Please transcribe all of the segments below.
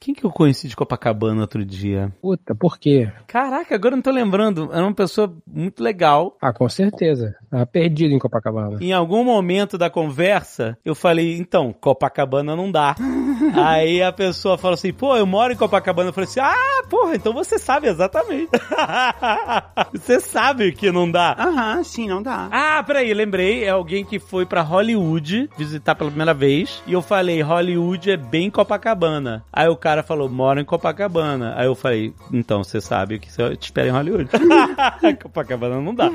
Quem que eu conheci de Copacabana outro dia? Puta, por quê? Caraca, agora eu não tô lembrando. Era uma pessoa muito legal. Ah, com certeza. Tava perdido em Copacabana. Em algum momento da conversa, eu falei, então, Copacabana não dá. Aí a pessoa falou assim, pô, eu moro em Copacabana. Eu falei assim, ah, porra, então você sabe exatamente. você sabe que não dá. Aham, sim, não dá. Ah, peraí, lembrei. É alguém que foi pra Hollywood visitar pela primeira vez. E eu falei, Hollywood é bem Copacabana. Aí o cara falou, moro em Copacabana. Aí eu falei, então você sabe que eu te espero em Hollywood. Copacabana não dá.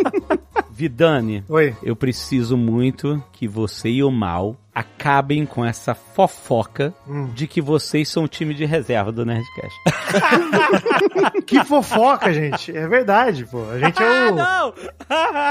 Vidani, Oi. eu preciso muito que você e o Mal acabem com essa fofoca de que vocês são o time de reserva do Nerdcast. Que fofoca, gente. É verdade, pô. A gente é o. não!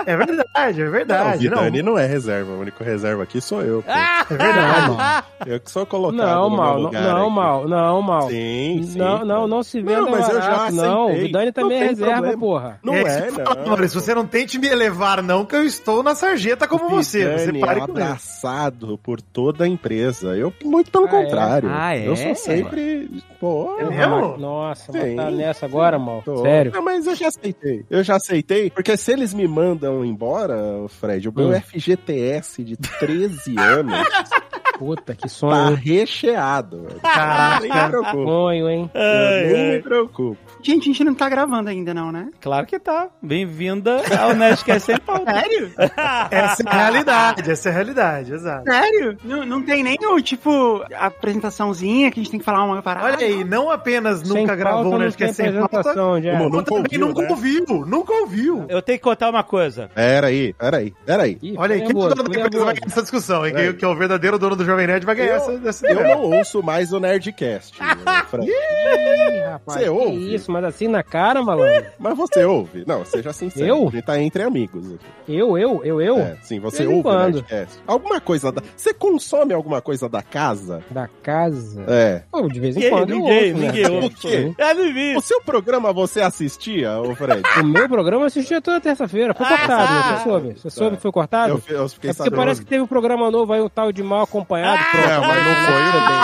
É verdade, é Não, o verdade. Não, Vidani não, é reserva. O único reserva aqui sou eu. pô. é verdade. Eu que sou colocado Não, no mal, lugar não, aqui. mal, não, mal. Sim, sim. Não, não, não se venda Não, mas eu já barato, não. O aceitei. Vidani também é reserva, problema. porra. Não É, é, não. Maurício, você não tente me elevar, não, que eu estou na sarjeta como você. Você Vidani pare é com isso. abraçado por toda a empresa. Eu, muito pelo Ah, é? contrário. Ah, é? Eu sou sempre... Pô, É mesmo? Nossa, Sim. tá nessa agora, mal. tô- Sério. Não, mas eu já aceitei. Eu já aceitei, porque se eles me mandam embora, Fred, o meu Hum. FGTS de 13 anos Puta, que tá sonho. hein? recheado. velho. Caraca. Nem me preocupo. Sonho, hein? Eu nem me preocupo. Gente, a gente não tá gravando ainda, não, né? Claro que tá. Bem-vinda ao Nerdcast sem pauta. Sério? Essa é a realidade, essa é a realidade, exato. Sério? Não, não tem nem o, tipo, a apresentaçãozinha que a gente tem que falar uma parada? Olha aí, não apenas Sem nunca pauta gravou o Nerdcast sem pauta, apresentação, já. Como nunca também ouviu, nunca né? ouviu, nunca ouviu. Eu tenho que contar uma coisa. Peraí, peraí, peraí. Ih, Olha aí, quem que é dono da vai ganhar essa discussão, hein? Que, que é o verdadeiro dono do Jovem Nerd vai ganhar Eu- essa, essa Eu não ouço mais o Nerdcast. Ih, rapaz, Você ouve? Isso, mas assim na cara, malandro. Mas você ouve? Não, seja sincero. Eu? A gente tá entre amigos aqui. Eu, eu, eu, eu? É, sim, você ouve o quando. Nerdcast. Alguma coisa da... Você consome alguma coisa da casa? Da casa. É. Pô, de vez em Ninguém, quando eu ninguém, ouço, né? ninguém ouve. O quê? Eu não vi. O seu programa você assistia, ô Fred? O meu programa eu assistia toda terça-feira. Foi cortado, né? Você soube? Você soube que foi cortado? Eu, eu fiquei É porque sabendo. parece que teve um programa novo aí, o tal de mal acompanhado. É, mas não foi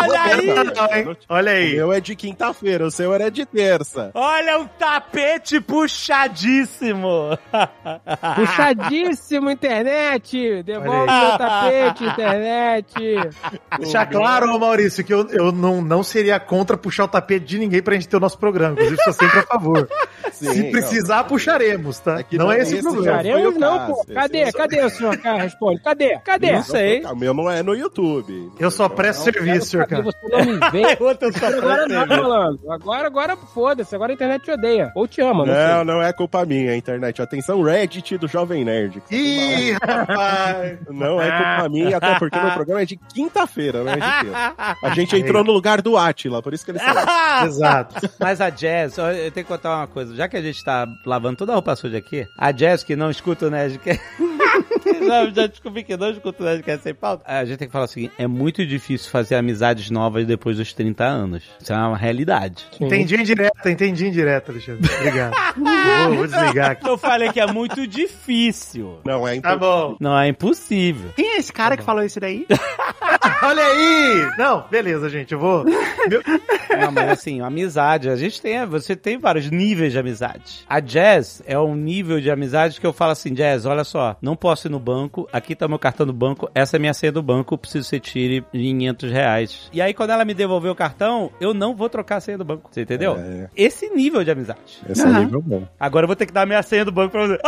Olha o aí! Olha O aí. meu é de quinta-feira, o seu era de terça. Olha o tapete puxadíssimo. Puxadíssimo, internet! Devolve meu tapete, internet! Deixar claro, Maurício, que eu, eu não, não seria contra puxar o tapete de ninguém pra gente ter o nosso programa. Inclusive, sou sempre a favor. Sim, Se precisar, puxaremos, tá? É não, não é é esse o esse problema. o não, pô. Cadê? Cadê o senhor cara? Responde. Cadê? Cadê? Não sei. O meu não é no YouTube. Eu só presto serviço, senhor, cara. Você não me vê. Agora não, malandro. Agora, agora foda-se. Agora a internet te odeia. Ou te ama, não, Não, sei. não é culpa minha, a internet. Atenção, Reddit do Jovem Nerd. Ih, rapaz. Não é culpa minha, até porque meu programa é de quinta-feira, não é terça. A gente entrou no lugar do Atila, por isso que ele sabe. Exato. Mas a Jazz, eu tenho que contar uma coisa. Já que a gente tá lavando toda a roupa suja aqui, a Jazz que não escuta o Nerdcast... já, já descobri que não escuta o Nerdcast sem pauta. A gente tem que falar o seguinte, é muito difícil fazer amizades novas depois dos 30 anos. Isso é uma realidade. Sim. Entendi indireta, entendi indireta, Alexandre. Obrigado. vou, vou desligar aqui. Eu falei que é muito difícil. Não é Tá então. bom. Não é impossível. Quem é esse cara que falou isso daí? Olha aí! Não, beleza, gente. Eu vou. Meu- Não, mas assim, amizade, a gente tem, você tem vários níveis de amizade. A Jazz é um nível de amizade que eu falo assim, Jazz, olha só, não posso ir no banco, aqui tá meu cartão do banco, essa é minha senha do banco, preciso que você tire 500 reais. E aí quando ela me devolver o cartão, eu não vou trocar a senha do banco, você entendeu? É. Esse nível de amizade. Esse é Aham. nível bom. Agora eu vou ter que dar minha senha do banco pra você.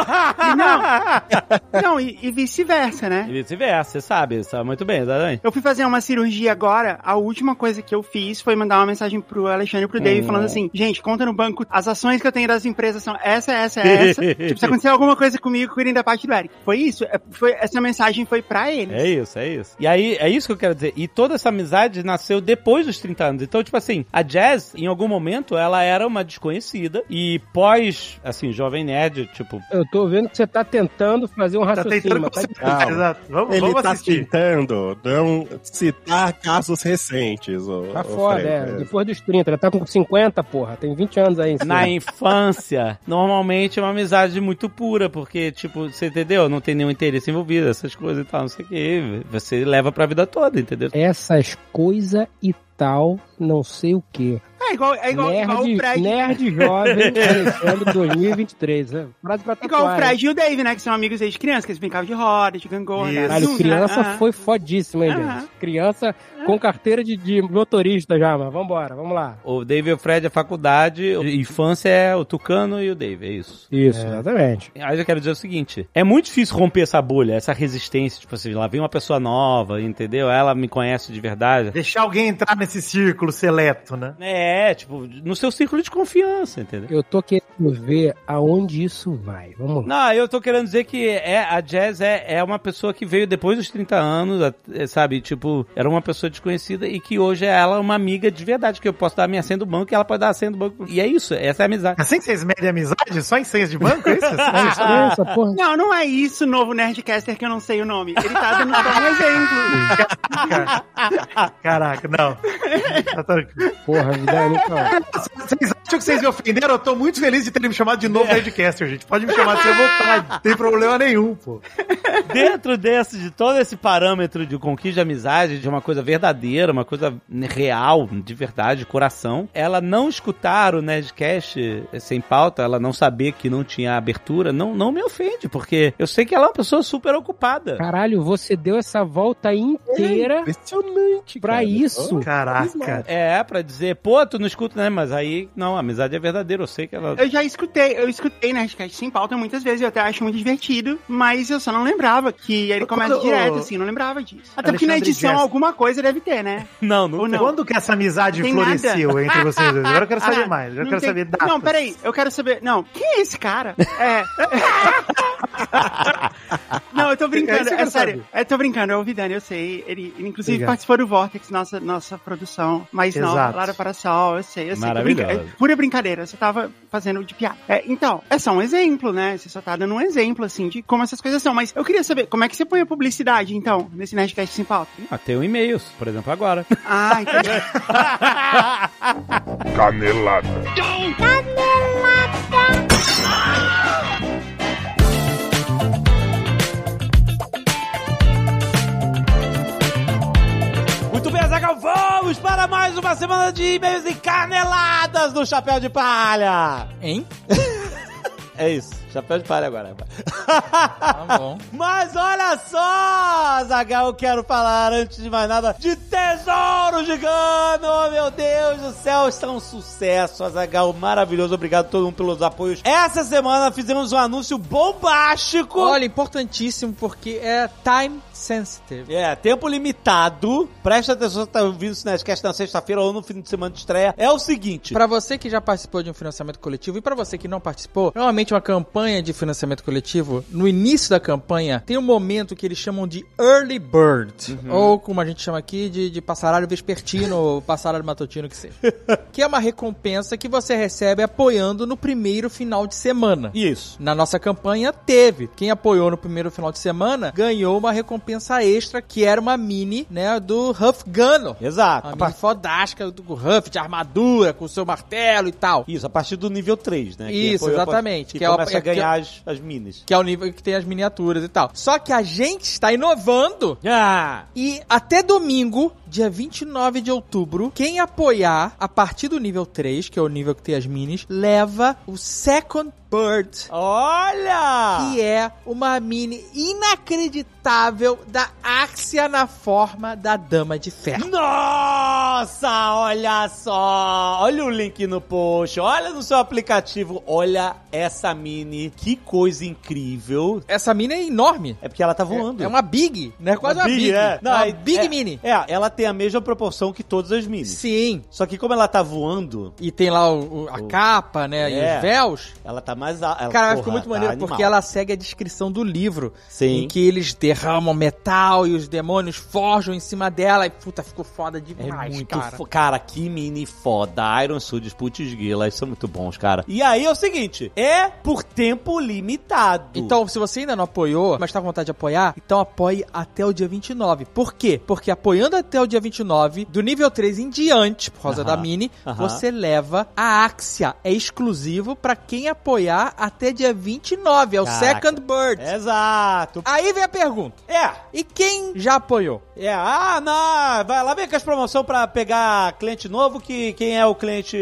Não, e, e vice-versa, né? e vice-versa, você sabe, sabe muito bem, exatamente. Eu fui fazer uma cirurgia agora, a última coisa que eu fiz foi mandar uma mensagem pro Alexandre e pro Dave falando assim, gente, conta no banco, as ações que eu tenho das empresas são essa, essa, essa. tipo, se acontecer alguma coisa comigo, cuidem da parte do Eric. Foi isso? É, Foi, essa mensagem foi pra eles. É isso, é isso. E aí, é isso que eu quero dizer. E toda essa amizade nasceu depois dos 30 anos. Então, tipo assim, a Jazz, em algum momento, ela era uma desconhecida. E pós, assim, Jovem Nerd, tipo, Eu tô vendo que você tá tentando fazer um Tá raciocínio. tentando mas tá... Exato. Vamos, Ele vamos tá assistir. tentando não citar casos recentes. Ô, Tá ô foda, Fred. é. Depois dos 30. Ela tá com 50, porra. Tem 20 anos aí. em cima. na infância, normalmente é uma amizade muito pura, porque, tipo, você entendeu? Não tem nenhum interesse envolvido, essas coisas e tal, não sei o que. Você leva pra vida toda, entendeu? Essas coisas e tal, não sei o quê. É igual, é igual, igual o Nerd, Fred. nerd jovem, Alexandre 2023. né? Frase pra Igual o Fred e o Dave, né? Que são amigos desde criança, que eles brincavam de roda, de gangorra. Isso. Caralho, criança né? Foi fodíssima, hein, gente? Criança com carteira de, de motorista já, mas vambora, vamos lá. O Dave e o Fred é faculdade, infância é o Tucano e o Dave, é isso. Isso, exatamente. Aí eu quero dizer o seguinte: é muito difícil romper essa bolha, essa resistência. Tipo assim, lá vem uma pessoa nova, entendeu? Ela me conhece de verdade. Deixar alguém entrar nesse círculo seleto, né? É, tipo, no seu círculo de confiança, entendeu? Eu tô querendo ver aonde isso vai. Vamos lá. Não, eu tô querendo dizer que é, a Jazz é, é uma pessoa que veio depois dos 30 anos, é, sabe? Tipo, era uma pessoa desconhecida e que hoje ela é uma amiga de verdade, que eu posso dar a minha senha do banco e ela pode dar a senha do banco. E é isso, essa é a amizade. Assim que vocês medem amizade? Só em senhas de banco, é isso? É essa porra. Não, não é isso, novo Nerdcaster, que eu não sei o nome. Ele tá dando só um exemplo. Caraca, não. Tá tranquilo. Porra, vida então. Vocês acham que vocês me ofenderam? Eu tô muito feliz de terem me chamado de novo Nerdcaster, gente. Pode me chamar à vontade. Não tem problema nenhum, pô. Dentro desse, de todo esse parâmetro de conquista de amizade, de uma coisa verdadeira, uma coisa real, de verdade, de coração, ela não escutar o Nerdcast sem pauta, ela não saber que não tinha abertura, não, não me ofende, porque eu sei que ela é uma pessoa super ocupada. Caralho, você deu essa volta inteira Impressionante, pra cara. isso. Caraca. É, pra dizer, pô, tu não escuta, né? Mas aí, não, a amizade é verdadeira, eu sei que ela. Eu já escutei, eu escutei Nerdcast sem pauta muitas vezes, eu até acho muito divertido, mas eu só não lembrava que ele começa Quando- direto, assim, não lembrava disso. Até porque na Alexandre edição Jess. alguma coisa deve ter, né? Não, não. Não. Quando que essa amizade Tem floresceu entre vocês dois? Agora eu quero saber Ah, mais. Agora eu quero tem- saber datas. Não, peraí, eu quero saber. Não, quem é esse cara? É. não, eu tô É brincando, eu é, quero sério. Eu tô brincando, é o Vidani, eu sei. Ele, ele inclusive Obrigado. participou do Vortex, nossa, nossa produção. Mas não, Exato. Lara Parassol, eu sei, eu sei. brinca- É pura brincadeira, você tava fazendo de piada. É, então, é só um exemplo, né? Você só tá dando um exemplo, assim, de como essas coisas são. Mas eu queria saber, como é que você põe a publicidade, então, nesse Nerdcast sem pauta? Ah, tem um e-mails, por exemplo, agora. Ah, entendi. Canelada. Muito vamos para mais uma semana de e-mails encarneladas do Chapéu de Palha. Hein? É isso, Chapéu de Palha agora. Tá bom. Mas olha só, Zagal, eu quero falar antes de mais nada de Tesouro Gigante. Oh, meu Deus do céu, está um sucesso, Azagal, maravilhoso. Obrigado a todo mundo pelos apoios. Essa semana fizemos um anúncio bombástico. Olha, importantíssimo porque é time sensitive. É, tempo limitado. Presta atenção se tá ouvindo esse Nerdcast na sexta-feira ou no fim de semana de estreia. É o seguinte. Pra você que já participou de um financiamento coletivo e pra você que não participou, normalmente uma campanha de financiamento coletivo, no início da campanha, tem um momento que eles chamam de early bird, ou como a gente chama aqui, de, de passaralho vespertino ou passaralho matutino que seja. que é uma recompensa que você recebe apoiando no primeiro final de semana. Isso. Na nossa campanha teve. Quem apoiou no primeiro final de semana ganhou uma recompensa extra que era uma mini, né, do Huff Gunner. Exato. Uma mini fodástica do Huff de armadura, com o seu martelo e tal. Isso, a partir do nível 3, né? Isso, exatamente. Que, Que é a é que- ganhar as, as minis. Que é o nível que tem as miniaturas e tal. Só que a gente está inovando Ah! e até domingo, dia 29 de outubro, quem apoiar a partir do nível 3, que é o nível que tem as minis, leva o Second Bird. Olha! Que é uma mini inacreditável da Axia na forma da Dama de Ferro. Nossa, olha só! Olha o link no post, olha no seu aplicativo, olha essa mini, que coisa incrível. Essa mini é enorme. É porque ela tá voando. É uma Big, né? Quase uma, Big. é. Não, uma é- Big é- Mini. É, ela tem a mesma proporção que todas as minis. Sim. Só que como ela tá voando, E tem lá o- o- a O- capa, né? É. E os véus. ela tá mais alta. Cara, ficou muito maneiro porque ela segue a descrição do livro. Sim. Em que eles derramam metal e os demônios forjam em cima dela. E puta, ficou foda É demais, muito cara. fo- cara, que mini foda. Iron Suits, Putz eles são muito bons, cara. E aí é o seguinte: é por tempo limitado. Então, se você ainda não apoiou, mas tá com vontade de apoiar, então apoie até o dia 29. Por quê? Porque apoiando até o dia 29, do nível 3 em diante, por causa Aham, da Mini, aham. você leva a Axia. É exclusivo pra quem apoiar até dia 29. É o Caraca. Second Bird. Exato. Aí vem a pergunta. É. E quem já apoiou? É, ah, não, vai lá vem com as promoções pra pegar cliente novo que quem é o cliente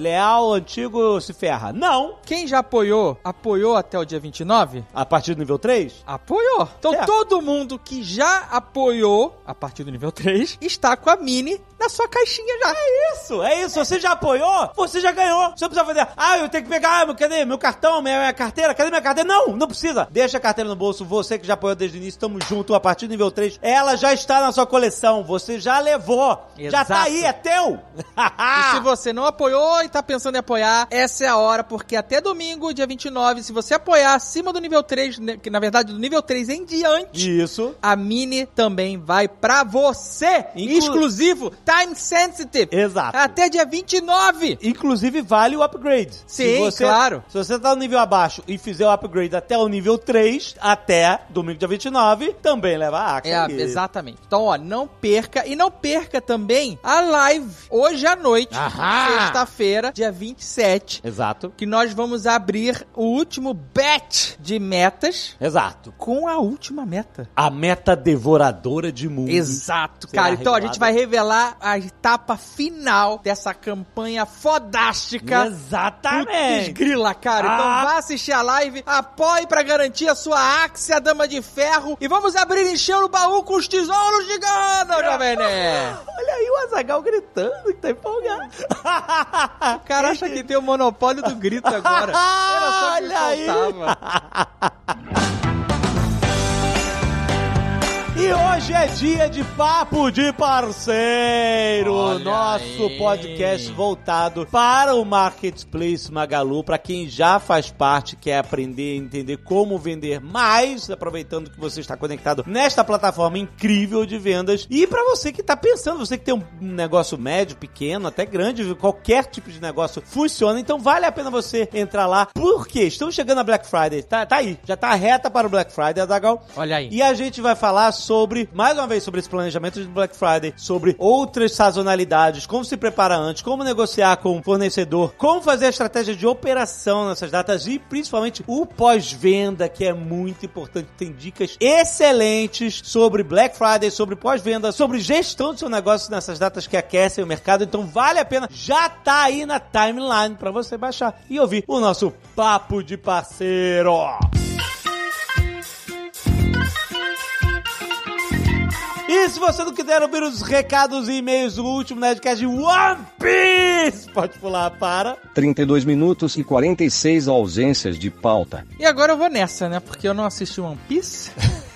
leal, antigo, se ferra. Não, Quem já apoiou, apoiou até o dia 29? a partir do nível 3? Apoiou. Então É. todo mundo que já apoiou a partir do nível 3 está com a Mini na sua caixinha já. Isso, é isso. Você já apoiou, você já ganhou. Você não precisa fazer, ah, eu tenho que pegar, meu- cadê meu cartão, minha, minha carteira, cadê minha carteira? Não, não precisa. Deixa a carteira no bolso. Você que já apoiou desde o início, tamo junto. A partir do nível 3, ela já está na sua coleção. Você já levou. Já tá Exato. aí, é teu. E se você não apoiou e tá pensando em apoiar, essa é a hora, porque até domingo, dia 29, se você apoiar acima do nível 3, né, que na verdade do nível 3 em diante, Isso. a Mini também vai pra você. Inclu- Exclusivo, time sensitive. Exato. Até dia 29. Inclusive vale o upgrade. Sim, você, claro. Se você tá no nível abaixo e fizer o upgrade até o nível 3, até domingo dia 29, também leva a Axia. É, aí. exatamente. Então, ó, não perca. E não perca também a live hoje à noite, sexta-feira, dia 27, Exato. que nós vamos abrir o último batch de metas Exato. com a última meta. A meta devoradora de mundo. Exato, cara. Então a gente vai revelar a etapa final dessa campanha fodástica. Putz, Exatamente. grila, cara. Então Ah. vá assistir a live, apoie pra garantir a sua Axia Dama de Ferro e vamos abrir e encher o baú com os tesouros de Jovem Nerd. Olha aí o Azagal gritando que tá empolgado. O cara acha que tem o monopólio do grito agora. Era só o que Olha aí. E hoje é dia de Papo de Parceiro, Olha nosso aí. podcast voltado para o Marketplace Magalu, para quem já faz parte, quer aprender e entender como vender mais, aproveitando que você está conectado nesta plataforma incrível de vendas. E para você que está pensando, você que tem um negócio médio, pequeno, até grande, qualquer tipo de negócio funciona, então vale a pena você entrar lá. Por quê? Estamos chegando a Black Friday, tá, tá aí, já tá reta para o Black Friday, Adagal. Olha aí. E a gente vai falar sobre, mais uma vez, sobre esse planejamento de Black Friday, sobre outras sazonalidades, como se preparar antes, como negociar com o fornecedor, como fazer a estratégia de operação nessas datas e principalmente o pós-venda, que é muito importante. Tem dicas excelentes sobre Black Friday, sobre pós-venda, sobre gestão do seu negócio nessas datas que aquecem o mercado. Então vale a pena, já tá aí na timeline para você baixar e ouvir o nosso papo de parceiro. E se você não quiser ouvir os recados e e-mails do último Nerdcast de One Piece, pode pular para... 32 minutos e 46 ausências de pauta. E agora eu vou nessa, né? Porque eu não assisti One Piece.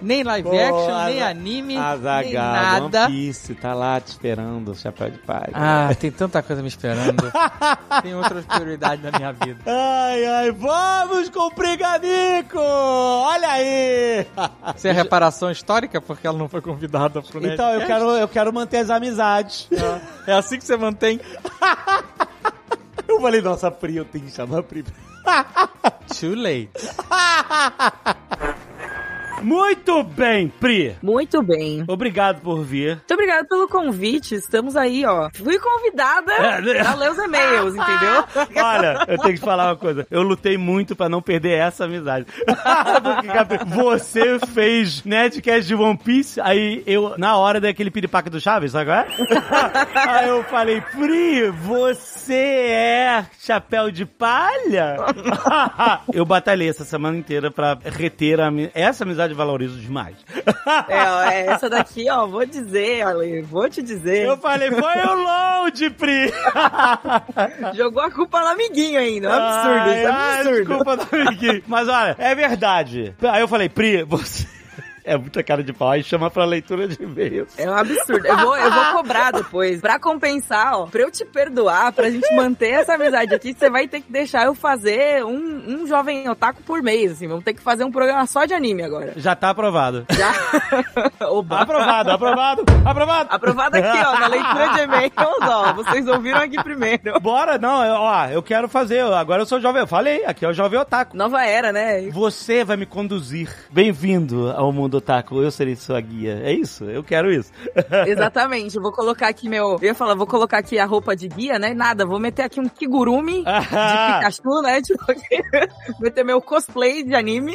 nem live Pô, action, nem anime, nem Azaghal, nada. One Piece, tá lá te esperando, o chapéu de palha. Ah, tem tanta coisa me esperando. tem outras prioridades na minha vida. Ai, ai, vamos com o Briganico! Olha aí! Isso é reparação histórica porque ela não foi convidada pro Nerdcast? Então, eu quero, eu quero manter as amizades. É assim que você mantém. Eu falei, nossa, Pri, eu tenho que chamar a Pri. Too late. Muito bem, Pri. Muito bem. Obrigado por vir. Muito obrigada pelo convite. Estamos aí, ó. Fui convidada É, né? pra ler os e-mails, entendeu? Olha, eu tenho que te falar uma coisa. Eu lutei muito pra não perder essa amizade. Você fez Nerdcast de One Piece, aí eu, na hora daquele piripaque do Chaves, sabe qual é? Aí eu falei, Pri, você é chapéu de palha? eu batalhei essa semana inteira pra reter a mi- essa amizade valorizo demais. É, ó, é, essa daqui, ó, vou dizer, Ale, vou te dizer. Eu falei, foi o load, Pri! Jogou a culpa no amiguinho ainda. É um absurdo, isso é um Ai, ai, absurdo. Desculpa, Dominique. Mas olha, é verdade. Aí eu falei, Pri, você. É muita cara de pau. Aí chama pra leitura de e-mails. É um absurdo. Eu vou, eu vou cobrar depois. Pra compensar, ó. Pra eu te perdoar, pra gente manter essa amizade aqui, você vai ter que deixar eu fazer um, um jovem otaku por mês, assim. Vamos ter que fazer um programa só de anime agora. Já tá aprovado. Já? Oba. Aprovado, aprovado, aprovado. Aprovado aqui, ó, na leitura de e-mails, ó. Vocês ouviram aqui primeiro. Bora, não, eu- ó, eu quero fazer. Agora eu sou jovem. Eu falei, aqui é o jovem otaku. Nova era, né? Você vai me conduzir. Bem-vindo ao mundo mundo otaku, eu serei sua guia. É isso, eu quero isso. Exatamente, eu vou colocar aqui meu. Eu ia falar, vou colocar aqui a roupa de guia, né? Nada, vou meter aqui um kigurumi de Pikachu, né? Tipo, meter meu cosplay de anime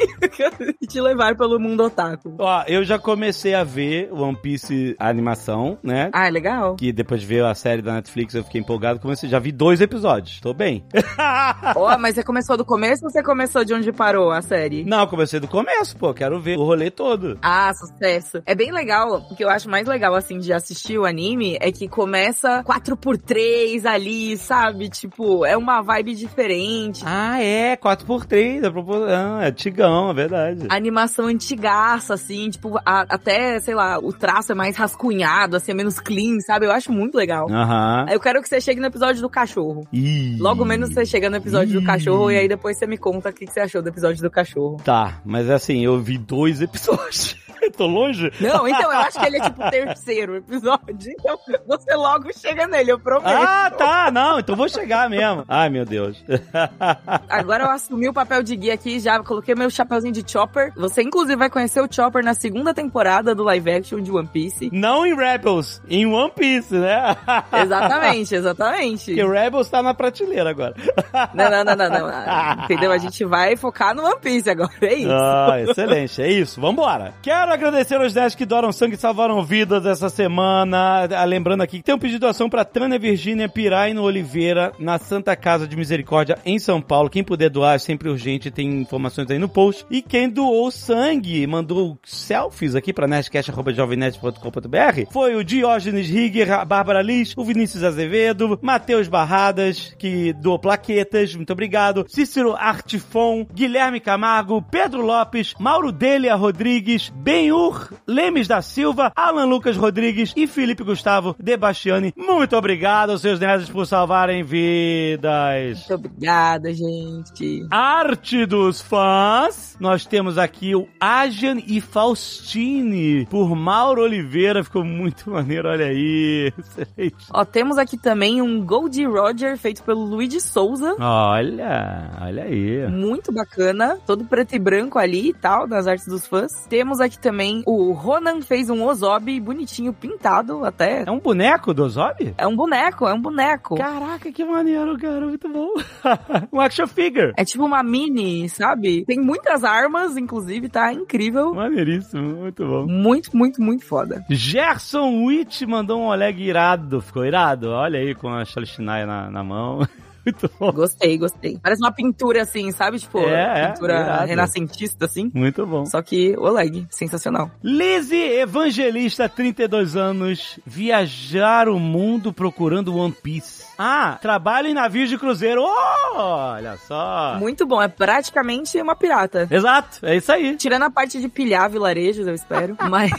e te levar pelo mundo otaku. Ó, eu já comecei a ver One Piece a animação, né? Ah, é legal. Que depois de ver a série da Netflix eu fiquei empolgado. Comecei, já vi dois episódios. Tô bem. Ó, mas você começou do começo ou você começou de onde parou a série? Não, comecei do começo, pô. Quero ver o rolê todo. Ah, sucesso. É bem legal. O que eu acho mais legal, assim, de assistir o anime é que começa 4x3 ali, sabe? Tipo, é uma vibe diferente. Ah, é. 4x3. É, propos... ah, é tigão, é verdade. A animação antigaça, assim, tipo, a- até, sei lá, o traço é mais rascunhado, assim, é menos clean, sabe? Eu acho muito legal. Aham. Eu quero que você chegue no episódio do cachorro. Ih. Logo menos você chega no episódio do Ih. cachorro e aí depois você me conta o que que você achou do episódio do cachorro. Tá, mas assim, eu vi dois episódios. Eu Tô longe? Não, então eu acho que ele é tipo o terceiro episódio. Então você logo chega nele, eu prometo. Ah, tá. Não, então vou chegar mesmo. Ai, meu Deus. Agora eu assumi o papel de guia aqui, já coloquei meu chapeuzinho de Chopper. Você, inclusive, vai conhecer o Chopper na segunda temporada do live action de One Piece. Não em Rebels, em One Piece, né? Exatamente, exatamente. Porque Rebels tá na prateleira agora. Não, não, não, não, não. Entendeu? A gente vai focar no One Piece agora, é isso. Ah, excelente, é isso, vambora. Quero agradecer aos 10 que doaram sangue e salvaram vidas essa semana. Ah, Lembrando aqui que tem um pedido de doação pra Tânia Virgínia Piraino Oliveira, na Santa Casa de Misericórdia, em São Paulo. Quem puder doar é sempre urgente, tem informações aí no post. E quem doou sangue, mandou selfies aqui pra nerdcast.jovemnerd.com.br foi o Diógenes Rigger, a Bárbara Liz, o Vinícius Azevedo, Matheus Barradas, que doou plaquetas, muito obrigado. Cícero Artifon, Guilherme Camargo, Pedro Lopes, Mauro Delia Rodrigues, Benhur Lemes da Silva, Alan Lucas Rodrigues e Felipe Gustavo Debastiani. Muito obrigado aos seus nerds por salvarem vidas. Muito obrigada, gente. Arte dos fãs. Nós temos aqui o Ajan e Faustine por Mauro Oliveira. Ficou muito maneiro, olha aí. Excelente. Ó, temos aqui também um Goldie Roger feito pelo Luigi Souza. Olha, olha aí. Muito bacana, todo preto e branco ali e tal, nas artes dos fãs. Temos aqui também o Ronan fez um Ozob bonitinho, pintado até. É um boneco do Zob? É um boneco, é um boneco. Caraca, que maneiro, cara. Muito bom. um action figure. É tipo uma mini, sabe? Tem muitas armas, inclusive, tá incrível. Maneiríssimo, muito bom. Muito, muito, muito foda. Gerson Witt mandou um Oleg irado. Ficou irado? Olha aí com a Shalishinaia na, na mão. Muito bom. Gostei, gostei. Parece uma pintura assim, sabe? Tipo, É, é, pintura irado. renascentista, assim. Muito bom. Só que Oleg, sensacional. Lizzie, evangelista, 32 anos, viajar o mundo procurando One Piece. Ah, trabalha em navios de cruzeiro. Oh, olha só. Muito bom, é praticamente uma pirata. Exato, é isso aí. Tirando a parte de pilhar vilarejos, eu espero. Mas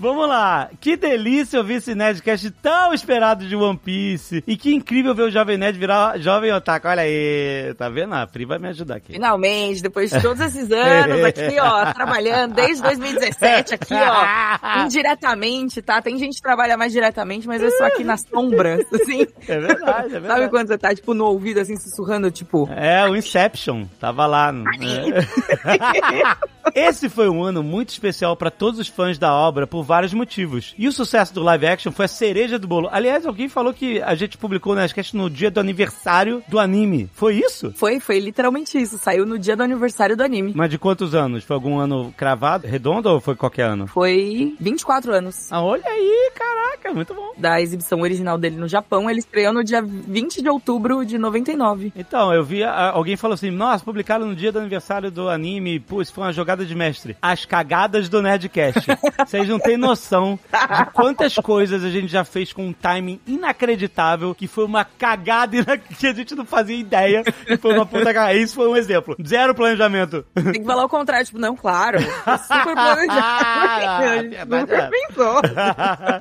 Vamos lá. Que delícia ouvir esse Nerdcast tão esperado de One Piece. E que incrível ver o Jovem Nerd virar Jovem Otaku. Olha aí. Tá vendo? A Pri vai me ajudar aqui. finalmente, depois de todos esses anos aqui, ó, trabalhando desde 2017 aqui, ó, indiretamente, tá? Tem gente que trabalha mais diretamente, mas eu estou aqui na sombra, assim. É verdade, é Sabe verdade. quando você tá, tipo, no ouvido, assim, sussurrando, tipo... É, o Inception. Tava lá. É. Esse foi um ano muito especial pra todos os fãs da obra por vários motivos. E o sucesso do live action foi a cereja do bolo. Aliás, alguém falou que a gente publicou o Nerdcast no dia do aniversário do anime. Foi isso? Foi, foi literalmente isso. Saiu no dia do aniversário do anime. Mas de quantos anos? Foi algum ano cravado, redondo ou foi qualquer ano? Foi 24 anos Ah, olha aí, caraca, muito bom. da exibição original dele no Japão. Ele estreou no dia 20 de outubro de 99. Então, eu vi, a- alguém falou assim, nossa, publicaram no dia do aniversário do anime, pô, isso foi uma jogada de mestre. As cagadas do Nerdcast. Vocês não têm noção de quantas coisas a gente já fez com um timing inacreditável, que foi uma cagada que a gente não fazia ideia, que foi uma puta cagada. Isso foi um exemplo. Zero planejamento. Tem que falar o contrário, tipo, não, claro. Super planejado. Ah, A gente verdade, super é. pensou.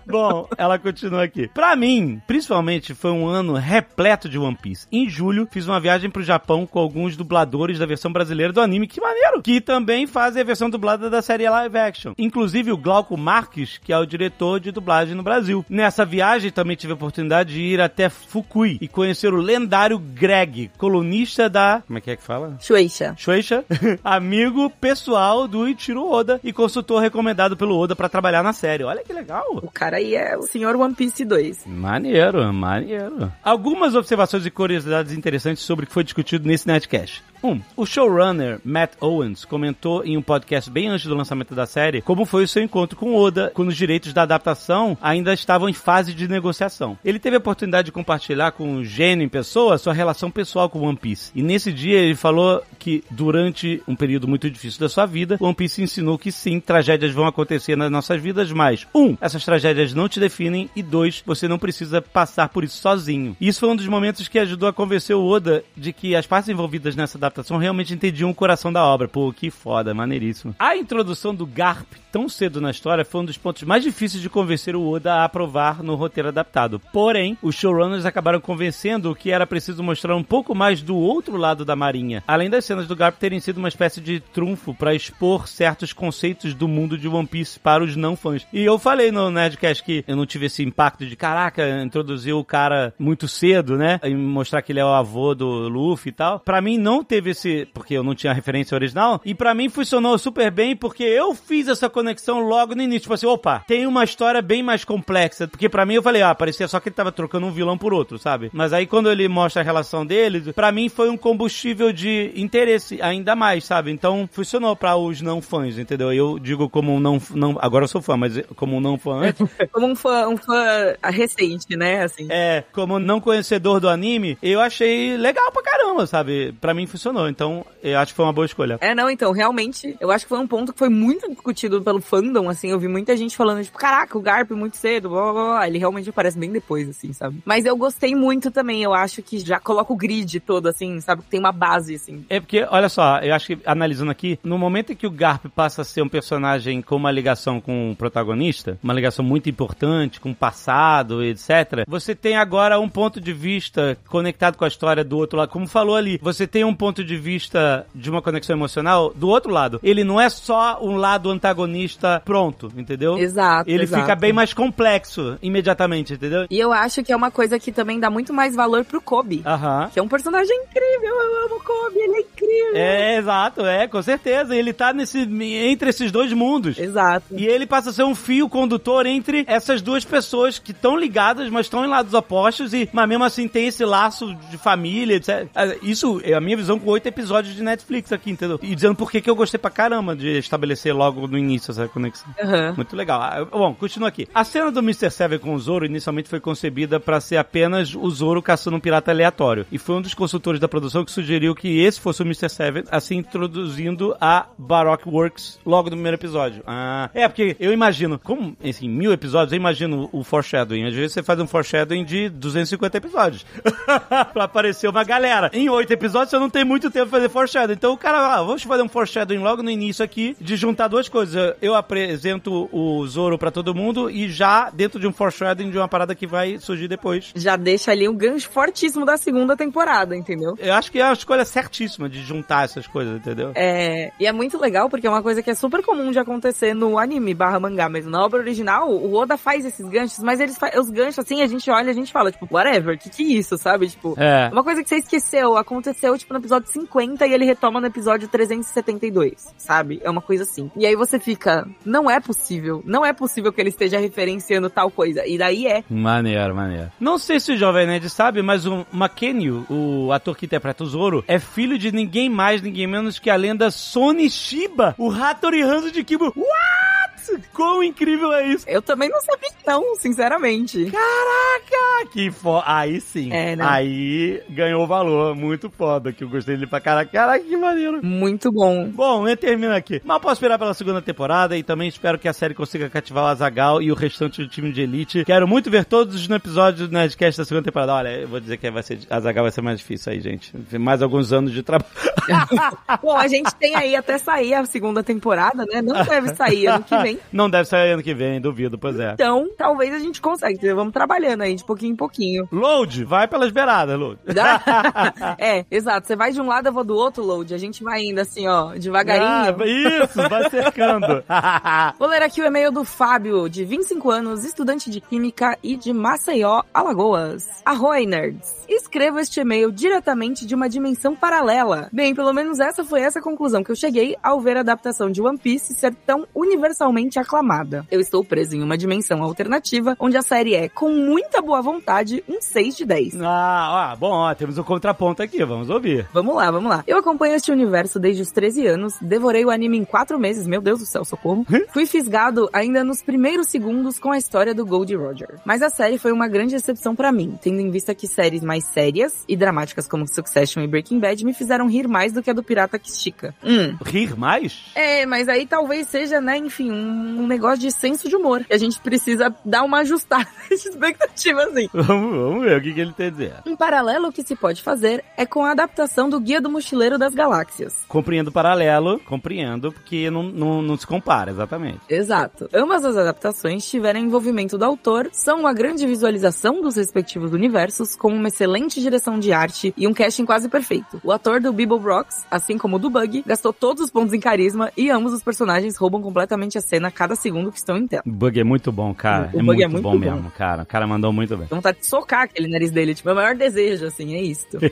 Bom, ela continua aqui. Pra mim, principalmente, foi um ano repleto de One Piece. Em julho, fiz uma viagem pro Japão com alguns dubladores da versão brasileira do anime, que maneiro! Que também fazem a versão dublada da série live action. Inclusive o Glauco Marques, que é o diretor de dublagem no Brasil. Nessa viagem, também tive a oportunidade de ir até Fukui e conhecer o lendário Greg, colunista da... Como é que é que fala? Shueisha. Shueisha, amigo pessoal do Ichiro Oda e consultor recomendado pelo Oda pra trabalhar na série. Olha que legal! O cara aí é o senhor One Piece 2. Maneiro, maneiro. Algumas observações e curiosidades interessantes sobre o que foi discutido nesse netcast. Um, o showrunner Matt Owens comentou em um podcast bem antes do lançamento da série como foi o seu encontro com Oda quando os direitos da adaptação ainda estavam em fase de negociação. Ele teve a oportunidade de compartilhar com o gênio em pessoa sua relação pessoal com One Piece. E nesse dia ele falou que durante um período muito difícil da sua vida, One Piece ensinou que sim, tragédias vão acontecer nas nossas vidas, mas um, essas tragédias não te definem e dois, você não precisa passar por isso sozinho. E isso foi um dos momentos que ajudou a convencer o Oda de que as partes envolvidas nessa adaptação realmente entendiam o coração da obra. Pô, que foda, maneiríssimo. A introdução do Garp tão cedo na história foi um dos pontos mais difíceis de convencer o Oda a aprovar no roteiro adaptado. Porém, os showrunners acabaram convencendo que era preciso mostrar um pouco mais do outro lado da marinha, além das cenas do Garp terem sido uma espécie de trunfo para expor certos conceitos do mundo de One Piece para os não fãs. E eu falei no Nerdcast que eu não tive esse impacto de caraca, introduzir o cara muito cedo, né? E mostrar que ele é o avô do Luffy e tal. Pra mim não teve esse, porque eu não tinha referência original, e pra mim funcionou super bem porque eu fiz essa conexão logo no início. Tipo assim, opa, tem uma história bem mais complexa. Porque pra mim eu falei, ah, parecia só que ele tava trocando um vilão por outro, sabe? Mas aí quando ele mostra a relação deles, pra mim foi um combustível de interesse ainda mais, sabe? Então funcionou pra os não fãs, entendeu? Eu digo como um não, não agora eu sou fã, mas como um não fã Como um fã, um fã recente, né? Assim. É, como não conhecedor do anime, eu achei legal pra caramba, sabe? Pra mim funcionou, então eu acho que foi uma boa escolha. É, não, então, realmente, eu acho que foi um ponto que foi muito discutido pelo fandom, assim, eu vi muita gente falando, tipo, caraca, o Garp muito cedo, blá, blá, blá. ele realmente aparece bem depois, assim, sabe? Mas eu gostei muito também, eu acho que já coloca o grid todo, assim, sabe? Tem uma base, assim. É porque, olha só, eu acho que analisando aqui, no momento em que o Garp passa a ser um personagem com uma ligação com o protagonista, uma ligação muito importante, com o passado, etc., você tem agora um ponto de vista conectado com a história do outro lado. Como falou ali, você tem um ponto de vista de uma conexão emocional do outro lado. Ele não é só um lado antagonista pronto, entendeu? Exato. Ele exato. fica bem mais complexo imediatamente, entendeu? E eu acho que é uma coisa que também dá muito mais valor pro Kobe. Aham. Que é um personagem incrível, eu amo o Kobe, ele é incrível. É, exato, é, com certeza. Ele tá nesse, entre esses dois mundos. Exato. E ele passa a ser um fio condutor entre essas duas pessoas que estão ligadas, mas estão em lados opostos e, mas mesmo assim tem esse laço de família, etc. Ah, Isso é a minha visão com oito episódios de Netflix aqui, entendeu? E dizendo por que que eu gostei pra caramba de estabelecer logo no início essa conexão. Aham. Muito legal. Ah, Bom, continua aqui. A cena do Mr. Seven com o Zoro inicialmente foi concebida pra ser apenas o Zoro caçando um pirata aleatório. E foi um dos consultores da produção que sugeriu que esse fosse o Mr. Seven, assim introduzindo a Baroque Works logo no primeiro episódio. Ah, é, porque eu imagino, como, assim, mil episódios, eu imagino o foreshadowing. Às vezes você faz um foreshadowing de 250 episódios. pra aparecer uma galera. Em oito episódios você não tem muito tempo pra fazer foreshadowing. Então o cara, ah, vamos fazer um foreshadowing logo no início aqui, de juntar duas coisas. Eu apresento o Zoro pra todo mundo e já dentro de um foreshadowing de uma parada que vai surgir depois. Já deixa ali um gancho fortíssimo da segunda temporada, entendeu? Eu acho que é uma escolha certíssima de juntar essas coisas, entendeu? É, e é muito legal porque é uma coisa que é super comum de acontecer no anime barra mangá mesmo. Na obra original, o Oda faz esses ganchos, mas eles fa- os ganchos, assim, a gente olha e a gente fala, tipo, whatever, que que é isso, sabe? Tipo, É. uma coisa que você esqueceu, aconteceu, tipo, no episódio 50 e ele retoma no episódio 372, sabe? É uma coisa assim. E aí você fica, não é possível, não é possível que ele esteja referenciando tal coisa. E daí é. Maneiro, maneiro. Não sei se o Jovem Nerd sabe, mas o Makenio, o ator que interpreta o Zoro, é filho de ninguém mais, ninguém menos que a lenda Sony Shiba, o Hattori Hanzo de Kibo. What? Quão incrível é isso? Eu também não sabia, não, sinceramente. Caraca! Que foda. Aí sim. É, né? Aí ganhou valor. Muito foda, que eu gostei dele pra caraca. Caraca, que maneiro. Muito bom. Bom, eu termino aqui. Mal posso esperar pela segunda temporada e também espero que a série consiga cativar o Azagal e o restante do time de Elite. Quero muito ver todos no episódio do Nerdcast da segunda temporada. Olha, eu vou dizer que vai ser Azagal vai ser mais difícil aí, gente. Mais alguns anos de trabalho. Bom, a gente tem aí até sair a segunda temporada, né? Não deve sair ano que vem, vem. Não deve sair ano que vem, duvido, pois é. Então, talvez a gente consiga. entendeu? Vamos trabalhando aí de pouquinho em pouquinho. Load, vai pelas beiradas, Load. é, exato. Você vai de um lado, eu vou do outro, Load. A gente vai indo assim, ó, devagarinho. Ah, isso, vai cercando. Vou ler aqui o e-mail do Fábio, de 25 anos, estudante de Química e de Maceió, Alagoas. Arroi, nerds. Escrevo este e-mail diretamente de uma dimensão paralela. Bem, pelo menos essa foi essa conclusão que eu cheguei ao ver a adaptação de One Piece ser tão universalmente aclamada. Eu estou preso em uma dimensão alternativa, onde a série é, com muita boa vontade, um 6 de 10. ah, ó, bom, ó, temos um contraponto aqui, vamos ouvir. Vamos lá, vamos lá. Eu acompanho este universo desde os 13 anos, devorei o anime em 4 meses, meu Deus do céu, socorro. Fui fisgado ainda nos primeiros segundos com a história do Gold Roger. Mas a série foi uma grande exceção pra mim, tendo em vista que séries mais sérias e dramáticas como Succession e Breaking Bad me fizeram rir mais do que a do Pirata que estica. Hum. Rir mais? É, mas aí talvez seja, né, enfim, um, um negócio de senso de humor. A gente precisa dar uma ajustada de expectativa, assim. Vamos, vamos ver o que, que ele tem a dizer. Um paralelo que se pode fazer é com a adaptação do Guia do Mochileiro das Galáxias. Compreendo o paralelo, compreendo, porque não, não, não se compara, exatamente. Exato. Ambas as adaptações tiveram envolvimento do autor, são uma grande visualização dos respectivos universos, com uma excelente direção de arte e um casting quase perfeito. O ator do Bibble Rocks, assim como o do Bug, gastou todos os pontos em carisma e ambos os personagens roubam completamente a cena a cada segundo que estão em tela. O bug é muito bom, cara. O é, bug muito é muito bom, bom. mesmo, cara. O cara mandou muito bem. Dá vontade de socar aquele nariz dele, tipo, é o maior desejo, assim, é isto.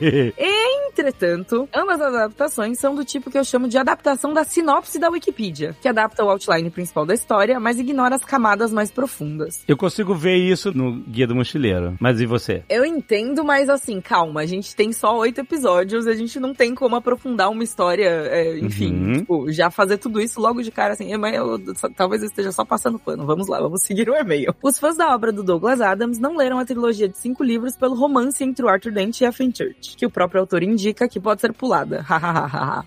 Entretanto, ambas as adaptações são do tipo que eu chamo de adaptação da sinopse da Wikipedia, que adapta o outline principal da história, mas ignora as camadas mais profundas. Eu consigo ver isso no Guia do Mochileiro. Mas e você? Eu entendo, mas assim, calma, a gente tem só oito episódios, a gente não tem como aprofundar uma história, é, enfim, Uhum. tipo, já fazer tudo isso logo de cara, assim, mas eu, só- talvez eu esteja só passando pano, vamos lá, vamos seguir o e-mail. Os fãs da obra do Douglas Adams não leram a trilogia de cinco livros pelo romance entre o Arthur Dent e a Fenchurch, que o próprio autor indica que pode ser pulada,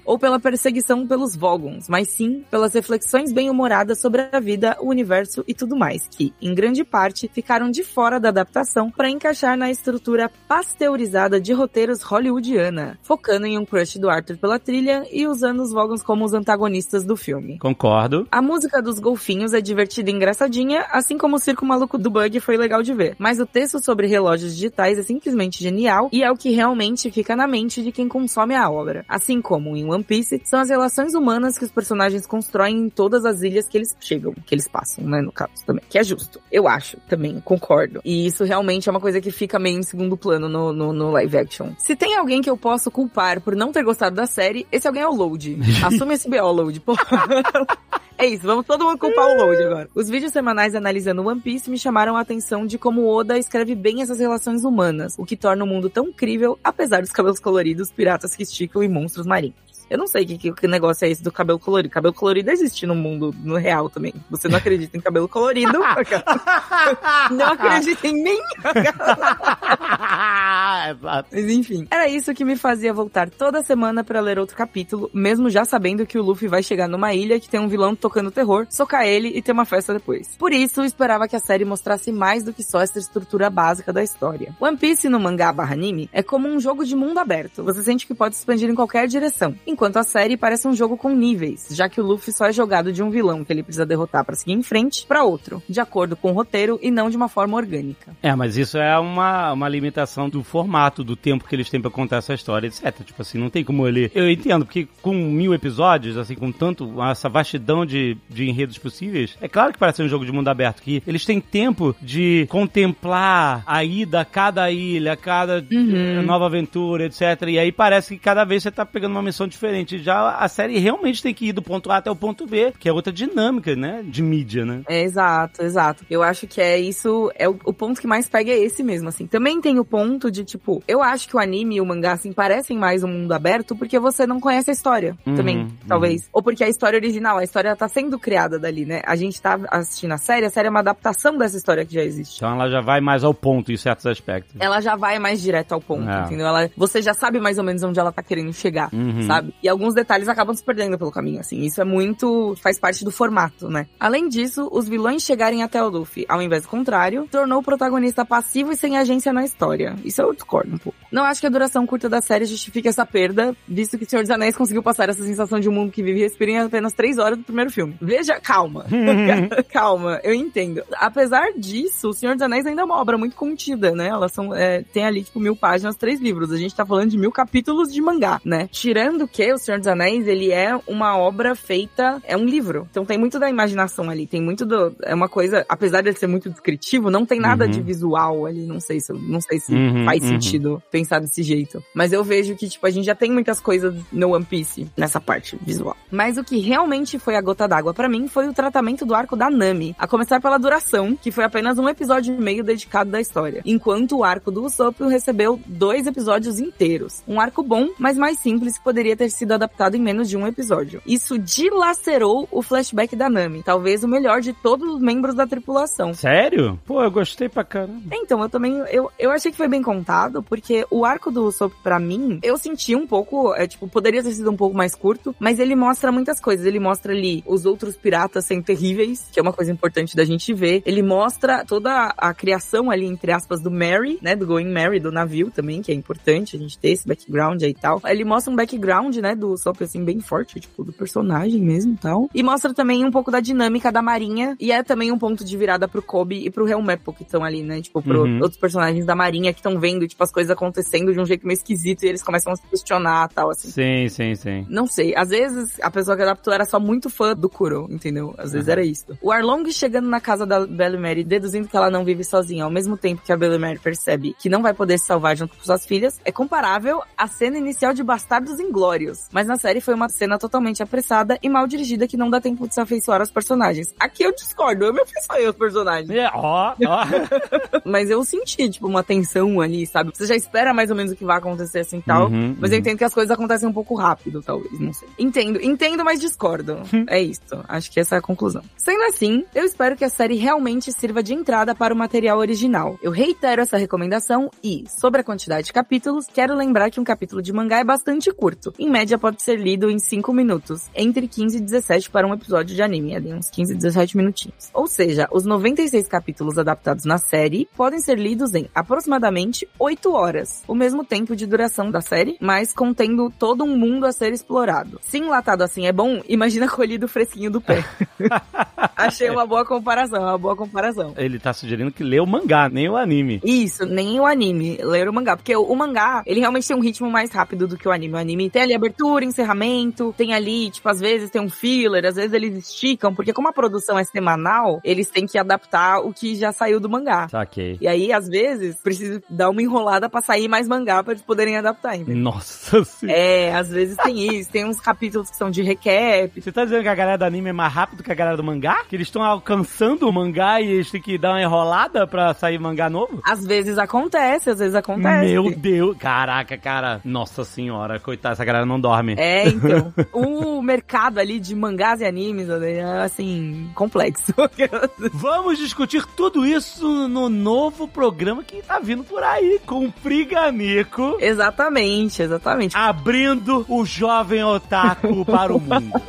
ou pela perseguição pelos Vogons, mas sim pelas reflexões bem-humoradas sobre a vida, o universo e tudo mais, que, em grande parte, ficaram de fora da adaptação para encaixar na estrutura pasteurizada de roteiros hollywoodiana, focando em um crush do Arthur pela trilha e usando os Vogons como os antagonistas do filme. Concordo. A música dos golfinhos é divertida e engraçadinha, assim como o circo maluco do Bug foi legal de ver. Mas o texto sobre relógios digitais é simplesmente genial e é o que realmente fica na mente de quem consome a obra. Assim como em One Piece, são as relações humanas que os personagens constroem em todas as ilhas que eles chegam, que eles passam, né, no caso também. Que é justo. Eu acho, também, concordo. E isso realmente é uma coisa que fica meio em segundo plano no, no, no live action. Se tem alguém que eu posso culpar por não ter gostado da série, esse alguém é o Load. Assume esse BO, Load, pô. É isso, vamos todo mundo culpar o Load agora. Os vídeos semanais analisando One Piece me chamaram a atenção de como Oda escreve bem essas relações humanas, o que torna o mundo tão incrível, apesar dos cabelos coloridos, piratas que esticam e monstros marinhos. Eu não sei que, que, que negócio é esse do cabelo colorido. Cabelo colorido existe no mundo, no real também. Você não acredita em cabelo colorido? não acredita em mim? Mas enfim, era isso que me fazia voltar toda semana pra ler outro capítulo, mesmo já sabendo que o Luffy vai chegar numa ilha que tem um vilão tocando terror, socar ele e ter uma festa depois. Por isso, eu esperava que a série mostrasse mais do que só essa estrutura básica da história. One Piece no mangá barra anime é como um jogo de mundo aberto. Você sente que pode expandir em qualquer direção. Enquanto a série parece um jogo com níveis, já que o Luffy só é jogado de um vilão que ele precisa derrotar pra seguir em frente pra outro, de acordo com o roteiro e não de uma forma orgânica. É, mas isso é uma, uma limitação do formato, do tempo que eles têm pra contar essa história, etc. Tipo assim, não tem como ele. Eu entendo, porque com mil episódios, assim, com tanto, essa vastidão de, de enredos possíveis, é claro que parece um jogo de mundo aberto, que eles têm tempo de contemplar a ida a cada ilha, a cada Uhum. eh, nova aventura, etc. E aí parece que cada vez você tá pegando uma missão diferente. Já a série realmente tem que ir do ponto A até o ponto B, que é outra dinâmica, né? De mídia, né? É, exato, exato. Eu acho que é isso, é o, o ponto que mais pega é esse mesmo, assim. Também tem o ponto de, tipo, eu acho que o anime e o mangá, assim, parecem mais um mundo aberto porque você não conhece a história, Uhum, também, uhum. talvez. Ou porque a história original, a história tá sendo criada dali, né? A gente tá assistindo a série, a série é uma adaptação dessa história que já existe. Então ela já vai mais ao ponto em certos aspectos. Ela já vai mais direto ao ponto, É. entendeu? Ela, você já sabe mais ou menos onde ela tá querendo chegar, Uhum. sabe? E alguns detalhes acabam se perdendo pelo caminho, assim. Isso é muito. faz parte do formato, né? Além disso, os vilões chegarem até o Luffy, ao invés do contrário, tornou o protagonista passivo e sem agência na história. Isso eu discordo. um pouco. Não acho que a duração curta da série justifique essa perda, visto que Senhor dos Anéis conseguiu passar essa sensação de um mundo que vive e respira em apenas três horas do primeiro filme. Veja, calma. calma, eu entendo. Apesar disso, O Senhor dos Anéis ainda é uma obra muito contida, né? Elas são, é, tem ali, tipo, mil páginas, três livros. A gente tá falando de mil capítulos de mangá, né? Tirando que O Senhor dos Anéis, ele é uma obra feita, é um livro. Então tem muito da imaginação ali, tem muito do, é uma coisa, apesar de ser muito descritivo, não tem nada Uhum. de visual ali, não sei se, não sei se Uhum, faz uhum. sentido pensar desse jeito. Mas eu vejo que, tipo, a gente já tem muitas coisas no One Piece, nessa parte visual. Mas o que realmente foi a gota d'água pra mim foi o tratamento do arco da Nami. A começar pela duração, que foi apenas um episódio e meio dedicado da história. Enquanto o arco do Usopp recebeu dois episódios inteiros. Um arco bom, mas mais simples, que poderia ter sido adaptado em menos de um episódio. Isso dilacerou o flashback da Nami. Talvez o melhor de todos os membros da tripulação. Sério? Pô, eu gostei pra caramba. Então, eu também, eu, eu achei que foi bem contado, porque o arco do Usopp, pra mim, eu senti um pouco, é, tipo, poderia ter sido um pouco mais curto, mas ele mostra muitas coisas. Ele mostra ali os outros piratas sendo terríveis, que é uma coisa importante da gente ver. Ele mostra toda a, a criação ali, entre aspas, do Mary, né, do Going Mary, do navio também, que é importante a gente ter esse background aí e tal. Ele mostra um background, né, do Usopp, assim, bem forte, tipo, do personagem mesmo e tal. E mostra também um pouco da dinâmica da marinha, e é também um ponto de virada pro Kobe e pro Helmepo, que estão ali, né, tipo, pro Uhum. outros personagens da marinha que estão vendo, tipo, as coisas acontecendo de um jeito meio esquisito e eles começam a se questionar e tal, assim. Sim, sim, sim. Não sei, às vezes a pessoa que adaptou era só muito fã do Kuro, entendeu? Às vezes era isso. O Arlong chegando na casa da Belle Mary, deduzindo que ela não vive sozinha, ao mesmo tempo que a Belle Mary percebe que não vai poder se salvar junto com suas filhas, é comparável à cena inicial de Bastardos Inglórios. Mas na série foi uma cena totalmente apressada e mal dirigida que não dá tempo de se afeiçoar aos personagens. Aqui eu discordo, eu me afeiçoei aos personagens. É, ó, ó. Mas eu senti, tipo, uma tensão ali, sabe? Você já espera mais ou menos o que vai acontecer assim e tal. Uhum, mas eu uhum. entendo que as coisas acontecem um pouco rápido, talvez, não sei. Entendo, entendo, mas discordo. é isso. Acho que essa é a conclusão. Sendo assim, eu espero que a série realmente sirva de entrada para o material original. Eu reitero essa recomendação e, sobre a quantidade de capítulos, quero lembrar que um capítulo de mangá é bastante curto. Em média, pode ser lido em 5 minutos, entre 15 e 17 para um episódio de anime, ali uns 15 e 17 minutinhos. Ou seja, os 96 capítulos adaptados na série podem ser lidos em aproximadamente 8 horas, o mesmo tempo de duração da série, mas contendo todo um mundo a ser explorado. Se enlatado assim é bom, imagina colhido fresquinho do pé. Achei uma boa comparação, uma boa comparação. Ele tá sugerindo que lê o mangá, nem o anime. Isso, nem o anime, ler o mangá. Porque o, o mangá, ele realmente tem um ritmo mais rápido do que o anime. O anime tem ali abertura, encerramento, tem ali, tipo, às vezes tem um filler, às vezes eles esticam, porque como a produção é semanal, eles têm que adaptar o que já saiu do mangá. Saquei. E aí, às vezes, precisa dar uma enrolada pra sair mais mangá pra eles poderem adaptar ainda. Nossa senhora. É, às vezes tem isso. Tem uns capítulos que são de recap. Você tá dizendo que a galera do anime é mais rápido que a galera do mangá? Que eles estão alcançando o mangá e eles têm que dar uma enrolada pra sair mangá novo? Às vezes acontece, às vezes acontece. Meu Deus. Caraca, cara. Nossa senhora. Coitada, essa galera não dorme. É, então. o mercado ali de mangás e animes é, assim, complexo. Vamos discutir tudo isso no novo programa que tá vindo por aí, com o Priganico. exatamente, exatamente. Abrindo o jovem otaku para o mundo.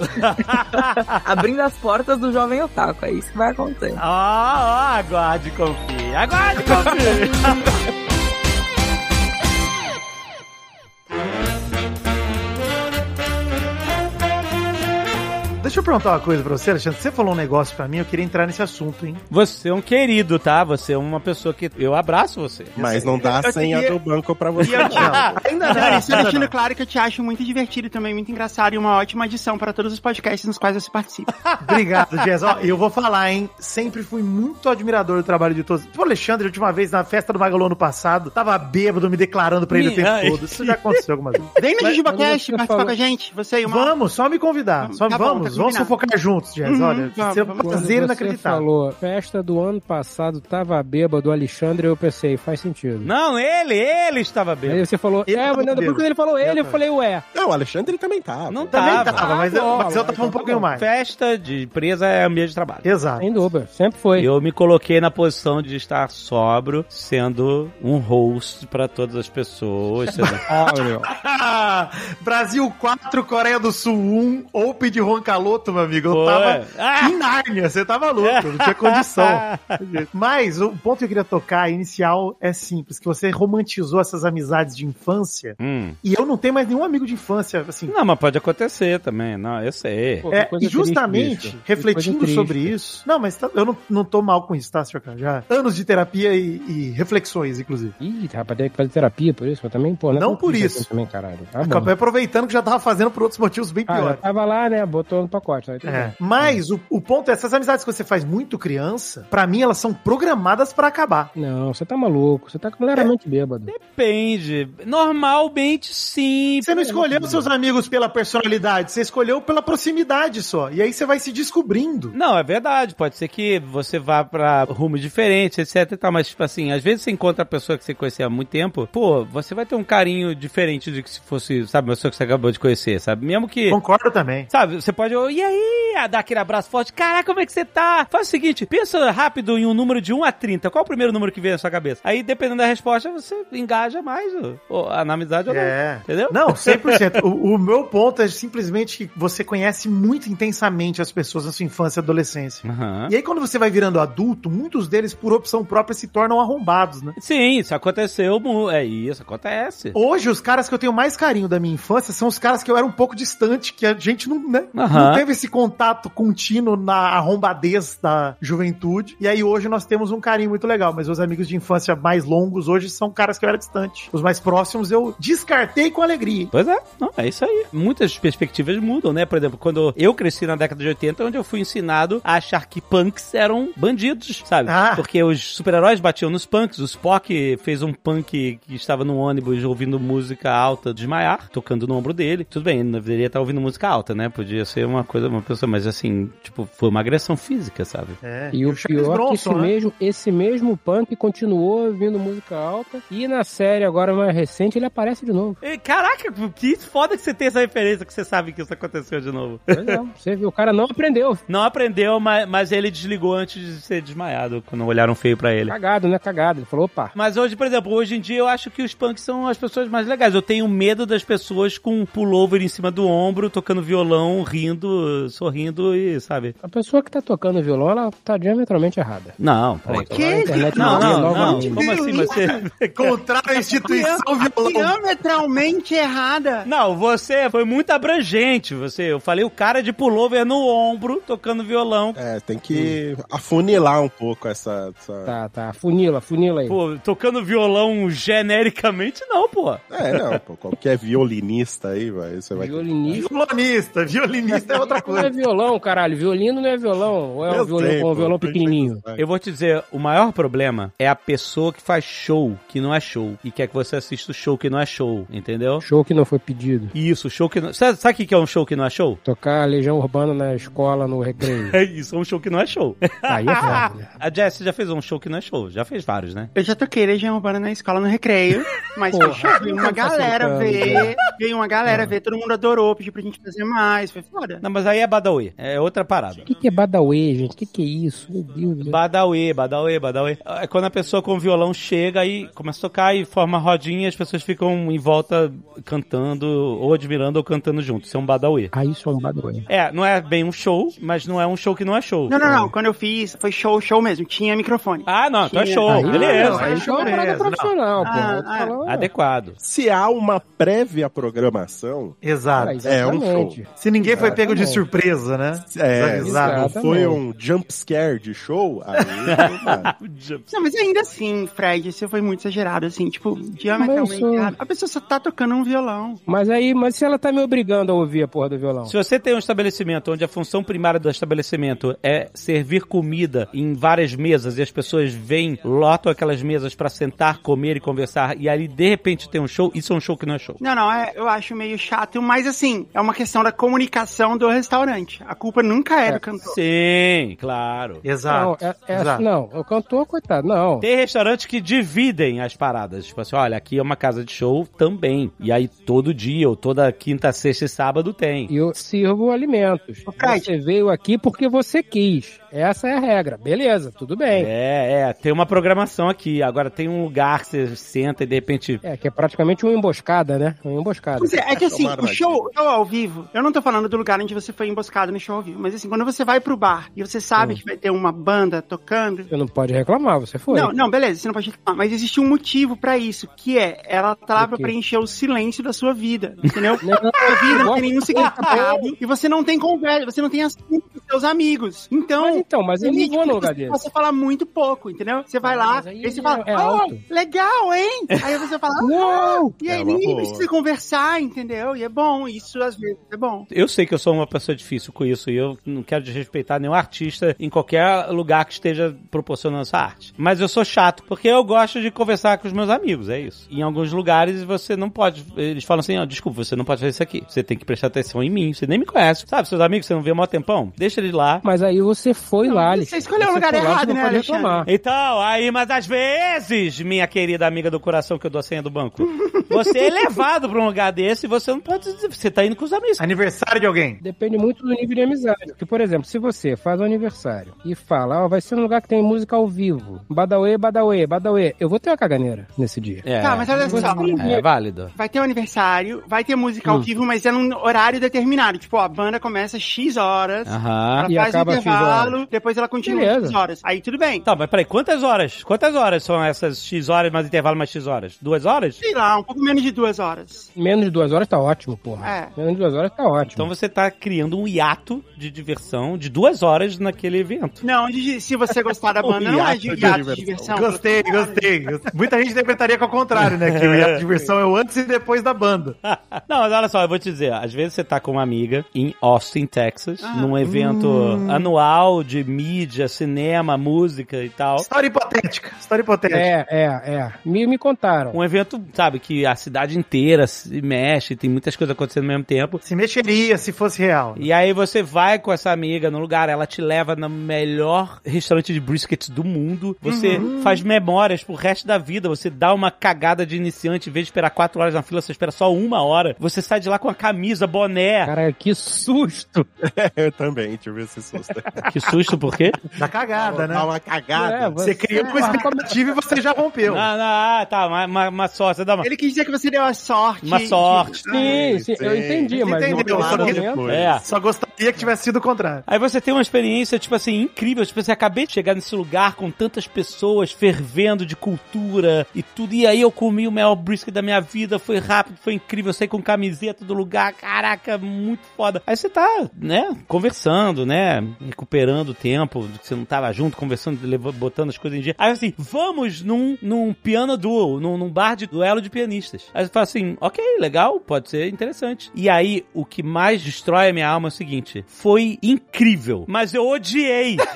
Abrindo as portas do jovem otaku, é isso que vai acontecer. Ó, ó, aguarde e confie. Aguarde confie. Deixa eu perguntar uma coisa pra você, Alexandre. Você falou um negócio pra mim, eu queria entrar nesse assunto, hein? Você é um querido, tá? Você é uma pessoa que... Eu abraço você. Mas não dá a Eu senha queria- do banco pra E você. eu. Ainda não. deixando claro que eu te acho muito divertido também, muito engraçado e uma ótima adição para todos os podcasts nos quais você participa. Obrigado, Jess. Ó, eu vou falar, hein? Sempre fui muito admirador do trabalho de todos. O Alexandre, a última vez, na festa do Magalu ano passado, tava bêbado, me declarando pra ele o tempo Ai. todo. Isso já aconteceu algumas vezes. Vem no JujubaCast participar falou- com a gente, você e uma... Vamos, só me convidar. Só, Tá bom, vamos, tá vamos combinado. focar juntos, Jess. Uhum, Olha, um. Quando prazer você inacreditável. falou, festa do ano passado tava bêbado, Alexandre, eu pensei, faz sentido. Não, ele, ele estava Aí bêbado. você falou, Ele é, tava mas depois quando ele falou ele, eu falei, ué. Não, o Alexandre também tá. Não Também tava. tava, mas, eu, mas eu tava um tá pouquinho mais. Festa de empresa é ambiente de trabalho. Exato. Sem dúvida, sempre foi. Eu me coloquei na posição de estar sóbrio, sendo um host pra todas as pessoas. sendo- Ah, meu. Brasil 4, Coreia do Sul 1, Open de Roncalô caloto, meu amigo. Eu Pô, tava é. Ah! em Nárnia, você tava louco, não tinha condição. Mas o ponto que eu queria tocar inicial é simples, que você romantizou essas amizades de infância, Hum. e eu não tenho mais nenhum amigo de infância, assim. Não, mas pode acontecer também. Não, eu sei. Pô, É, e justamente, triste, refletindo sobre isso. Não, mas tá- eu não, não tô mal com isso, tá, senhor Cara? Já anos de terapia e, e reflexões, inclusive. Ih, rapaz, tem que fazer terapia por isso, mas também, pô, Não tão por triste isso. Também, caralho. Tá. Acabei aproveitando que já tava fazendo por outros motivos bem Ah, piores. tava lá, né? Botou no pacote. Né? Tudo É. bem. Mas o, o ponto é, essas amizades que você faz muito criança, pra mim elas são programadas pra acabar. Não, você tá maluco. Você tá claramente bêbado. Depende. Normalmente sim. Você não escolheu seus amigos pela personalidade, você escolheu pela proximidade só. E aí você vai se descobrindo. Não, é verdade. Pode ser que você vá pra rumos diferentes, etc e tal. Mas, tipo assim, às vezes você encontra a pessoa que você conhecia há muito tempo, pô, você vai ter um carinho diferente de que se fosse, sabe, uma pessoa que você acabou de conhecer, sabe? Mesmo que. Concordo também. Sabe, você pode, "Oh, e aí, dar aquele abraço forte, caraca, como é que você tá? Faz o seguinte, pensa rápido em um número de 1 a 30, qual é o primeiro número que vem na sua cabeça? Aí, dependendo da resposta, você engaja mais ou, na amizade ou não. É. Entendeu? Não, 100%. o, o meu ponto é simplesmente que você conhece muito intensamente as pessoas na sua infância e adolescência. Aham. E aí, quando você vai virando adulto, muitos deles, por opção própria, se tornam arrombados, né? Sim, isso aconteceu, é isso, acontece. Hoje, os caras que eu tenho mais carinho da minha infância são os caras que eu era um pouco distante, que a gente não, né, Aham. não teve esse contato contínuo na arrombadez da juventude. E aí, hoje, nós temos um carinho muito legal. Mas os amigos de infância mais longos hoje são caras que eu era distante. Os mais próximos eu descartei com alegria. Pois é, não, é isso aí. Muitas perspectivas mudam, né? Por exemplo, quando eu cresci na década de 80, onde eu fui ensinado a achar que punks eram bandidos, sabe? Ah. Porque os super-heróis batiam nos punks. O Spock fez um punk que estava no ônibus ouvindo música alta desmaiar, tocando no ombro dele. Tudo bem, ele não deveria estar ouvindo música alta, né? Podia ser uma coisa, uma pessoa, mas assim, tipo, foi uma agressão física, sabe? É. E o pior é que Bronson, esse, né? mesmo, esse mesmo punk continuou ouvindo música alta. E na série agora mais recente ele aparece de novo. E, caraca, que foda que você tem essa referência que você sabe que isso aconteceu de novo. Pois é, você viu, o cara não aprendeu. Não aprendeu, mas, mas ele desligou antes de ser desmaiado, quando olharam feio pra ele. Cagado, né? Cagado. Ele falou, opa. Mas hoje, por exemplo, hoje em dia eu acho que os punks são as pessoas mais legais. Eu tenho medo das pessoas com um pullover em cima do ombro, tocando violão, rindo, sorrindo e, sabe? A pessoa que tá tocando violão, ela tá diametralmente errada. Não, peraí. A internet Não, mudou não, não. novamente. Como assim? Você... Contrário à instituição violão. Diametralmente errada. Não, você foi muito abrangente. Você, eu falei o cara de pullover no ombro, tocando violão. É, tem que afunilar um pouco essa. essa- Tá, tá. Funila, funila aí. Pô, tocando violão genericamente, não, pô. É, não, pô, qualquer violinista aí, vai, você vai. Violinista. Violonista. Violinista é outra Não é coisa. violão, caralho. Violino não é violão. Ou é um violão sei, com um violão pequenininho? Eu vou te dizer, o maior problema é a pessoa que faz show que não é show e quer que você assista o show que não é show, entendeu? Show que não foi pedido. Isso, show que não. Sabe, sabe o que é um show que não é show? Tocar Legião Urbana na escola, no recreio. É isso, é um show que não é show. Aí é foda, né? A Jess já fez um show que não é show, já fez vários, né? Eu já toquei Legião Urbana na escola no recreio, mas Porra, foi show. Veio uma tá galera ver, veio uma galera ver, todo mundo adorou, pediu pra gente fazer mais, foi foda. Não, mas aí é Badawi, é outra parada. O que, que é Badawi, gente? O que, que é isso? Meu Deus céu. Badawi, Badawi, Badawi. É quando a pessoa com o violão chega e começa a tocar e forma rodinha e as pessoas ficam em volta cantando, ou admirando ou cantando junto. Isso é um Badawi. Ah, isso é um Badawi. É, não é bem um show, mas não é um show que não é show. Não, não, não. Quando eu fiz, foi show, show mesmo. Tinha microfone. Ah, não, então é show, Aí, beleza. não, aí Aí é uma parada beleza, não. profissional, pô. Ah, ah, falando- Adequado. Se há uma prévia programação, Exato. Ah, É, um exatamente. Se ninguém foi pego de Exatamente. surpresa, né? é, Exato. não foi um jump scare de show, aí não mas ainda assim, Fred, isso foi muito exagerado, assim, tipo, diametralmente errado. A pessoa só tá tocando um violão. Mas aí, mas se ela tá me obrigando a ouvir a porra do violão? Se você tem um estabelecimento onde a função primária do estabelecimento é servir comida em várias mesas e as pessoas vêm, lotam aquelas mesas pra sentar, comer e conversar e ali de repente tem um show, isso é um show que não é show. Não, não, é, eu acho meio chato, mas assim, é uma questão da comunicação do restaurante. A culpa nunca é, do cantor. Sim, claro. Exato. Não, é, é- Exato. não, o cantor, coitado, não. Tem restaurantes que dividem as paradas. Tipo assim, olha, aqui é uma casa de show também. E aí todo dia, ou toda quinta, sexta e sábado tem. E eu sirvo alimentos. Fred. Você veio aqui porque você quis. Essa é a regra. Beleza, tudo bem. É, é, tem uma programação aqui. Agora tem um lugar que você senta e de repente. É, que é praticamente uma emboscada, né? Uma emboscada. Pois é, é que assim, Tomara o show, show ao vivo, eu não tô falando do lugar onde você foi emboscado no show ao vivo, mas assim, quando você vai pro bar e você sabe que vai ter uma banda tocando. Você não pode reclamar, você foi. Não, não, beleza, você não pode reclamar, mas existe um motivo pra isso, que é, ela tá lá pra preencher o silêncio da sua vida, entendeu? Não, sua vida não tem nenhum significado e você não tem conversa, você não tem assunto com seus amigos. Então, Mas então, mas eu não vou que lugar você desse. possa falar muito pouco, entendeu? Você vai lá, Mas aí aí você fala, é oh, alto." legal, hein? Aí você fala, Uou! e aí É uma ninguém boa. precisa conversar, entendeu? E é bom, isso às vezes é bom. Eu sei que eu sou uma pessoa difícil com isso e eu não quero desrespeitar nenhum artista em qualquer lugar que esteja proporcionando essa arte. Mas eu sou chato, porque eu gosto de conversar com os meus amigos, é isso. Em alguns lugares você não pode. Eles falam assim: ó, desculpa, você não pode fazer isso aqui. Você tem que prestar atenção em mim. Você nem me conhece. Sabe, seus amigos, você não vê há mó tempão? Deixa eles lá. Mas aí você foi lá, você escolheu o lugar errado, não né, Alexandre? Então, aí, mas às vezes, minha querida amiga do coração que eu dou a senha do banco, você é levado pra um lugar desse e você não pode. Você tá indo com os amigos. Aniversário de alguém. Depende muito do nível de amizade. Porque, por exemplo, se você faz um aniversário e fala, ó, vai ser um lugar que tem música ao vivo, badauê, badauê, badauê, eu vou ter uma caganeira nesse dia. É, Tá, mas olha só. é válido. Vai ter um aniversário, vai ter música ao vivo, mas é num horário determinado. Tipo, ó, a banda começa X horas, Aham. ela E faz um acaba X intervalo, depois ela continua Beleza. X horas. Aí tudo bem. Tá, mas peraí, quantas horas? Quantas horas são essas X horas mais intervalo mais X horas? Duas horas? Sei lá, um pouco menos de duas horas. Menos de duas horas tá ótimo, porra. É. Menos de duas horas tá ótimo. Então você tá criando um hiato de diversão de duas horas naquele evento. Não, se você gostar da banda, não é de hiato de diversão. Gostei, gostei. Muita gente interpretaria que é o contrário, né? Que o hiato de diversão é o antes e depois da banda. Não, mas olha só, eu vou te dizer, às vezes você tá com uma amiga em Austin, Texas, num evento anual de mídia, cinema, música e tal. História hipotética. História hipotética. É, é, é. Me, me contaram. Um evento, sabe, que a cidade inteira se mexe, tem muitas coisas acontecendo ao mesmo tempo. Se mexeria se fosse real. E aí você vai com essa amiga no lugar, ela te leva no melhor restaurante de briskets do mundo. Você faz memórias pro resto da vida. Você dá uma cagada de iniciante, em vez de esperar quatro horas na fila, você espera só uma hora. Você sai de lá com a camisa, boné. Cara, que susto! Eu também tive esse susto. Que susto, por quê? Da cagada, Dá né? uma cagada. É, Você criou uma expectativa e você já rompeu. Não, não, ah, tá, uma, uma, uma sorte, você dá uma, Ele quis dizer que você deu a sorte. uma sorte. Sim, sim, eu sim. entendi, mas Entendeu, só que- momento... É. Só gostaria que tivesse sido o contrário. Aí você tem uma experiência, tipo assim, incrível. Tipo assim, acabei de chegar nesse lugar com tantas pessoas fervendo de cultura e tudo. E aí eu comi o maior brisket da minha vida. Foi rápido, foi incrível. Eu saí com camiseta do lugar. Caraca, muito foda. Aí você tá, né, conversando, né? Recuperando o tempo que você não tava junto, conversando, botando as coisas em dia. Aí assim, vamos num, num piano duo, num, num bar de duelo de pianistas. Aí você fala assim, ok, legal, pode ser interessante. E aí, o que mais destrói a minha alma é o seguinte: foi incrível, mas eu odiei.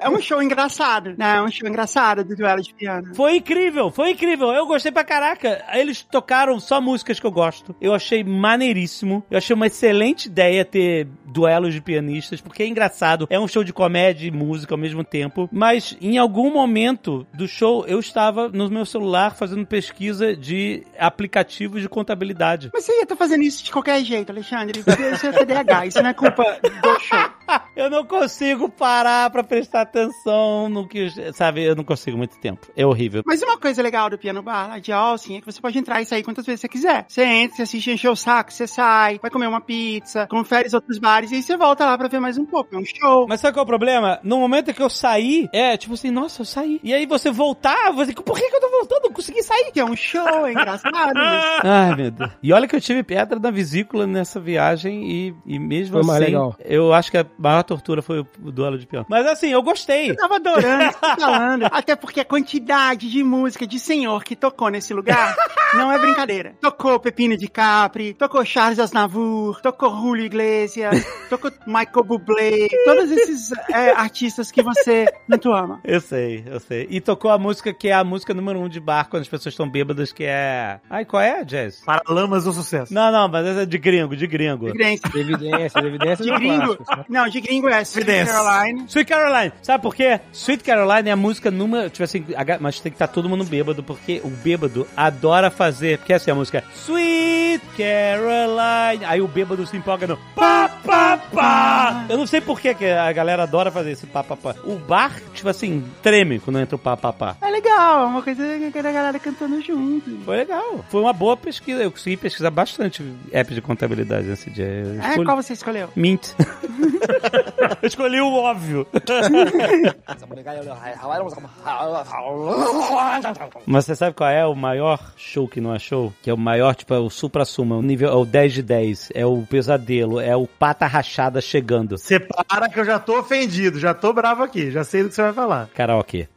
É um show engraçado, né? É um show engraçado do duelo de piano. Foi incrível, foi incrível. Eu gostei pra caraca. Eles tocaram só músicas que eu gosto. Eu achei maneiríssimo. Eu achei uma excelente ideia ter duelos de pianistas, porque é engraçado. É um show de comédia e música ao mesmo tempo. Mas em algum momento do show, eu estava no meu celular fazendo pesquisa de aplicativos de contabilidade. Mas você ia estar fazendo isso de qualquer jeito, Alexandre. Isso é TDAH, isso não é culpa do show. Eu não consigo parar pra prestar atenção no que, sabe, eu não consigo muito tempo. É horrível. Mas uma coisa legal do piano bar lá de Austin é que você pode entrar e sair quantas vezes você quiser. Você entra, você assiste, encher o saco, você sai, vai comer uma pizza, confere os outros bares e aí você volta lá pra ver mais um pouco. É um show. Mas sabe qual é o problema? No momento que eu saí, é tipo assim, nossa, eu saí. E aí você voltar, você, por que, que eu tô voltando? Não consegui sair. Que é um show, é engraçado. mas- Ai, meu Deus. E olha que eu tive pedra na vesícula nessa viagem e, e mesmo Foi assim, mais legal. eu acho que a maior tortura foi o, duelo de piano. Mas assim, eu gostei. Eu tava adorando tá falando. Até porque a quantidade de música de senhor que tocou nesse lugar não é brincadeira. Tocou Pepino de Capri, tocou Charles Aznavour, tocou Julio Iglesias, tocou Michael Bublé, todos esses é, artistas que você tanto ama. Eu sei, eu sei. E tocou a música que é a música número um de bar quando as pessoas estão bêbadas, que é. Ai, qual é, Jazz? Paralamas do sucesso. Não, não, mas essa é de gringo, de gringo. De gringo. Evidência, evidência De é gringo. Não, de gringo é Sweet. Caroline. Sweet Caroline. Sabe por quê? Sweet Caroline é a música número. Tipo assim, mas tem que estar todo mundo bêbado, porque o bêbado adora fazer. Porque assim, a música é Sweet Caroline. Aí o bêbado se empolga no pá, pá, pá. Eu não sei por que que a galera adora fazer esse pá, pá, pá. O bar, tipo assim, treme quando entra o pá, pá, pá. É legal, é uma coisa que a galera cantando junto. Foi legal. Foi uma boa pesquisa. Eu consegui pesquisar bastante apps de contabilidade nesse dia. Eu É, escolhi- qual você escolheu? Mint. eu escolhi o óbvio. Mas você sabe qual é o maior show que não é show? Que é o maior, tipo, é o supra-suma, o nível, é o 10 de 10, é o pesadelo, é o pata rachada chegando. Separa que eu já tô ofendido, já tô bravo aqui, já sei do que você vai falar. Karaokê.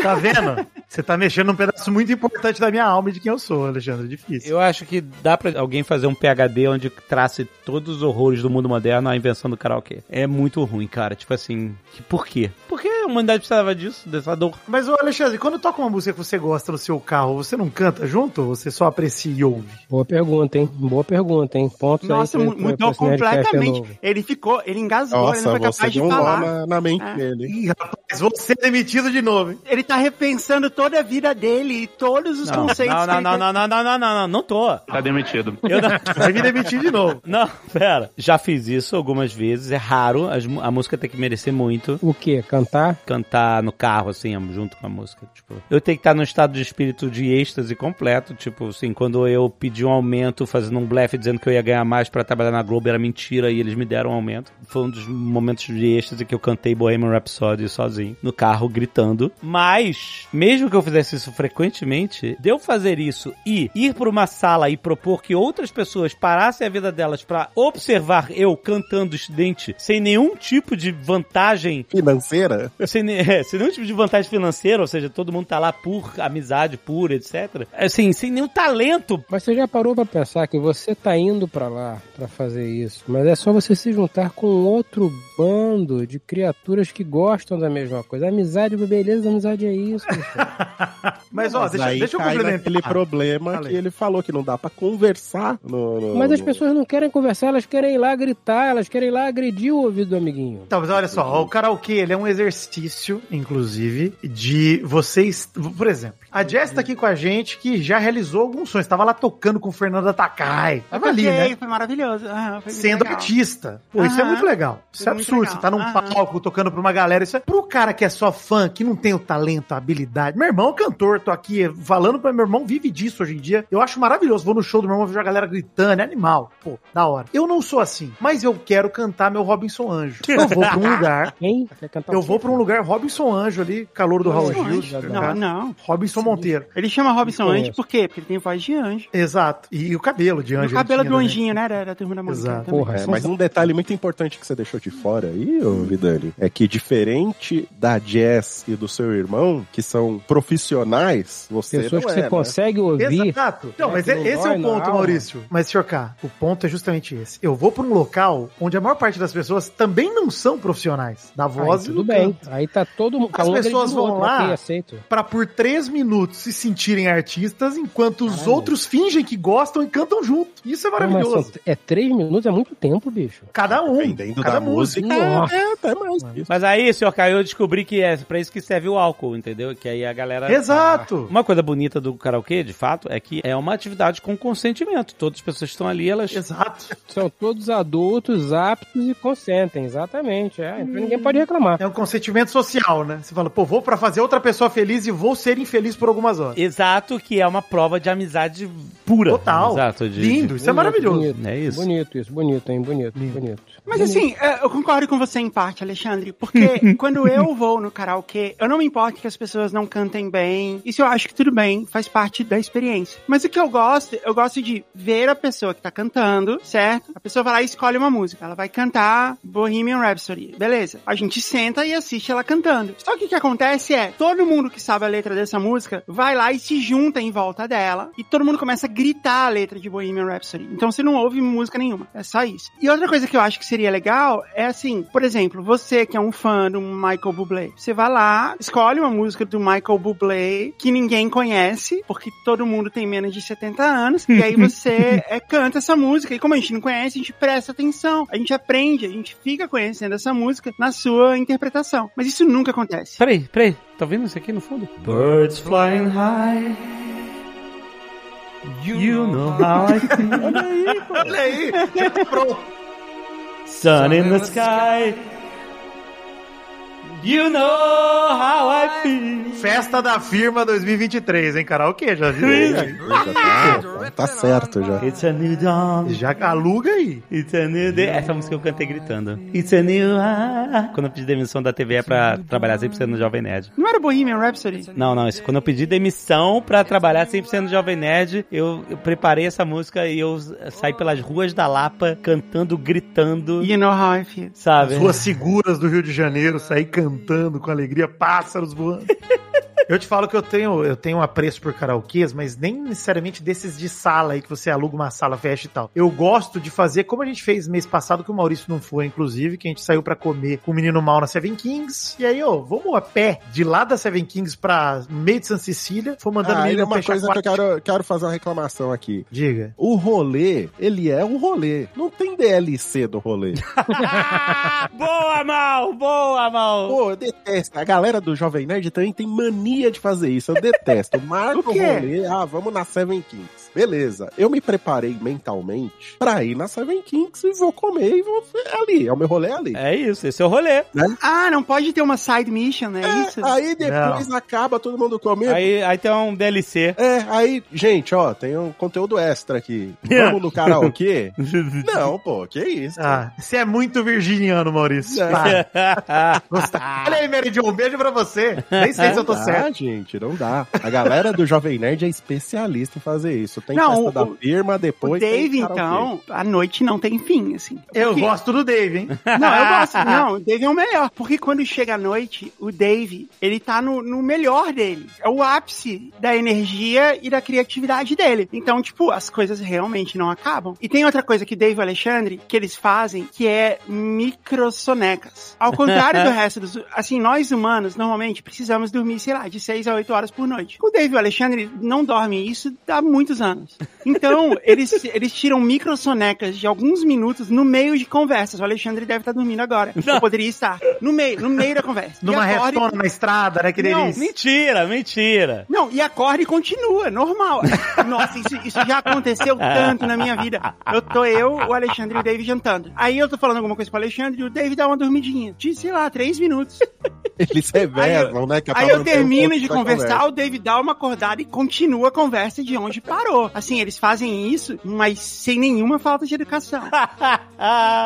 Tá vendo? Você tá mexendo num pedaço muito importante da minha alma e de quem eu sou, Alexandre. É difícil. Eu acho que dá pra alguém fazer um PHD onde trace todos os horrores do mundo moderno à invenção do karaokê. É muito ruim, cara. Tipo assim, por quê? Porque a humanidade precisava disso, dessa dor. Mas, ô Alexandre, quando toca uma música que você gosta no seu carro, você não canta junto ou você só aprecia e ouve? Boa pergunta, hein? Boa pergunta, hein? Pontos Nossa, aí pra- mudou pra de completamente. Ele ficou, ele engasgou, ele não Nossa, foi capaz de falar. na, na mente É. dele. Ih, rapaz, você é demitido de novo, hein? Ele tá repensando toda a vida dele e todos os Não, conceitos não, não, não, não, não, não, não, não, não, não tô. Tá demitido. Eu não... Vai me demitir de novo. Não, pera. Já fiz isso algumas vezes. É raro. as A música tem que merecer muito. O quê? Cantar? Cantar no carro, assim, junto com a música. Tipo, eu tenho que estar num estado de espírito de êxtase completo. Tipo, assim, quando eu pedi um aumento, fazendo um blefe dizendo que eu ia ganhar mais pra trabalhar na Globo, era mentira e eles me deram um aumento. Foi um dos momentos de êxtase que eu cantei Bohemian Rhapsody sozinho, no carro, gritando. Mas, mesmo que eu fizesse isso frequentemente, de eu fazer isso e ir pra uma sala e propor que outras pessoas parassem a vida delas pra observar eu cantando estudante sem nenhum tipo de vantagem Financeira? sem, é, sem nenhum tipo de vantagem financeira, ou seja, todo mundo tá lá por amizade pura, etc. Assim, sem nenhum talento. Mas você já parou pra pensar que você tá indo pra lá pra fazer isso, mas é só você se juntar com outro bando de criaturas que gostam da mesma coisa. Amizade, beleza, amizade é isso. Mas, ó, Mas deixa, aí deixa eu cai complementar. naquele problema Falei. que ele falou que não dá pra conversar no, no- mas as no- pessoas não querem conversar, elas querem ir lá gritar, elas querem ir lá agredir o ouvido do amiguinho. Então, mas olha só, o karaokê ele é um exercício, inclusive, de vocês. Por exemplo, a Jess tá aqui com a gente que já realizou alguns sonhos. Tava lá tocando com o Fernando Takai. Tava ali, né? Foi maravilhoso. Ah, foi Sendo legal. artista. Pô, isso é muito legal. Isso Foi é absurdo. legal. Você tá num Aham. palco tocando pra uma galera. Isso é pro cara que é só fã, que não tem o talento, a habilidade. Meu irmão é cantor, tô aqui falando pra meu irmão, vive disso hoje em dia. Eu acho maravilhoso. Vou no show do meu irmão, vejo a galera gritando, é animal. Pô, da hora. Eu não sou assim, mas eu quero cantar meu Robinson Anjo. Eu vou pra um lugar. Quem? Eu vou pra um lugar, Robinson Anjo ali, calor do Raul Gil. Anjo. Não, não. Robinson Monteiro. Ele chama Robinson Conheço. Anjo por quê? Porque ele tem voz de anjo. Exato. E o cabelo de E anjo. o cabelo do né? anjinho, né? Da, da turma da música. Exato. Porra, É, mas um detalhe muito importante que você deixou de fora aí, ô Vidani, é que diferente da Jess e do seu irmão, que são profissionais, você pessoas não que é, você né? consegue ouvir. Exato. Então, É, mas não esse é o ponto. Maurício. Mas, senhor K, o ponto é justamente esse. Eu vou pra um local onde a maior parte das pessoas também não são profissionais da voz Aí, e tudo do bem. canto. Aí tá todo mundo. As pessoas vão outro, lá-. Pra por três minutos se sentirem artistas, enquanto os Caralho. outros fingem que gostam e cantam junto. Isso é Não, mas maravilhoso. são- é três minutos, é muito tempo, bicho. Cada um. Dependendo cada da música, Nossa. é, é até mais. Mas aí, senhor Caio, eu descobri que é pra isso que serve o álcool, entendeu? Que aí a galera. Exato. Uma coisa bonita do karaokê, de fato, é que é uma atividade com consentimento. Todas as pessoas que estão ali, elas. Exato. São todos adultos, aptos e consentem, exatamente. É, então ninguém pode reclamar. É um consentimento social, né? Você fala, pô, vou pra fazer outra pessoa feliz e vou ser infeliz por algumas horas. Exato, que é uma prova de amizade pura. Total. Exato. De, Lindo, isso é Bonito, maravilhoso. Bonito, É isso. Bonito isso, bonito, hein? Bonito, bonito. Mas assim, é, eu concordo com você em parte, Alexandre, porque quando eu vou no karaokê, eu não me importo que as pessoas não cantem bem. Isso eu acho que tudo bem, faz parte da experiência. Mas o que eu gosto, eu gosto de ver a pessoa que tá cantando, certo? A pessoa vai lá e escolhe uma música. Ela vai cantar Bohemian Rhapsody. Beleza. A gente senta e assiste ela cantando. Só que o que acontece é, todo mundo que sabe a letra dessa música vai lá e se junta em volta dela e todo mundo começa a gritar a letra de Bohemian Rhapsody. Então você não ouve música nenhuma. É só isso. E outra coisa que eu acho que seria legal é assim, por exemplo, você que é um fã do Michael Bublé, você vai lá, escolhe uma música do Michael Bublé que ninguém conhece, porque todo mundo tem menos de 70 anos, e aí você é, canta essa música. E como a gente não conhece, a gente presta atenção, a gente aprende, a gente fica conhecendo essa música na sua interpretação. Mas isso nunca acontece. Peraí, peraí. Tá ouvindo isso aqui no fundo? Birds flying high. You know how I feel. Olha aí, já tá pronto. Sun in the sky. You know how I feel. Festa da firma 2023, hein, karaokê, já viu? Já tá, tá certo já. It's a new dawn. Já aluga aí. It's a new day. Essa música eu cantei gritando. It's a new. Quando eu pedi demissão da TV é pra trabalhar 100% no Jovem Nerd. Não era Bohemian Rhapsody? Não, não. Isso, quando eu pedi demissão pra trabalhar 100% no Jovem Nerd, eu, eu preparei essa música e eu saí pelas ruas da Lapa cantando, gritando, You know how I feel. sabe? As ruas seguras do Rio de Janeiro, sair cantando com alegria, pássaros voando. Eu te falo que eu tenho, eu tenho um apreço por karaokês, mas nem necessariamente desses de sala aí que você aluga uma sala, fecha e tal. Eu gosto de fazer como a gente fez mês passado, que o Maurício não foi, inclusive, que a gente saiu pra comer com o menino mal na Seven Kings. E aí, ó, vamos a pé de lá da Seven Kings pra meio de Santa Cecília. Foi mandando o Ah, menino é uma coisa que eu quatro- quero, quero fazer uma reclamação aqui. Diga. O rolê, ele é um rolê. Não tem DLC do rolê. boa, Mal! Boa, Mal! Pô, eu detesto. A galera do Jovem Nerd também tem mania de fazer isso. Eu detesto. Marca O rolê. Ah, vamos na Seven Kings. Beleza. Eu me preparei mentalmente pra ir na Seven Kings e vou comer e vou é ali. É o meu rolê ali. É isso, esse é o rolê. Ah, não pode ter uma side mission, é, É, isso? aí depois acaba todo mundo comendo. Aí, aí tem um DLC. É, aí, gente, ó, tem um conteúdo extra aqui. Vamos no karaokê? Não, pô, que isso. Ah, você é muito virginiano, Maurício. Não. Olha aí, Mary Jo, um beijo pra você. Nem sei se eu tô não certo. Dá, gente, não dá. A galera do Jovem Nerd é especialista em fazer isso. Tem Não, festa da o- firma, O depois tem Dave, então, a noite não tem fim, assim. Eu Porque- gosto do Dave, hein? Não, eu gosto. Não, o Dave é o melhor. Porque quando chega a noite, o Dave, ele tá no, no melhor dele. É o ápice da energia e da criatividade dele. Então, tipo, as coisas realmente não acabam. E tem outra coisa que Dave e o Alexandre, que eles fazem, que é microsonecas. Ao contrário do resto dos... Assim, nós humanos, normalmente, precisamos dormir, sei lá, de 6 a 8 horas por noite. O Dave e o Alexandre não dormem isso há muitos anos. Então, eles, eles tiram microsonecas de alguns minutos no meio de conversas. O Alexandre deve estar dormindo agora. Eu poderia estar. No meio, no meio da conversa. Numa retona na estrada, né? Que Não, delícia. Mentira, mentira. Não, e acorda e continua, normal. Nossa, isso, isso já aconteceu tanto na minha vida. Eu tô eu, o Alexandre e o Dave jantando. Aí eu tô falando alguma coisa pro Alexandre e o Dave dá uma dormidinha. De, sei lá, três minutos. Eles revelam, né? Que Aí eu o termino ponto de conversar, conversa. o Dave dá uma acordada e continua a conversa de onde parou. Assim, eles fazem isso, mas sem nenhuma falta de educação.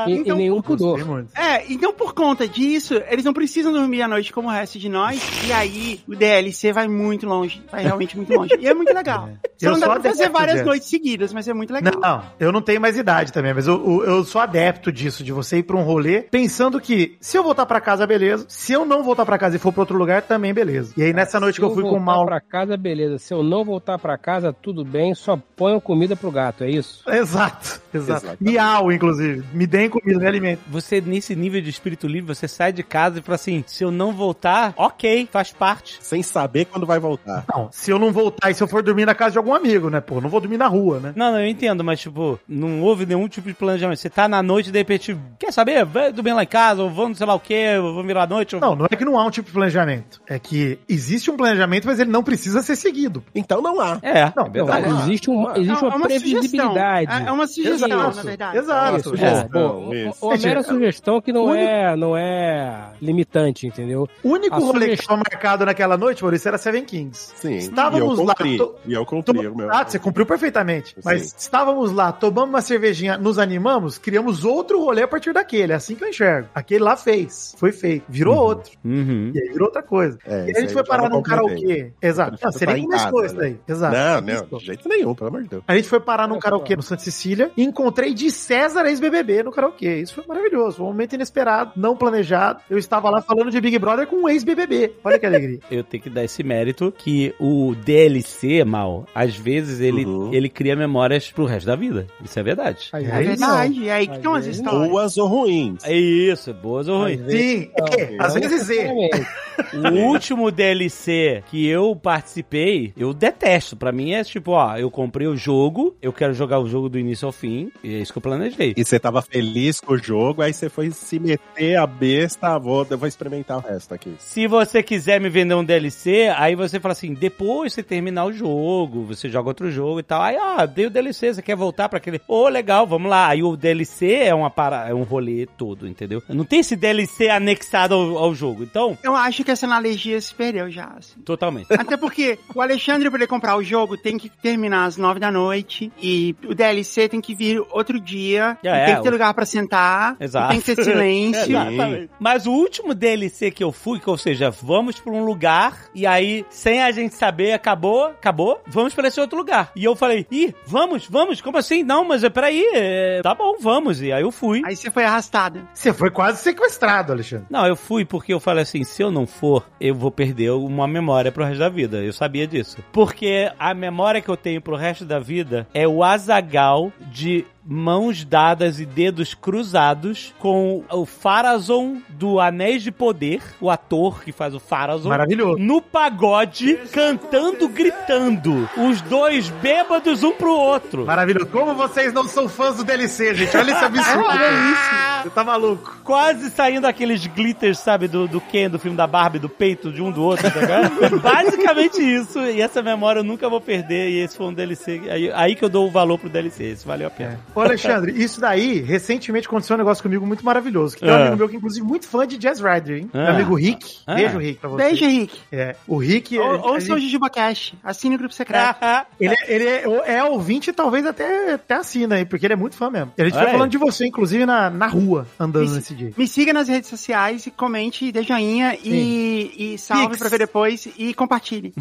E, Então, e nenhum pudor. É, então por conta disso, eles não precisam dormir à noite como o resto de nós. E aí, o DLC vai muito longe. Vai realmente muito longe. E é muito legal. Só Eu não dá pra fazer várias disso. noites seguidas, mas é muito legal. Não, eu não tenho mais idade também, mas eu, eu, eu sou adepto disso, de você ir pra um rolê pensando que se eu voltar pra casa, beleza. Se eu não voltar pra casa e for pra outro lugar, também beleza. E aí nessa noite que eu fui com o voltar mal. pra casa, beleza. Se eu não voltar pra casa, tudo bem, só ponham comida pro gato, é isso? Exato, exato. Exatamente. Miau, inclusive. Me deem comida, me alimentem. Você, nesse nível de espírito livre, você sai de casa e fala assim: se eu não voltar, ok, faz parte. Sem saber quando vai voltar. Não, se eu não voltar e se eu for dormir na casa de algum amigo, né? Pô, não vou dormir na rua, né? Não, não, eu entendo, mas tipo, não houve nenhum tipo de planejamento. Você tá na noite e de repente, quer saber? Vai dormir lá em casa, ou vamos sei lá o quê, ou vamos virar à noite. Ou... Não, não é que não há um tipo de planejamento. É que existe um planejamento, mas ele não precisa ser seguido. Então não há. É, Não, é verdade. não, Existe, um, existe uma, previsibilidade. sugestão. É é uma sugestão, Exato. na verdade. Exato. Isso, sugestão, boa. isso. Uma mera É, sugestão que não único- é, não é limitante, entendeu? O único A rolê que sugestão- estava marcado naquela noite, Maurício, era Seven Kings. Sim. Estávamos e eu lá, cumpri. to- E eu cumpri o meu. Ah, você cumpriu perfeitamente. Mas Sim. estávamos lá, tomamos uma cervejinha, nos animamos, criamos outro rolê a partir daquele. É assim que eu enxergo. Aquele lá fez. Foi feito. Virou outro. Uhum. E aí virou outra coisa. É, e aí a gente foi parar não num karaokê. Exato. prefiro Não, você nem em começou isso né? daí. Exato. Não, não, de jeito nenhum, pelo amor de Deus. A gente foi parar num karaokê no Santa Cecília e encontrei de César ex-BBB no karaokê. Isso foi maravilhoso. Foi um momento inesperado, não planejado. Eu estava lá falando de Big Brother com um ex-BBB. Olha que alegria. Eu tenho que dar esse mérito que o DLC, mal, às vezes ele, Uhum. ele cria memórias pro resto da vida. Isso é verdade. Às É É não. verdade. É aí que Às estão as vezes histórias. Boas ou ruins. É isso, boas ou ruins. Às vezes Sim, é, às vezes necessariamente. O último DLC que eu participei, eu detesto. Pra mim é tipo, ó, eu comprei o jogo, eu quero jogar o jogo do início ao fim, e é isso que eu planejei. E você tava feliz com o jogo, aí você foi se meter a besta, vou, eu vou experimentar o resto aqui. Se você quiser me vender um DLC, aí você fala assim, depois você terminar o jogo, você joga outro jogo e tal. Aí, ó, dei o DLC, você quer voltar pra aquele... Ô, legal, vamos lá. Aí o DLC é, uma para... é um rolê todo, entendeu? Não tem esse DLC anexado ao, ao jogo. Então, Eu acho que essa analogia se perdeu já, assim. totalmente. Até porque o Alexandre, pra ele comprar o jogo, tem que terminar às nove da noite. E o DLC tem que vir outro dia. É, e é, tem que ter o- lugar pra sentar. e Exato. Tem que ter silêncio. Mas o último DLC que eu fui, que, ou seja, vamos pra um lugar e aí, sem a gente saber, acabou, acabou, vamos pra esse outro lugar. E eu falei, ih, vamos, vamos, como assim? Não, mas é, peraí, é, tá bom, vamos. E aí eu fui. Aí você foi arrastado. Você foi quase sequestrado, Alexandre. Não, eu fui porque eu falei assim, se eu não for, eu vou perder uma memória pro resto da vida. Eu sabia disso. Porque a memória que eu tenho pro resto da vida é o azagal de mãos dadas e dedos cruzados com o Farazon do Anéis de Poder, o ator que faz o Farazon. Maravilhoso. No pagode, cantando, gritando. Os dois bêbados um pro outro. Maravilhoso. Como vocês não são fãs do DLC, gente? Olha esse absurdo. Você tá maluco. Quase saindo aqueles glitters, sabe, do, do Ken, do filme da Barbie, do peito de um do outro, tá ligado? Basicamente isso. E essa memória eu nunca vou perder. E esse foi um DLC. Aí, aí que eu dou o valor pro DLC. Esse valeu a pena. Ô, Alexandre, isso daí, recentemente aconteceu um negócio comigo muito maravilhoso. Que tem um Ah. amigo meu que, inclusive, muito fã de Jazz Rider, hein? Ah. Meu amigo Rick. Ah. Beijo, Rick, pra você. Beijo, Henrique. É, o Rick... Ou, ouça gente- o Jujuba Cash. Assine o grupo secreto. Ele, é, ele é, é ouvinte e talvez até, até assina aí, porque ele é muito fã mesmo. E a gente foi falando de você, inclusive, na, na rua, andando Isso. nesse dia. Me siga nas redes sociais e comente, dê joinha e, e salve Pix. pra ver depois e compartilhe.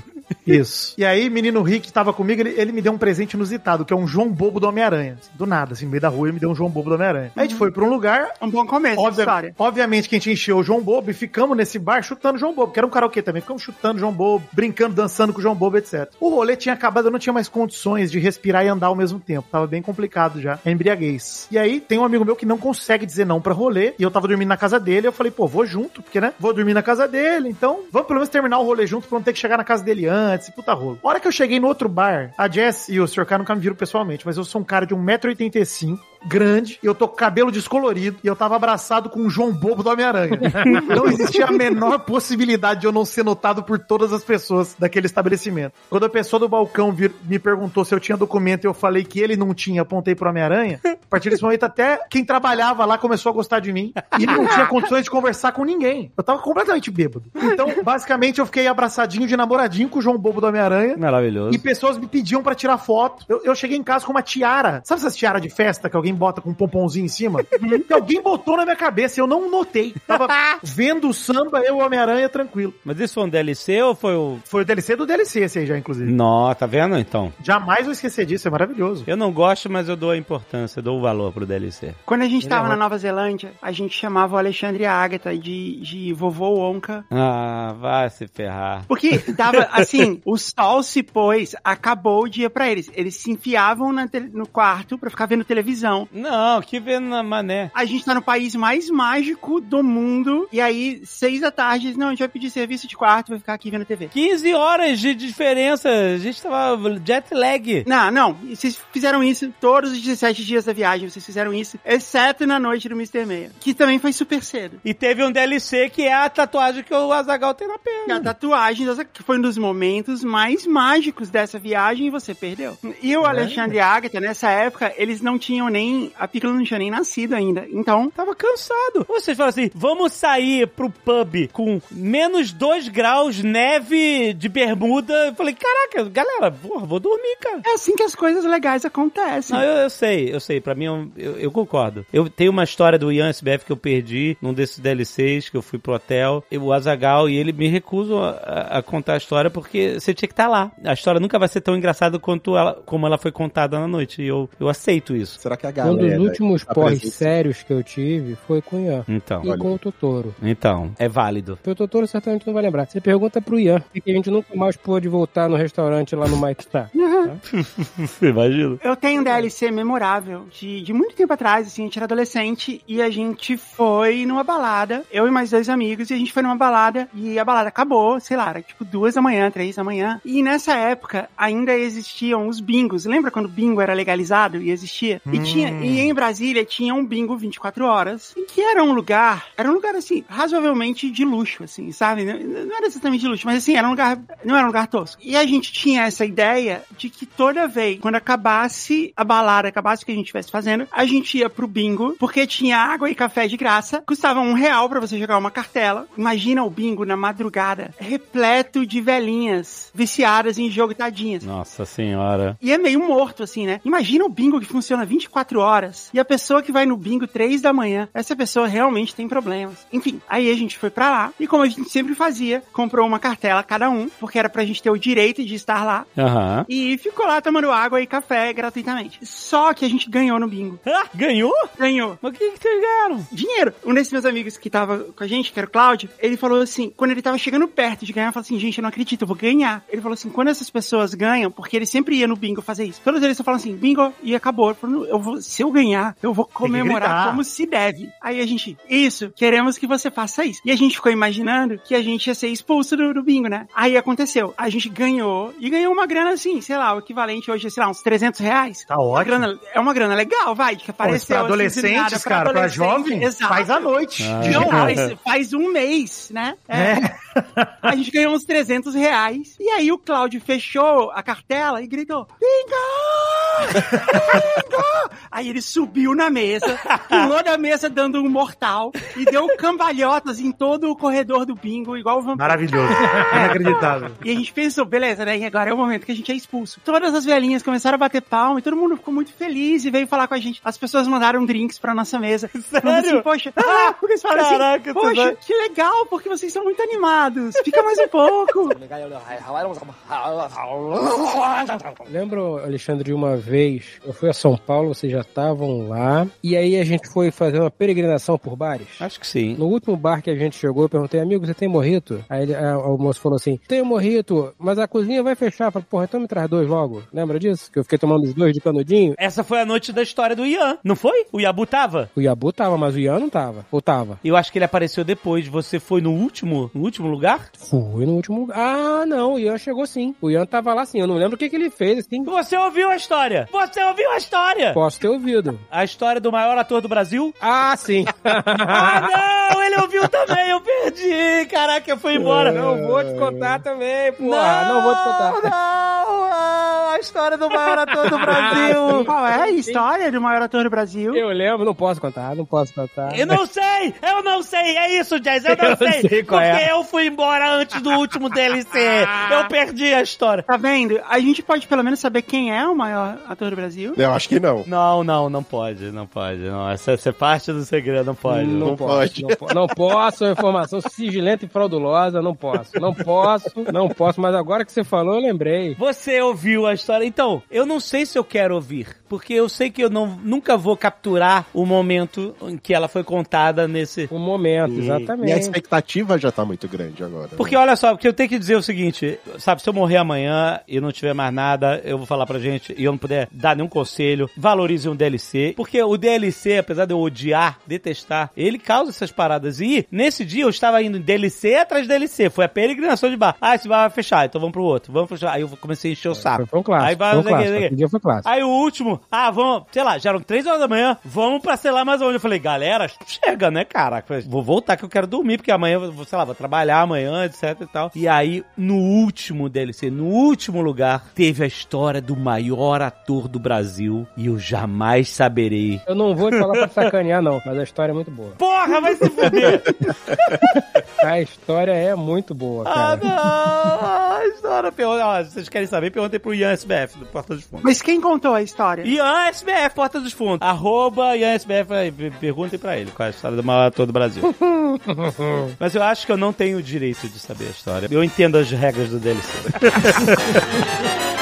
Isso. E aí, menino Rick que tava comigo, ele, ele me deu um presente inusitado, que é um João Bobo do Homem-Aranha. Do nada, assim, no meio da rua, ele me deu um João Bobo do Homem-Aranha. Aí a gente foi pra um lugar, Um bom começo Obvia- história. obviamente que a gente encheu o João Bobo e ficamos nesse bar chutando João Bobo, que era um karaokê também. Ficamos chutando João Bobo, brincando, dançando com o João Bobo, etc. O rolê tinha acabado, eu não tinha mais condições de respirar e andar ao mesmo tempo. Tava bem complicado já. A embriaguez. E aí tem um amigo meu que não consegue dizer não pra rolê, e eu tava dormindo na casa dele, eu falei, pô, vou junto, porque, né? Vou dormir na casa dele, então vamos pelo menos terminar o rolê junto pra não ter que chegar na casa dele antes, e puta rolo. A hora que eu cheguei no outro bar, a Jess e o Sr. K nunca me viram pessoalmente, mas eu sou um cara de 1,85m, grande, e eu tô com cabelo descolorido, e eu tava abraçado com o João Bobo do Homem-Aranha. não existia a menor possibilidade de eu não ser notado por todas as pessoas daquele estabelecimento. Quando a pessoa do balcão vir- me perguntou se eu tinha documento e eu falei que ele não tinha, apontei pro Homem-Aranha, a partir desse momento até quem trabalhava lá começou a gostar de mim, e não tinha condições de conversar com ninguém. Eu tava completamente bêbado. Então, basicamente, eu fiquei abraçadinho de namoradinho com o João Bobo do Homem-Aranha, Maravilhoso. e pessoas me pediam pra tirar foto. Eu, eu cheguei em casa com uma tiara. Sabe essas tiaras de festa que alguém bota com um pomponzinho em cima? que alguém botou na minha cabeça e eu não notei. Tava vendo o samba, eu e o Homem-Aranha tranquilo. Mas isso foi um DLC ou foi o. Foi o DLC do DLC esse aí já, inclusive. Nó, tá vendo então? Jamais vou esquecer disso, é maravilhoso. Eu não gosto, mas eu dou a importância, eu dou o valor pro DLC. Quando a gente Ele tava é na. Nova Zelândia, a gente chamava o Alexandre e a Agatha de, de vovô Onca. Ah, vai se ferrar. Porque dava, assim, o sol se pôs, acabou o dia pra eles. Eles se enfiavam na no quarto pra ficar vendo televisão. Não, que vendo mané. A gente tá no país mais mágico do mundo. E aí, seis da tarde, não, a gente vai pedir serviço de quarto, vai ficar aqui vendo TV. 15 horas de diferença. A gente tava jet lag. Não, não. Vocês fizeram isso todos os 17 dias da viagem. Vocês fizeram isso, exceto na noite do Mr. Meia. Que também foi super cedo. E teve um DLC que é a tatuagem que o Azagal tem na E a perna. tatuagem, que foi um dos momentos mais mágicos dessa viagem e você perdeu. E o Alexandre e a Agatha, nessa época, eles não tinham nem. A Piccolo não tinha nem nascido ainda. Então, Tava cansado. Vocês falam assim: vamos sair pro pub com menos 2 graus, neve de bermuda. Eu falei: caraca, galera, porra, vou dormir, cara. é assim que as coisas legais acontecem. Não, eu, eu sei, eu sei. Pra mim, eu, eu, eu concordo. Eu tenho uma história do Ian SBF que eu perdi num desses DLCs que eu fui pro hotel. Eu, o Azagal e ele me recusam a, a- contar a história porque você tinha que estar lá. A história nunca vai ser tão engraçada quanto ela, como ela foi contada na noite. E eu, eu aceito isso. Será que a Um dos galera últimos tá porres sérios que eu tive foi com o Ian. Então, E com o Totoro. então, é válido. O Totoro certamente não vai lembrar. Você pergunta pro Ian, porque a gente nunca mais pôde voltar no restaurante lá no Maitá. Imagina. Eu tenho um DLC memorável de, de muito tempo atrás, assim, a gente era adolescente e a gente foi numa balada, eu e mais dois amigos, e a gente foi numa balada e a balada acabou, sei lá, era tipo duas da manhã, três da manhã. E nessa época ainda existiam os bingos. Lembra quando o bingo era legalizado e existia? E tinha, e em Brasília tinha um bingo 24 horas, e que era um lugar, era um lugar assim, razoavelmente de luxo, assim, sabe? Não, não era exatamente de luxo, mas assim, era um lugar, não era um lugar tosco. E a gente tinha essa ideia de que toda vez, quando acabasse a balada, acabasse o que a gente estivesse fazendo, a gente ia pro bingo, porque tinha água e café de graça, custava um real pra você jogar uma cartela. Imagina o bingo na madrugada, repleto de velhinhas viciadas em jogo tadinhas. Nossa senhora. E é meio morto, assim, né? Imagina o bingo que funciona 24 horas e a pessoa que vai no bingo 3 da manhã, essa pessoa realmente tem problemas. Enfim, aí a gente foi pra lá e como a gente sempre fazia, comprou uma cartela cada um, porque era pra gente ter o direito de estar lá. Aham. E ficou lá tomando água e café gratuitamente. Só que a gente ganhou no bingo. Ah, ganhou? Ganhou. Mas o que, que vocês ganharam? Dinheiro. Um desses meus amigos que tava com a gente, que era o Cláudio, ele falou assim, quando ele tava chegando perto de ganhar, falou assim, gente, eu não acredito, eu vou ganhar. Ele falou assim, quando essas pessoas ganham, porque ele sempre ia no bingo fazer isso, todos eles só falam assim, bingo, e acabou. Falou, eu vou, se eu ganhar, eu vou comemorar como se deve. Aí a gente, isso, queremos que você faça isso. E a gente ficou imaginando que a gente ia ser expulso do, do bingo, né? Aí aconteceu, a gente ganhou, e ganhou uma grana assim, sei lá, o equivalente hoje, sei lá, uns 300 reais. Tá Uma ótimo. grana, é uma grana legal, vai, que Pô, apareceu. pra assim, do adolescentes, nada, cara, pra adolescente, jovem, exato. faz a noite. Ah. Não, jogar. faz, faz um mês, né? É. A gente ganhou uns 300 reais. E aí o Cláudio fechou a cartela e gritou: Bingo! Bingo! Aí ele subiu na mesa, pulou da mesa dando um mortal e deu cambalhotas em todo o corredor do bingo, igual o vampiro. Maravilhoso. Inacreditável. E a gente pensou, beleza, né? E agora é o momento que a gente é expulso. Todas as velhinhas começaram a bater palma e todo mundo ficou muito feliz e veio falar com a gente. As pessoas mandaram drinks pra nossa mesa. Falando Assim, Poxa, ah, porque eles falaram Caraca, assim, poxa, vai- que legal, porque vocês são muito animados. Fica mais um pouco. Lembro, Alexandre, de uma vez, eu fui a São Paulo, vocês já estavam lá, e aí a gente foi fazer uma peregrinação por bares. Acho que sim. No último bar que a gente chegou, eu perguntei, amigo, você tem morrito? Aí ele- a- o moço falou assim, tenho morrito, mas a cozinha vai fechar. Eu falei, porra, então me traz dois logo. Lembra disso? Que eu fiquei tomando os dois de canudinho? Essa foi a noite da história do Ian, não foi? O Yabu tava? O Yabu tava, mas o Ian não tava. Ou tava? Eu acho que ele apareceu depois. Você foi no último, no último lugar? Fui no último lugar. Ah, não, o Ian chegou sim. O Ian tava lá sim. Eu não lembro o que, que ele fez, assim. Você ouviu a história? Você ouviu a história? Posso ter ouvido. A história do maior ator do Brasil? Ah, sim. Ah, não! Ele ouviu também, eu perdi! Caraca, eu fui embora. não vou te contar também, porra. Não, vou te contar. Não, não! A história do maior ator do Brasil! Qual é a história do maior ator do Brasil? Eu lembro, não posso contar, não posso contar. Eu não sei! Eu não sei! É isso, Jazz, eu não Eu sei! sei qual porque é. eu fui embora antes do último DLC. Eu perdi a história. Tá vendo? A gente pode pelo menos saber quem é o maior ator do Brasil. Eu acho que não. Não, não, não pode, não pode. Não. Essa, essa é parte do segredo, não pode. Não, Não posso, pode. Não, não posso, é informação sigilenta e fraudulosa, não posso. Não posso, não posso, mas agora que você falou, eu lembrei. Você ouviu a história? Então, eu não sei se eu quero ouvir, porque eu sei que eu não, nunca vou capturar o momento em que ela foi contada nesse. Um momento, E- exatamente. E a expectativa já tá muito grande agora. né? Porque olha só, porque eu tenho que dizer o seguinte, sabe, se eu morrer amanhã e não tiver mais nada, eu vou falar pra gente e eu não puder dar nenhum conselho, valorize um DLC, porque o DLC, apesar de eu odiar, detestar, ele causa essas paradas. E nesse dia eu estava indo em DLC atrás de DLC, foi a peregrinação de bar. Ah, esse bar vai fechar, então vamos pro outro, vamos fechar. Aí eu comecei a encher o saco. Foi, um clássico. Aí vai, foi um o o clássico. Aí o último, ah, vamos, sei lá, já eram três horas da manhã, vamos pra sei lá mais onde. Eu falei, galera, chega, né, cara? Vou voltar que eu quero dormir, porque amanhã, sei lá, vou trabalhar amanhã, etc e tal. E aí, no último DLC, no último lugar, teve a história do maior ator do Brasil e eu jamais saberei. Eu não vou te falar pra sacanear, não, mas a história é muito boa. Porra, vai se fuder! A história é muito boa, ah, cara. não! A história, pergunta, vocês querem saber, perguntem pro Ian SBF, do Porta dos Fundos. Mas quem contou a história? IanSBF, Porta dos Fundos. Arroba IanSBF, é, perguntem pra ele qual é a história do maior ator do Brasil. Mas eu acho que eu não tenho o direito de saber a história. Eu entendo as regras do DLC.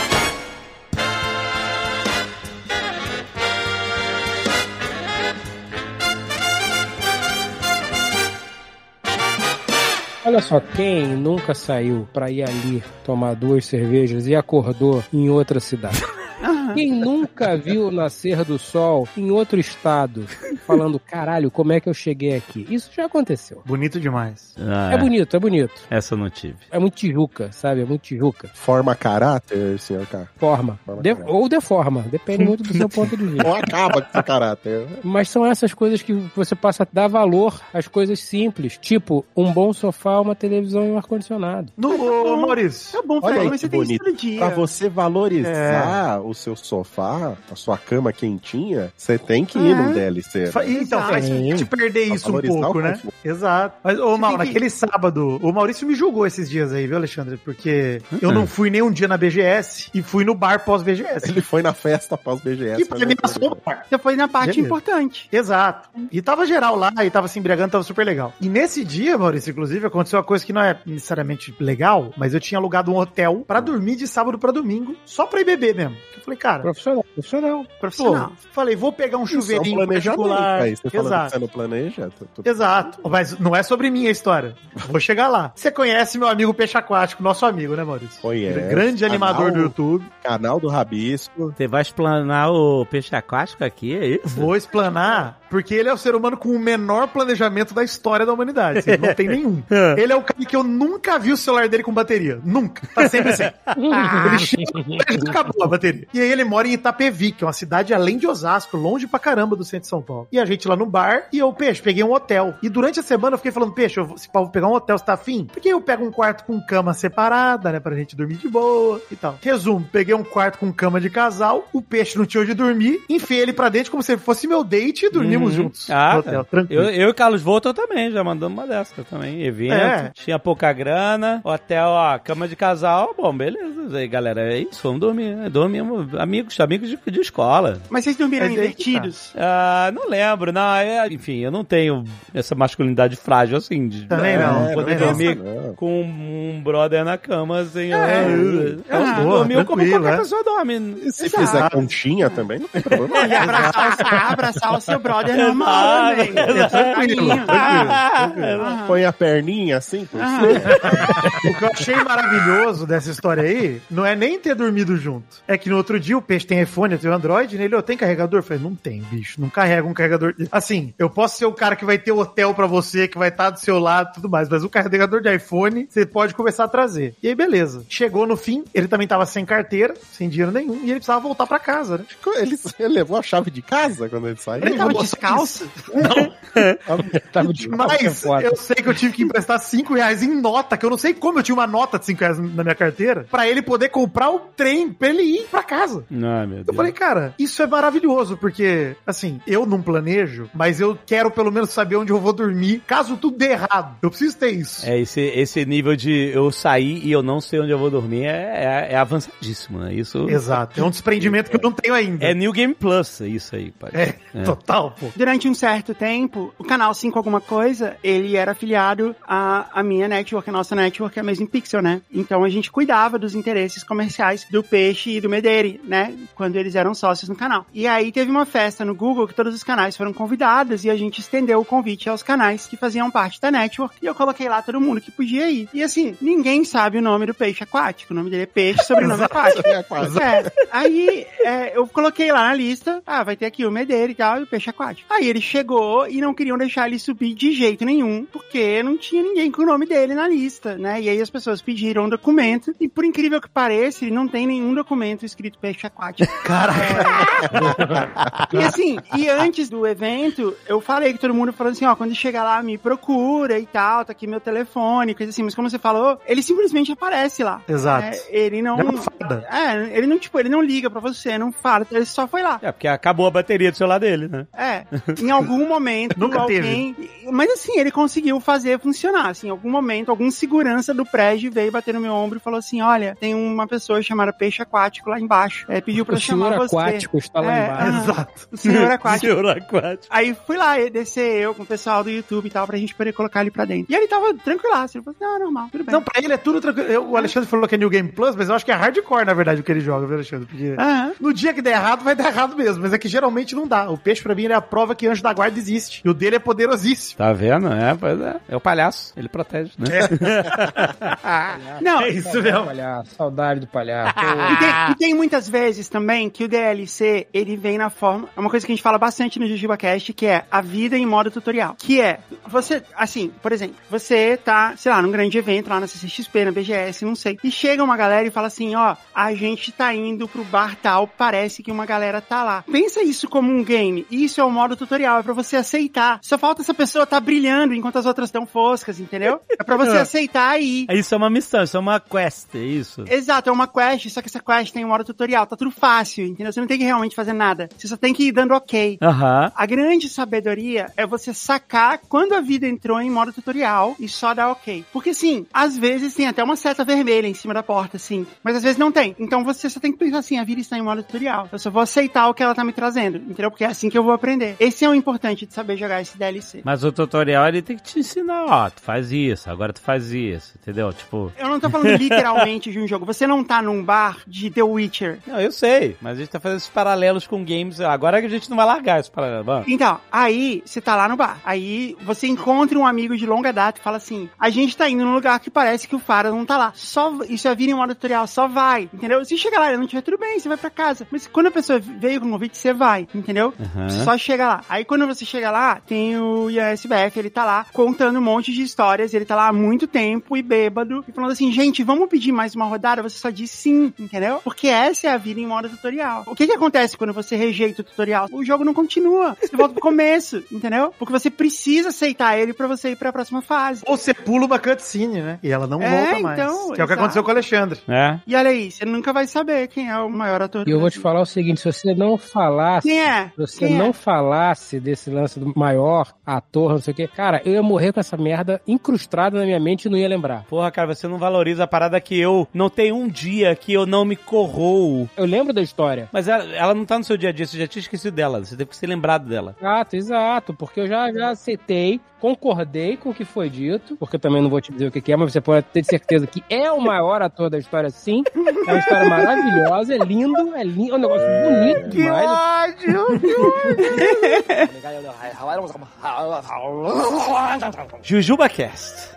Olha só, quem nunca saiu para ir ali tomar duas cervejas e acordou em outra cidade? Quem nunca viu o nascer do sol em outro estado, falando, caralho, como é que eu cheguei aqui? Isso já aconteceu. Bonito demais. Ah, É bonito, é bonito. Essa eu não tive. É muito tijuca, sabe? É muito tijuca. Forma caráter, senhor K. Forma. Forma De- caráter. ou deforma. Depende muito do seu ponto de vista. Ou acaba com esse caráter. Mas são essas coisas que você passa a dar valor às coisas simples. Tipo, um bom sofá, uma televisão e um ar-condicionado. No, ô, Maurício. Tá bom, Olha aí você tem bonito. todo dia. Pra você valorizar o seu sofá, a sua cama quentinha, você tem que ir É. num DLC. Né? Então, faz te perder Pra isso um pouco, o né? conforto. Exato. Mas, ô, Mal, tem que- naquele sábado, o Maurício me julgou esses dias aí, viu, Alexandre? Porque eu não fui nem um dia na BGS e fui no bar pós-BGS. Ele foi na festa após BGS. E pra mim passou o bar. Você foi na parte Beleza. importante. Exato. E tava geral lá, e tava se embriagando, tava super legal. E nesse dia, Maurício, inclusive, aconteceu uma coisa que não é necessariamente legal, mas eu tinha alugado um hotel pra dormir de sábado pra domingo, só pra ir beber mesmo. Eu falei, cara, Profissional, profissional. pô, Profissional. falei, vou pegar um Isso é um chuveirinho particular. Aí você Exato. você não planeja. tu- tu- Exato. Mas não é sobre mim a história. Vou chegar lá. Você conhece meu amigo Peixe Aquático, nosso amigo, né, Maurício? Conhece. Grande animador Canal- do YouTube. Canal do Rabisco. Você vai explanar o peixe aquático aqui, é isso? Vou explanar, porque ele é o ser humano com o menor planejamento da história da humanidade. Assim, não tem nenhum. Ele é o cara que eu nunca vi o celular dele com bateria. Nunca. Tá sempre assim. ele chega, acabou a bateria. E aí ele mora em Itapevi, que é uma cidade além de Osasco, longe pra caramba do centro de São Paulo. E a gente lá no bar, e eu, Peixe, peguei um hotel. E durante a semana eu fiquei falando, Peixe, eu vou, se pegar um hotel, você tá afim? Porque eu pego um quarto com cama separada, né, pra gente dormir de boa e tal. Resumo, peguei um quarto com cama de casal, o Peixe não tinha onde dormir, enfiei ele pra dentro como se fosse meu date e dormimos Uhum. juntos. Ah, no hotel, tranquilo. Eu, eu e Carlos Volta também, já mandamos uma dessa também. Evento, É. tinha pouca grana, hotel, ó, cama de casal, bom, beleza. Aí, galera, é isso, vamos dormir, né? Dormimos, amigos, amigos de, de escola. Mas vocês dormiram tá. invertidos? Ah, não lembro, não, é, enfim, eu não tenho essa masculinidade frágil assim, de Também não, é, poder dormir Não. com um brother na cama, assim, É, é, é, eu boa, dormi como qualquer é. pessoa dorme. E se Exato. fizer conchinha também, não tem problema. E abraçar, abraçar o seu brother normal Exato, também. É tranquilo, tranquilo. Aham. Põe a perninha assim, por Aham. O que eu achei maravilhoso dessa história aí não é nem ter dormido junto. É que no outro dia o peixe tem iPhone, eu tenho Android, nele eu tenho carregador. Eu falei, não tem, bicho, não carrega um carregador. Assim, eu posso ser o cara que vai ter o hotel pra você, que vai estar do seu lado e tudo mais, mas o carregador de iPhone você pode começar a trazer. E aí, beleza. Chegou no fim, ele também tava sem carteira, sem dinheiro nenhum, e ele precisava voltar pra casa, né? Ele, ele levou a chave de casa quando ele saiu? Ele tava Não, descalço? Tava de Mas eu sei que eu tive que emprestar 5 reais em nota, que eu não sei como eu tinha uma nota de 5 reais na minha carteira, pra ele poder comprar o trem pra ele ir pra casa. Ai, meu Eu Deus. falei, cara, isso é maravilhoso, porque, assim, eu não planejo, mas eu quero pelo menos saber onde eu vou dormir, caso tudo dê errado. Eu preciso ter isso. É, esse, esse nível de eu sair e eu não sei onde eu vou dormir é, é, é avançadíssimo, né? Isso Exato. É um desprendimento que eu não tenho ainda. é New Game Plus, isso aí, pai. É, É. total, pô. Durante um certo tempo, o canal 5 alguma coisa, ele era afiliado à, à minha network, a nossa network é a mesma Pixel, né? Então a gente cuidava dos interesses comerciais do Peixe e do Medeire, né? Quando eles eram sócios no canal. E aí teve uma festa no Google que todos os canais foram convidados e a gente estendeu o convite aos canais que faziam parte da network e eu coloquei lá todo mundo que podia ir. E assim, ninguém sabe o nome do peixe aquático. O nome dele é Peixe, sobrenome aquático. É. É, aí é, eu coloquei lá na lista, ah, vai ter aqui o Medeira e tal, e o peixe aquático. Aí ele chegou e não queriam deixar ele subir de jeito nenhum, porque não tinha ninguém com o nome dele na lista, né? E aí as pessoas pediram um documento, e por incrível que pareça, ele não tem nenhum documento escrito peixe aquático. Caraca. E assim, e antes do evento, eu falei que todo mundo falou assim, ó, quando chegar lá, me procura e tal, tá aqui meu telefone, coisa assim, mas como você falou, ele simplesmente aparece lá. Exato. É, ele não. É uma fada. É, ele não, tipo, ele não liga pra você, não fala, ele só foi lá. É, porque acabou a bateria do celular dele, né? É, em algum momento, Nunca alguém. Mas assim, ele conseguiu fazer funcionar. Assim, em algum momento, algum segurança do prédio veio bater no meu ombro e falou assim: Olha, tem uma pessoa chamada Peixe Aquático lá embaixo. É, pediu pra O senhor chamar você. aquático está lá É, embaixo. Exato. O senhor aquático. Senhor aquático. Aí fui lá e descer eu com o pessoal do YouTube e tal, pra gente poder colocar ele pra dentro. E ele tava tranquilaço. Ele falou assim: Não, normal, tudo bem. Não, pra ele é tudo tranquilo. Eu- o Alexandre falou que é New Game Plus, mas eu acho que é hardcore, na verdade, o que ele joga, viu, Alexandre? Porque no dia que der errado, vai dar errado mesmo. Mas é que geralmente não dá. O peixe, pra mim, ele é a prova que anjo da guarda existe. E o dele é poderosíssimo. Tá vendo? É, pois é. É o palhaço. Ele protege, né? Não, É isso mesmo. Palhaço, saudade do palhaço. E tem, e tem muitas vezes também que o DLC, ele vem na forma... É uma coisa que a gente fala bastante no Jujuba Cast, que é a vida em modo tutorial. Que é, você, assim, por exemplo, você tá, sei lá, num grande evento lá na CCXP, na BGS, não sei. E chega uma galera e fala assim, ó, a gente tá indo pro bar tal, parece que uma galera tá lá. Pensa isso como um game. Isso é o modo tutorial, é pra você aceitar. Só falta essa pessoa tá brilhando enquanto as outras estão foscas, entendeu? É pra você aceitar e ir. Isso é uma missão, isso é uma quest, é isso. Exato, é uma quest, só que essa quest tem um modo tutorial, tá tudo fácil, entendeu? Você não tem que realmente fazer nada. Você só tem que ir dando ok. Aham. A grande sabedoria é você sacar quando a vida entrou em modo tutorial e só dar ok. Porque sim, às vezes tem até uma seta vermelha em cima da porta, sim. Mas às vezes não tem. Então você só tem que pensar assim, a vida está em modo tutorial. Eu só vou aceitar o que ela tá me trazendo, entendeu? Porque é assim que eu vou aprender. Esse é o importante de saber jogar esse DLC. Mas o tutorial ele tem que te ensinar, ó, tu faz isso, agora tu faz isso, entendeu? Tipo. Eu não tô falando literalmente de um jogo. Você não tá num bar de The Witcher. Não, eu sei, mas a gente tá fazendo esses paralelos com games. Agora que a gente não vai largar esse paralelo. Vamos. Então, aí você tá lá no bar. Aí você encontra um amigo de longa data e fala assim: a gente tá indo num lugar que parece que o Fara não tá lá. Só isso é vir em modo tutorial, só vai. Entendeu? Se chegar lá e não tiver tudo bem, você vai pra casa. Mas quando a pessoa veio com o convite, você vai, entendeu? Uhum. Você só chega lá. Aí quando você chega lá, tem o ISBF, ele tá lá contando um monte de histórias, ele tá lá há muito tempo e bêbado, e falando assim, gente, vamos pedir mais uma rodada? Você só diz sim, entendeu? Porque essa é a vida em modo tutorial. O que que acontece quando você rejeita o tutorial? O jogo não continua. Você volta pro começo, entendeu? Porque você precisa aceitar ele pra você ir pra próxima fase. Ou você pula uma cutscene, né? E ela não É, volta mais. então, que é o que exato. aconteceu com o Alexandre. É. E olha aí, você nunca vai saber quem é o maior ator do E eu vou te falar o seguinte, se você não falasse, Quem é? se você Quem não é? Falasse desse lance do maior ator, não sei o quê, cara, eu ia morrer com essa merda incrustada na minha mente e não ia lembrar. Porra, cara, você não valoriza a parada que eu. Não tem um dia que eu não me corroo. Eu lembro da história. Mas ela, ela não tá no seu dia a dia, você já tinha esquecido dela. Você teve que ser lembrado dela. Exato, exato, porque eu já, já aceitei, concordei com o que foi dito, porque eu também não vou te dizer o que que é, mas você pode ter certeza que é o maior ator da história, sim. É uma história maravilhosa, é lindo, é lindo, é um negócio bonito demais. ódio! Jujuba Cast.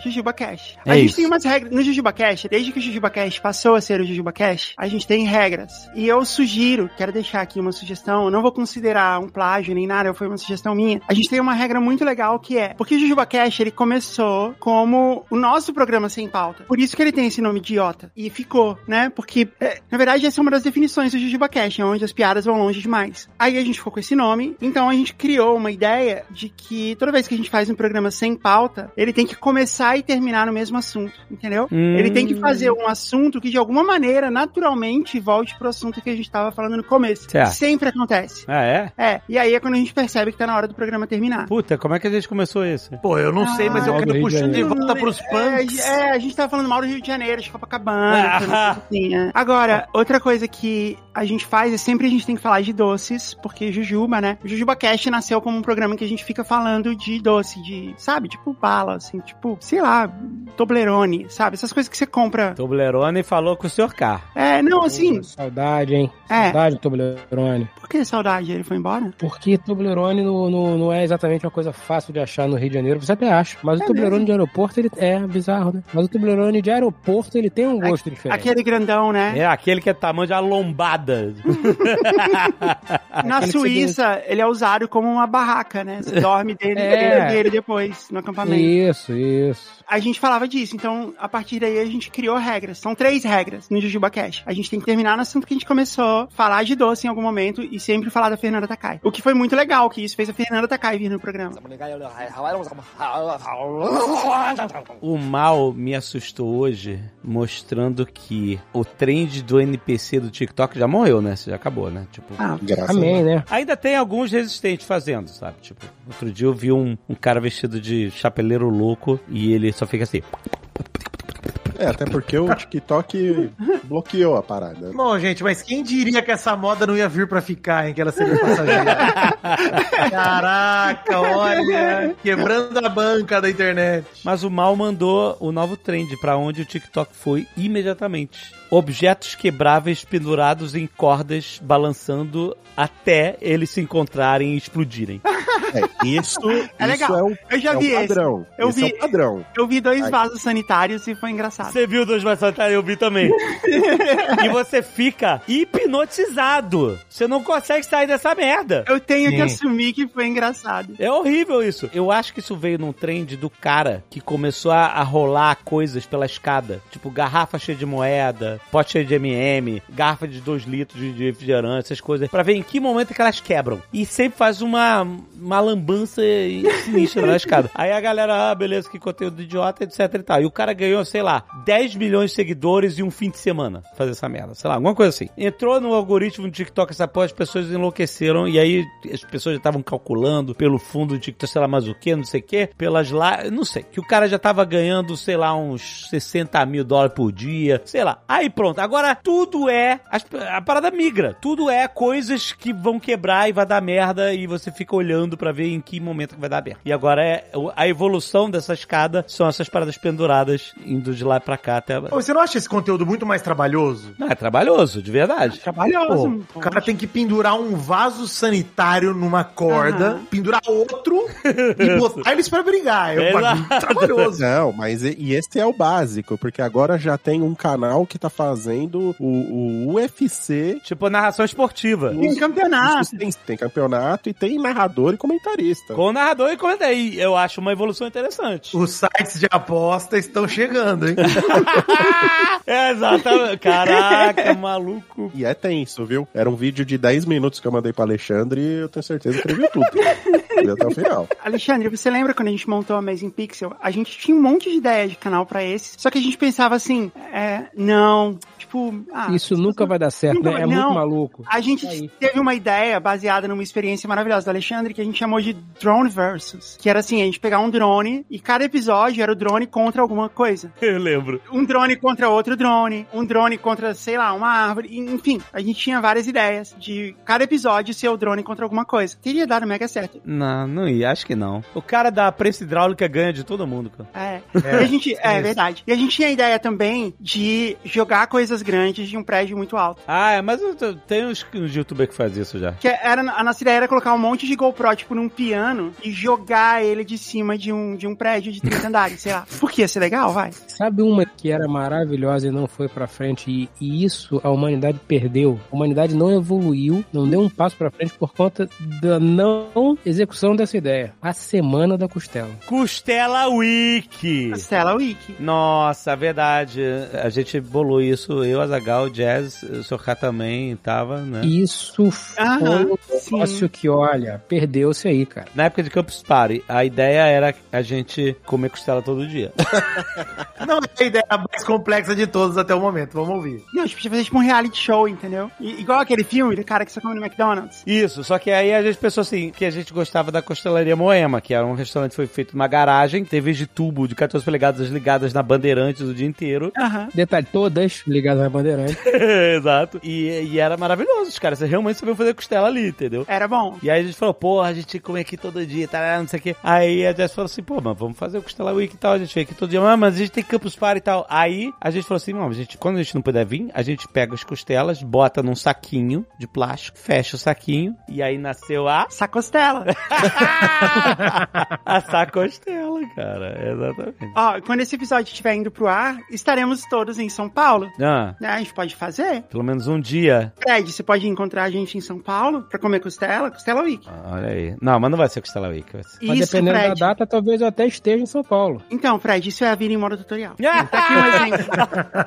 Jujuba Cash. É a gente isso. tem umas regras. No Jujuba Cash, desde que o Jujuba Cash passou a ser o Jujuba Cash, a gente tem regras. E eu sugiro, quero deixar aqui uma sugestão, eu não vou considerar um plágio nem nada, foi uma sugestão minha. A gente tem uma regra muito legal que é, porque o Jujuba Cash, ele começou como o nosso programa sem pauta. Por isso que ele tem esse nome idiota. E ficou, né? Porque, é, na verdade, essa é uma das definições do Jujuba Cash, é onde as piadas vão longe demais. Aí a gente ficou com esse nome, então a gente criou uma ideia de que toda vez que a gente faz um programa sem pauta, ele tem que começar e terminar no mesmo assunto, entendeu? Hum. Ele tem que fazer um assunto que de alguma maneira, naturalmente, volte pro assunto que a gente tava falando no começo. Certo. Sempre acontece. Ah, é? É, e aí é quando a gente percebe que tá na hora do programa terminar. Puta, como é que a gente começou isso? Pô, eu não sei, mas eu Ah, quero do Rio de volta pros punks. É, é, a gente tava falando mal do Rio de Janeiro, de Copacabana, Ah. assim, é. Agora, outra coisa que a gente faz é sempre a gente tem que falar de doces, porque Jujuba, né? Jujuba Cast nasceu como um programa que a gente fica falando de doce, de, sabe? Tipo bala, assim, tipo, sei lá, Toblerone, sabe? Essas coisas que você compra. Toblerone falou com o Sr. K. É, não, assim, Saudade, hein? É. Saudade do Toblerone. Que saudade? Ele foi embora? Porque Toblerone não, não, não é exatamente uma coisa fácil de achar no Rio de Janeiro. Você até acha. Mas o É Toblerone mesmo? de aeroporto, ele é bizarro, né? Mas o Toblerone de aeroporto, ele tem um gosto diferente. Aquele grandão, né? É aquele que é tamanho de uma lombada. Na Suíça, ele é usado como uma barraca, né? Você dorme dele, É. dele depois, no acampamento. Isso, isso. A gente falava disso, então a partir daí a gente criou regras. São três regras no Jujuba Cash. A gente tem que terminar no assunto que a gente começou, falar de doce em algum momento e sempre falar da Fernanda Takai. O que foi muito legal, que isso fez a Fernanda Takai vir no programa. O mal me assustou hoje, mostrando que o trend do NPC do TikTok já morreu, né? Já acabou, né? Tipo. Ah, Graças a Amém, né? Ainda tem alguns resistentes fazendo, sabe? Tipo, outro dia eu vi um, um cara vestido de chapeleiro louco e ele só fica assim. É, até porque o TikTok bloqueou a parada. Bom, gente, mas quem diria que essa moda não ia vir pra ficar, hein? Que ela seria passageira. Caraca, olha. Quebrando a banca da internet. Mas o mal mandou o novo trend pra onde o TikTok foi imediatamente. Objetos quebráveis pendurados em cordas balançando até eles se encontrarem e explodirem. É, isso, É legal. isso é o, Eu já é vi o esse. padrão. Eu esse vi- é o padrão. Eu vi dois Ai. vasos sanitários e foi engraçado. Você viu dois mais sanitários? Eu vi também. e você fica hipnotizado. Você não consegue sair dessa merda. Eu tenho que Sim. assumir que foi engraçado. É horrível isso. Eu acho que isso veio num trend do cara que começou a, a rolar coisas pela escada. Tipo, garrafa cheia de moeda, pote cheio de MM, garrafa de 2 litros de, refrigerante, essas coisas. Pra ver em que momento que elas quebram. E sempre faz uma, uma lambança sinistra na escada. Aí a galera, ah, beleza, que conteúdo idiota, etc e tal. E o cara ganhou, sei lá, 10 milhões de seguidores em um fim de semana. Fazer essa merda. Sei lá, alguma coisa assim. Entrou no algoritmo do TikTok essa porra, as pessoas enlouqueceram. E aí as pessoas já estavam calculando pelo fundo do TikTok, sei lá, mais o que, não sei o que, pelas lá, não sei. Que o cara já tava ganhando, sei lá, uns 60 mil dólares por dia, sei lá. Aí pronto. Agora tudo é. A parada migra. Tudo é coisas que vão quebrar e vai dar merda. E você fica olhando pra ver em que momento que vai dar merda. E agora é a evolução dessa escada são essas paradas penduradas indo de lá pra cá até. Você não acha esse conteúdo muito mais trabalhoso? Não, é trabalhoso, de verdade. Trabalhoso. Pô, o cara tem que pendurar um vaso sanitário numa corda, Aham. pendurar outro e botar eles pra brigar. É um trabalhoso. Não, mas e, e esse é o básico, porque agora já tem um canal que tá fazendo o, o UFC. Tipo narração esportiva. Tem campeonato. Tem, tem campeonato e tem narrador e comentarista. Com o narrador e comenta aí. Eu acho uma evolução interessante. Os sites de aposta estão chegando, hein? É, Exatamente. Caraca, maluco. E é tenso, viu? Era um vídeo de 10 minutos que eu mandei pra Alexandre e eu tenho certeza que ele viu tudo. Viu até o final. Alexandre, você lembra quando a gente montou a Amazing Pixel? A gente tinha um monte de ideia de canal pra esse, só que a gente pensava assim, é, não, tipo, ah, Isso nunca vai dar certo, Nunca né? É não. muito maluco. A gente Aí. teve uma ideia baseada numa experiência maravilhosa do Alexandre que a gente chamou de Drone Versus. Que era assim, a gente pegar um drone e cada episódio era o drone contra alguma coisa. Eu lembro. Um drone contra outro drone, um drone contra, sei lá, uma árvore. e, Enfim, a gente tinha várias ideias de cada episódio ser o drone contra alguma coisa. Teria dado mega certo. Não, não ia, acho que não. O cara da prensa hidráulica ganha de todo mundo, cara. É. e a gente, é isso. verdade. E a gente tinha a ideia também de jogar coisas grandes de um prédio muito alto. Ah, é, mas tem uns, uns youtubers que fazem isso já. Que era, a nossa ideia era colocar um monte de GoPro, tipo, num piano e jogar ele de cima de um, de um prédio de 30 andares, sei lá. Por que ia ser legal, vai? Sabe uma que era maravilhosa e não foi pra frente e, e isso a humanidade perdeu? A humanidade não evoluiu, não deu um passo pra frente por conta da não execução dessa ideia. A semana da costela. Costela Wiki. Stella Wiki. Nossa, verdade. A gente bolou isso, eu, Azagal, Jazz, o Sr. K também tava, né? Isso foi Aham, um negócio que, olha, perdeu-se aí, cara. Na época de Campus Party, a ideia era a gente comer costela todo dia. Não é a ideia mais complexa de todas até o momento. Vamos ouvir. Não, a gente podia fazer tipo um reality show, entendeu? I- igual aquele filme do cara que só come no McDonald's. Isso, só que aí a gente pensou assim, que a gente gostava da Costelaria Moema, que era um restaurante que foi feito numa garagem, TVs de tubo de 14 polegadas ligadas na Bandeirantes o dia inteiro. Aham. Detalhe, todas ligadas na bandeirante. Exato. E, e era maravilhoso, os caras realmente sabiam fazer costela ali, entendeu? Era bom. E aí a gente falou, porra, a gente come aqui todo dia, tá, não sei o quê. Aí a Jess falou assim, pô, mas vamos fazer o Costela Week e tal, a gente vem aqui todo dia, ah, mas a gente tem Campus Party e tal. Aí a gente falou assim, não, a gente, quando a gente não puder vir, a gente pega as costelas, bota num saquinho de plástico, fecha o saquinho, e aí nasceu a... Sacostela. a sacostela, cara, exatamente. Ó, quando esse episódio estiver indo pro ar, estaremos todos em São Paulo. Ah, Né? A gente pode fazer. pelo menos um dia. Fred, você pode encontrar a gente em São Paulo pra comer costela, Costela Week. Ah, Olha aí. Não, mas não vai ser Costela Week, vai ser. Mas Isso, dependendo Fred. da data, talvez eu até esteja em São Paulo. Então, Fred, isso é a vida em modo tutorial. Tá aqui um exemplo.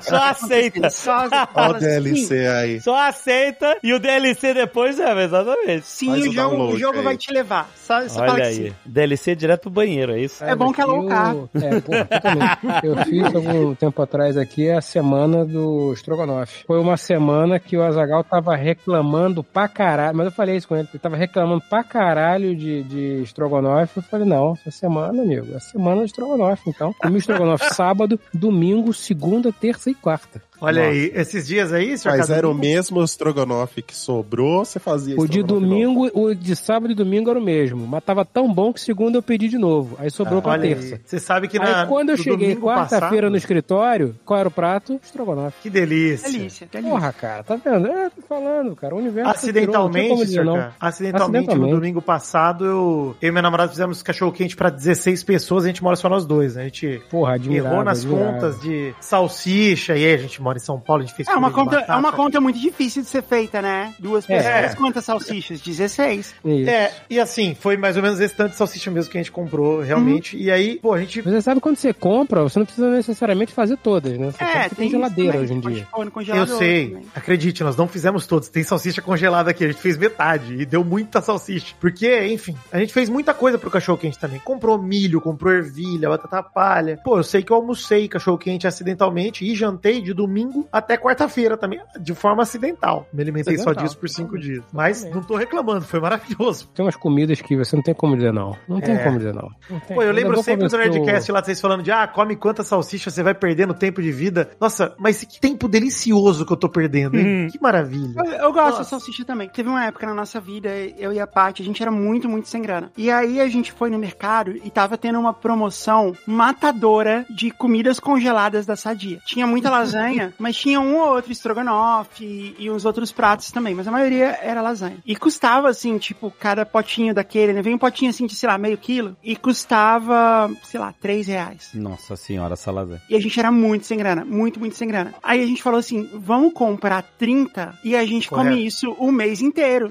Só aceita. Só, Olha o DLC aí. Só aceita e o DLC depois é, exatamente. Sim, o o jogo, o jogo aí. vai te levar. Só, só fala Olha que aí. sim. DLC direto pro banheiro, é isso? É bom que é low Eu- carb. É, pô, totalmente. Eu fiz algum tempo atrás aqui a semana do Strogonoff. Foi uma semana que o Azagal tava reclamando pra caralho, mas eu falei isso com ele, ele tava reclamando pra caralho de, de Strogonoff. Eu falei, não, essa semana, amigo, é a semana do Strogonoff, então. Comi Strogonoff sábado, domingo, segunda, terça e quarta. Olha Nossa. aí, esses dias aí, senhor Mas era o mesmo estrogonofe que sobrou, você fazia O de estrogonofe novo? domingo, o de sábado e domingo era o mesmo. Mas tava tão bom que segunda eu pedi de novo. Aí sobrou pra Ah, Olha terça. aí. Você sabe que na, Aí quando eu cheguei domingo quarta-feira no escritório, qual era o prato? Estrogonofe. Que delícia. Delícia, delícia. Porra, cara, tá vendo? É, tô falando, cara. O universo. Acidentalmente, senhor, dizer cara, acidentalmente, Acidentalmente. no domingo passado, eu, eu e minha namorada fizemos cachorro quente pra 16 pessoas, a gente mora só nós dois, né? A gente. Porra, admirável. errou nas admirável. contas de salsicha, e aí a gente mora em São Paulo, a gente fez É uma, conta, é uma conta muito difícil de ser feita, né? Duas É. pessoas, quantas salsichas? 16. Isso. É, e assim, foi mais ou menos esse tanto de salsicha mesmo que a gente comprou, realmente. E aí, pô, a gente. Você sabe quando você compra, você não precisa necessariamente fazer todas, né? Você É, tem geladeira hoje em dia. Eu sei, também. acredite, nós não fizemos todos. Tem salsicha congelada aqui, a gente fez metade e deu muita salsicha. Porque, enfim, a gente fez muita coisa pro cachorro quente também. Comprou milho, comprou ervilha, batata palha. Pô, eu sei que eu almocei cachorro quente acidentalmente e jantei de domingo até quarta-feira também, de forma acidental. Me alimentei só Acidental. disso por cinco dias. Mas não tô reclamando, foi maravilhoso. Tem umas comidas que você não tem como dizer não. Não tem É. como dizer não. Não. Pô, eu Ainda lembro sempre do Nerdcast lá, vocês falando de, ah, come quanta salsicha, você vai perdendo tempo de vida. Nossa, mas que tempo delicioso que eu tô perdendo, hein? Hum. Que maravilha. Eu, eu gosto Nossa. de salsicha também. Teve uma época na nossa vida, eu e a Paty, a gente era muito, muito sem grana. E aí a gente foi no mercado e tava tendo uma promoção matadora de comidas congeladas da Sadia. Tinha muita lasanha, mas tinha um ou outro estrogonofe e, e uns outros pratos também, mas a maioria era lasanha. E custava, assim, tipo, cada potinho daquele, né? Vem um potinho, assim, de, sei lá, meio quilo, e custava, sei lá, três reais. Nossa senhora, essa lasanha. E a gente era muito sem grana, muito, muito sem grana. Aí a gente falou assim: vamos comprar 30 e a gente Correto. come isso o mês inteiro.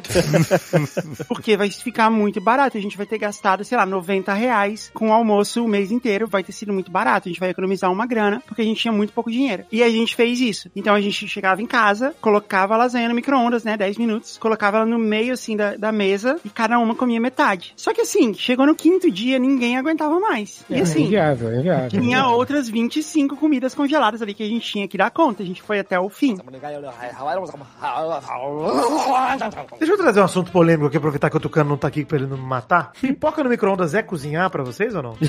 Porque vai ficar muito barato. A gente vai ter gastado, sei lá, 90 reais com o almoço o mês inteiro. Vai ter sido muito barato. A gente vai economizar uma grana, porque a gente tinha muito pouco dinheiro. E a gente fez isso. Então a gente chegava em casa, colocava a lasanha no micro-ondas, né? 10 minutos, colocava ela no meio, assim, da, da mesa e cada uma comia metade. Só que assim, chegou no quinto dia, ninguém aguentava mais. E É assim. inviável, é inviável. Tinha outras 25 comidas congeladas ali que a gente tinha que dar conta. A gente foi até o fim. Deixa eu trazer um assunto polêmico aqui, aproveitar que o Tucano não tá aqui pra ele não me matar. Pipoca no micro-ondas é cozinhar pra vocês ou não?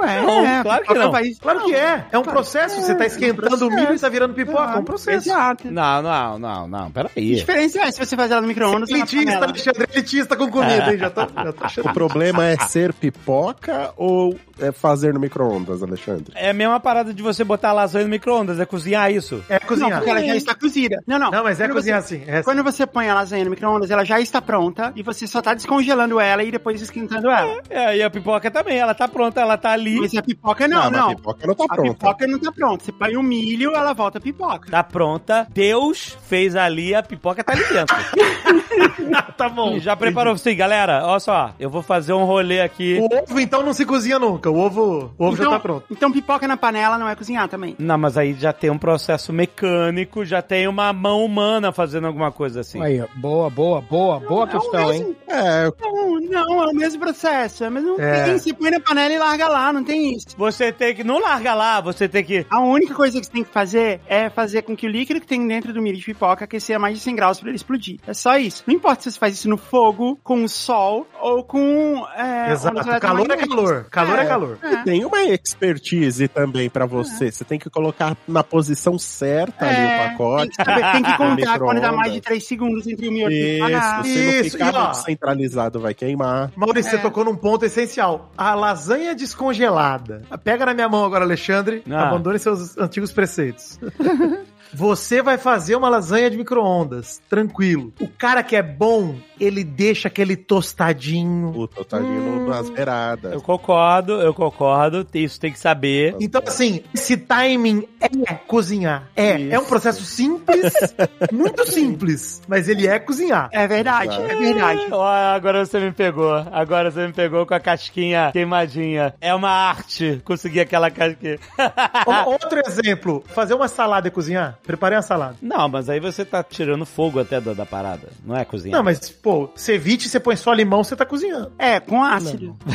Ué, Não, é, claro que não. vai- Claro que é. É um processo. Você tá esquentando o milho e tá virando pipoca. É um processo. Exato. Não, não, não, não, A peraí. diferença é se você faz ela no micro-ondas na Elitista. Alexandre, elitista com comida, hein? Já tô, já tô achando. O problema é ser pipoca ou é fazer no micro-ondas, Alexandre? É a mesma parada de você botar a lasanha no micro-ondas, é cozinhar isso. É Não, cozinhar. porque ela já está cozida. Não, não. Não, mas é Quando cozinhar você- assim. É assim. Quando você põe a lasanha no micro-ondas, ela já está pronta e você só tá descongelando ela e depois esquentando ela. É, e a pipoca também, ela tá pronta, ela tá ali. Mas a pipoca não, mas não. a pipoca não tá A pronta. pipoca não tá pronta. Você põe o milho, ela volta pipoca. Tá pronta. Deus fez ali, a pipoca tá ali dentro. tá bom. Já preparou sim, galera? Olha só, eu vou fazer um rolê aqui. O ovo, então, não se cozinha nunca. O ovo, o ovo já tá pronto. Então pipoca na panela não é cozinhar também. Não, mas aí já tem um processo mecânico, já tem uma mão humana fazendo alguma coisa assim. Aí, boa, boa, boa, boa Não, é o questão, mesmo- hein? É, Não, não, é o mesmo processo. É, mas não É. tem. Você põe na panela e larga lá, não tem isso. Você tem que. Não larga lá, você tem que. A única coisa que você tem que fazer é fazer com que o líquido que tem dentro do milho de pipoca aquecer a mais de 100 graus pra ele explodir. É só isso. Não importa se você faz isso no fogo, com o sol ou com. É, Exato. Calor é calor. Calor é, É. calor. É. tem uma expertise também pra você. Você tem que colocar na posição certa ali o É, pacote. Tem que, saber- tem que contar quando dá mais de 3 segundos entre o miolo e o Isso, se não Isso, ficar muito centralizado, vai queimar. Maurício, É. você tocou num ponto essencial. A lasanha descongelada. Pega na minha mão agora, Alexandre. Ah. Abandone seus antigos preceitos. Você vai fazer uma lasanha de micro-ondas, tranquilo. O cara que é bom, ele deixa aquele tostadinho. O totadinho nas beiradas. Eu concordo, eu concordo. Isso tem que saber. Então, assim, esse timing é cozinhar. É. É um processo simples, muito simples, mas ele é cozinhar. É verdade, é verdade. Ó, agora você me pegou. Agora você me pegou com a casquinha queimadinha. É uma arte conseguir aquela casquinha. Outro exemplo, fazer uma salada e cozinhar. Preparei uma salada. Não, mas aí você tá tirando fogo até da, da parada. Não é cozinhar. Não, mas, pô, ceviche, você põe só limão, você tá cozinhando. É, com ácido.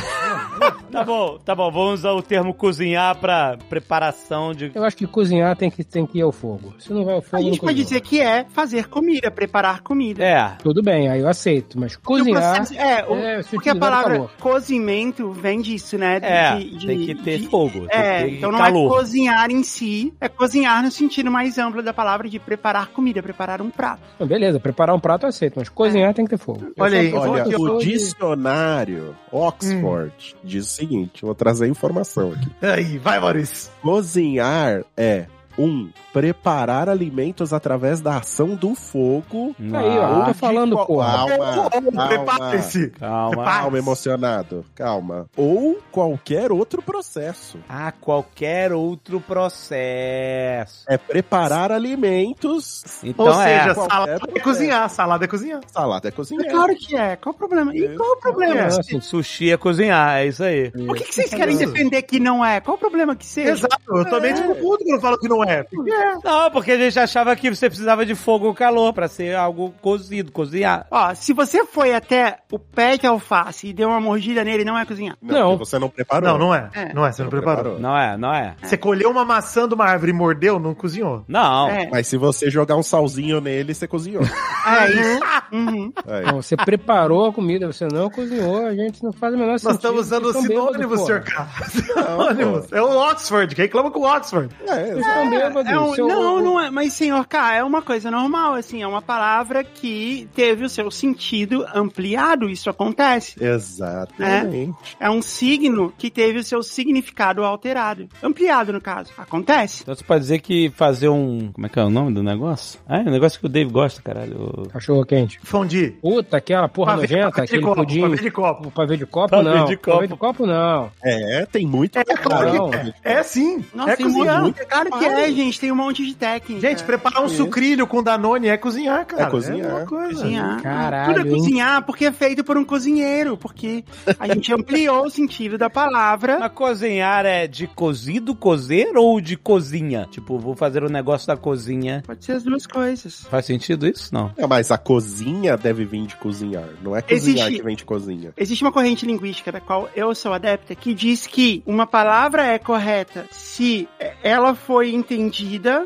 Tá bom, tá bom. Vamos usar o termo cozinhar pra preparação de. Eu acho que cozinhar tem que, tem que ir ao fogo. Se não vai ao A fogo, gente não pode cozinha. dizer que é fazer comida, preparar comida. É. Tudo bem, aí eu aceito, mas cozinhar... processo- é, o- é, porque a o palavra calor. cozimento vem disso, né? De- É, de- tem que ter de- fogo. É, tem que ter então não calor. é cozinhar em si, é cozinhar no sentido mais amplo da palavra de preparar comida, preparar um prato. Não, beleza, preparar um prato eu aceito, mas cozinhar tem que ter fogo. Olha aí, Olha, o dicionário Oxford diz o seguinte: vou trazer a informação aqui. Aí, vai, Maurício. Cozinhar é um preparar alimentos através da ação do fogo. Aí, ó, eu tô falando, qual- porra. Calma, calma, Prepare-se. Calma. calma, emocionado, calma. Ou qualquer outro processo. Ah, qualquer outro processo. É preparar alimentos. Então Ou é. seja, qualquer salada é cozinhar, salada é cozinhar. Salada é É cozinhar. claro que é. Qual o problema? E qual o problema? É. Sushi é cozinhar, é isso aí. Por que, que vocês querem defender que não é? Qual o problema que seja? Exato, eu também digo tudo quando eu falo que não é. Porque é. Não, porque a gente achava que você precisava de fogo ou calor pra ser algo cozido, cozinhar. Ó, se você foi até o pé de alface e deu uma mordida nele, não é cozinhar. Não. porque você não preparou. Não, não é. É. Não é, você não preparou. Não é, não é. Você colheu uma maçã de uma árvore e mordeu, não cozinhou. Não. É, Mas se você jogar um salzinho nele, você cozinhou. é isso. Uhum. Aí. Não, você preparou a comida, você não cozinhou, a gente não faz o menor sentido. Nós estamos usando sinônimos, bêbados, senhor. Sinônimos. É o Oxford, quem reclama com o Oxford. É, exato. Tão bêbados. É um- Seu- não, não é. Mas, senhor K, é uma coisa normal, assim. É uma palavra que teve o seu sentido ampliado. Isso acontece. Exatamente. É um signo que teve o seu significado alterado. Ampliado, no caso. Acontece. Então você pode dizer que fazer um. Como é que é o nome do negócio? Ah, é um negócio que o Dave gosta, caralho. O- Cachorro quente. Fundi. Puta, aquela porra Pavê- nojenta, pavê aquele copo, pudim. pavê de copo. O pavê de copo, Pavê não. de copo. Pavê de copo, não. É, tem muito. É claro é. É sim. Nossa, é cozinhar. monte, é claro que é, gente. Tem um monte de técnica. Gente, preparar um sucrilho com Danone é cozinhar, cara. É cozinhar. uma coisa. Cozinhar. Caralho, Tudo é cozinhar porque é feito por um cozinheiro. Porque a gente ampliou o sentido da palavra. Mas cozinhar é de cozido, cozer ou de cozinha? Tipo, vou fazer o negócio da cozinha. Pode ser as duas coisas. Faz sentido isso? Não. É, mas a cozinha deve vir de cozinhar. Não é cozinhar Existe- que vem de cozinha. Existe uma corrente linguística da qual eu sou adepta que diz que uma palavra é correta se ela foi entendida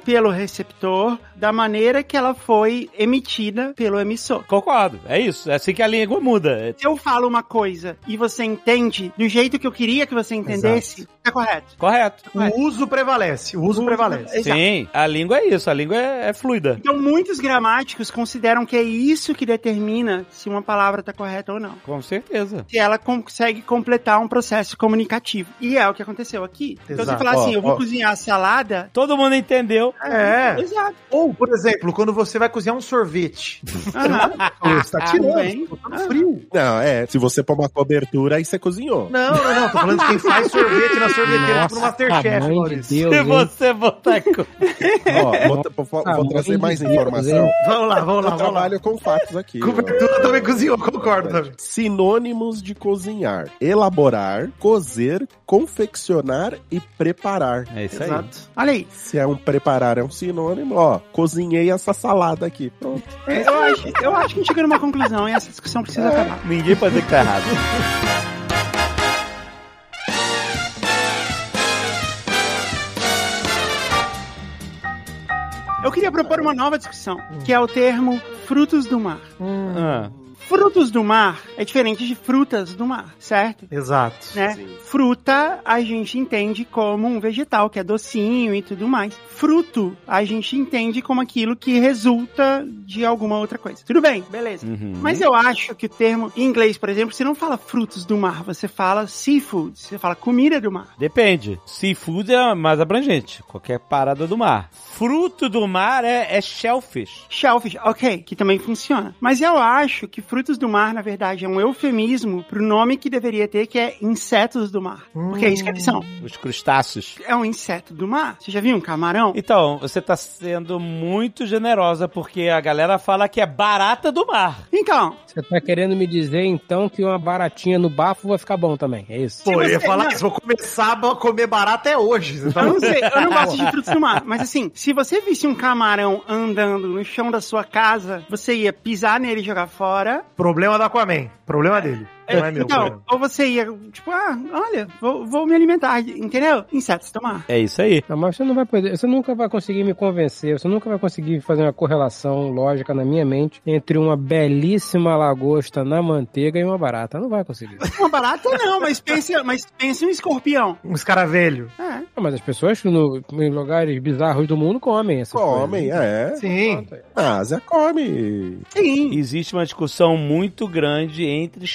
pelo receptor da maneira que ela foi emitida pelo emissor. Concordo. É isso. É assim que a língua muda. Se eu falo uma coisa e você entende do jeito que eu queria que você entendesse, é correto. Correto. O uso prevalece. O uso prevalece. Exato. Sim, a língua é isso. A língua é, é fluida. Então, muitos gramáticos consideram que é isso que determina se uma palavra está correta ou não. Com certeza. Se ela consegue completar um processo comunicativo. E é o que aconteceu aqui. Então, Exato. você falar assim, eu vou ó. cozinhar a salada. Todo mundo entendeu. É. Exato. Ou, por exemplo, quando você vai cozinhar um sorvete. Aham. Você tá tirando, Também. tá ficando frio. Não, é. Se você pôr uma cobertura, aí você cozinhou. Não, não, não. Tô falando de quem faz sorvete na sorveteira, tipo no Nossa, Masterchef, mãe de Maurício. Deus, Se hein? você botar. Ó, vou, vou- vou Ah, trazer mais de Deus, informação. hein? Vamos lá, vamos lá, Eu vamos lá. trabalho com fatos aqui. ó. Cobertura também cozinhou, concordo também. Sinônimos de cozinhar: elaborar, cozer, confeccionar e preparar. É isso aí. Exato. Olha aí. Se é um preparar é um sinônimo, ó, cozinhei essa salada aqui. Pronto. Eu acho, eu acho que a gente chegou numa conclusão e essa discussão precisa acabar. Ninguém pode dizer que tá errado. Eu queria propor uma nova discussão, que é o termo frutos do mar. Ah, Frutos do mar é diferente de frutas do mar, certo? Exato. Né? Sim. Fruta a gente entende como um vegetal que é docinho e tudo mais. Fruto a gente entende como aquilo que resulta de alguma outra coisa. Tudo bem, beleza. uhum. Mas eu acho que o termo em inglês, por exemplo, você não fala frutos do mar, você fala seafood, você fala comida do mar. Depende. Seafood é mais abrangente. Qualquer parada do mar. Fruto do mar é, é shellfish. Shellfish, ok, que também funciona. Mas eu acho que frutos do mar, na verdade, é um eufemismo pro nome que deveria ter, que é insetos do mar. Porque é isso que eles são. Os crustáceos. É um inseto do mar. Você já viu um camarão? Então, você tá sendo muito generosa porque a galera fala que é barata do mar. Então, Você tá querendo me dizer, então, que uma baratinha no bafo vai ficar bom também, é isso? Pô, eu ia você- falar não. isso, vou começar a comer barato até hoje. Você tá eu não sei, eu não gosto de frutos do mar. Mas assim, se você visse um camarão andando no chão da sua casa, você ia pisar nele e jogar fora. Problema do Aquaman. Problema dele. Não é meu então, problema. ou você ia, tipo, ah, olha, vou, vou me alimentar, entendeu? Insetos, tomar. É isso aí. Não, mas você não vai poder, você nunca vai conseguir me convencer, você nunca vai conseguir fazer uma correlação lógica na minha mente entre uma belíssima lagosta na manteiga e uma barata. Não vai conseguir. Uma barata não, mas pense, mas pense um escorpião. Um escaravelho. É. Não, mas as pessoas no, em lugares bizarros do mundo comem essas Comem, coisas. é. Sim. A Ásia come. Sim. Existe uma discussão muito grande entre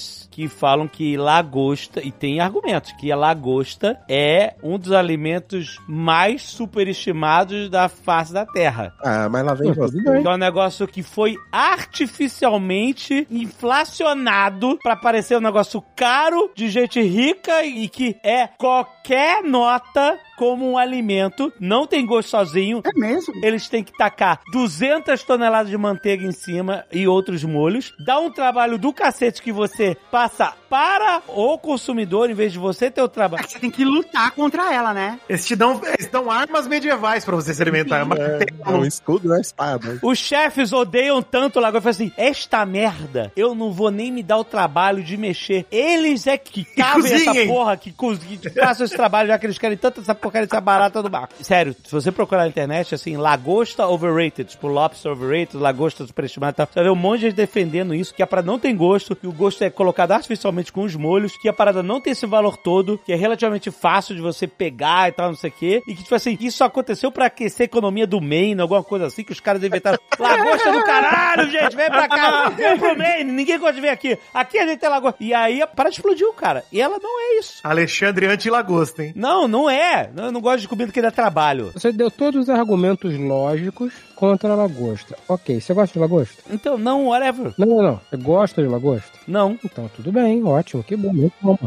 Yes. Que falam que lagosta, e tem argumentos, que a lagosta é um dos alimentos mais superestimados da face da Terra. Ah, mas lá vem Tudo você. Que é um negócio que foi artificialmente inflacionado pra parecer um negócio caro, de gente rica e que é qualquer nota como um alimento, não tem gosto sozinho. É mesmo? Eles têm que tacar 200 toneladas de manteiga em cima e outros molhos. Dá um trabalho do cacete que você passa para o consumidor em vez de você ter o É trabalho. que você tem que lutar contra ela, né? Eles te dão, eles dão armas medievais pra você se alimentar. É uma É um escudo e uma espada. Os chefes odeiam tanto o lagosta. Falam assim, esta merda, eu não vou nem me dar o trabalho de mexer. Eles é que cavem essa porra, que, que façam esse trabalho, já que eles querem tanto essa porcaria dessa barata do barco. Sério, se você procurar na internet, assim, lagosta overrated, tipo lobster overrated, lagosta superestimada e tal, você vai ver um monte de gente defendendo isso, que a parada não tem gosto, que o gosto é colocado artificialmente com os molhos, que a parada não tem esse valor todo, que é relativamente fácil de você pegar e tal, não sei o quê, e que, tipo assim, isso aconteceu pra aquecer a economia do Maine, alguma coisa assim, que os caras inventaram. Lagosta do caralho, gente, vem pra cá, vem pro Maine, ninguém gosta de vir aqui. Aqui a gente tem lagosta. E aí a parada explodiu, cara. E ela não é isso. Alexandre anti-lagosta, hein? Não, não é. Eu não gosto de comida que dá trabalho. Você deu todos os argumentos lógicos contra a lagosta. Ok, você gosta de lagosta? Então, não, whatever. Não, não, não. Você gosta de lagosta? Não. Então, tudo bem, ótimo, que bom.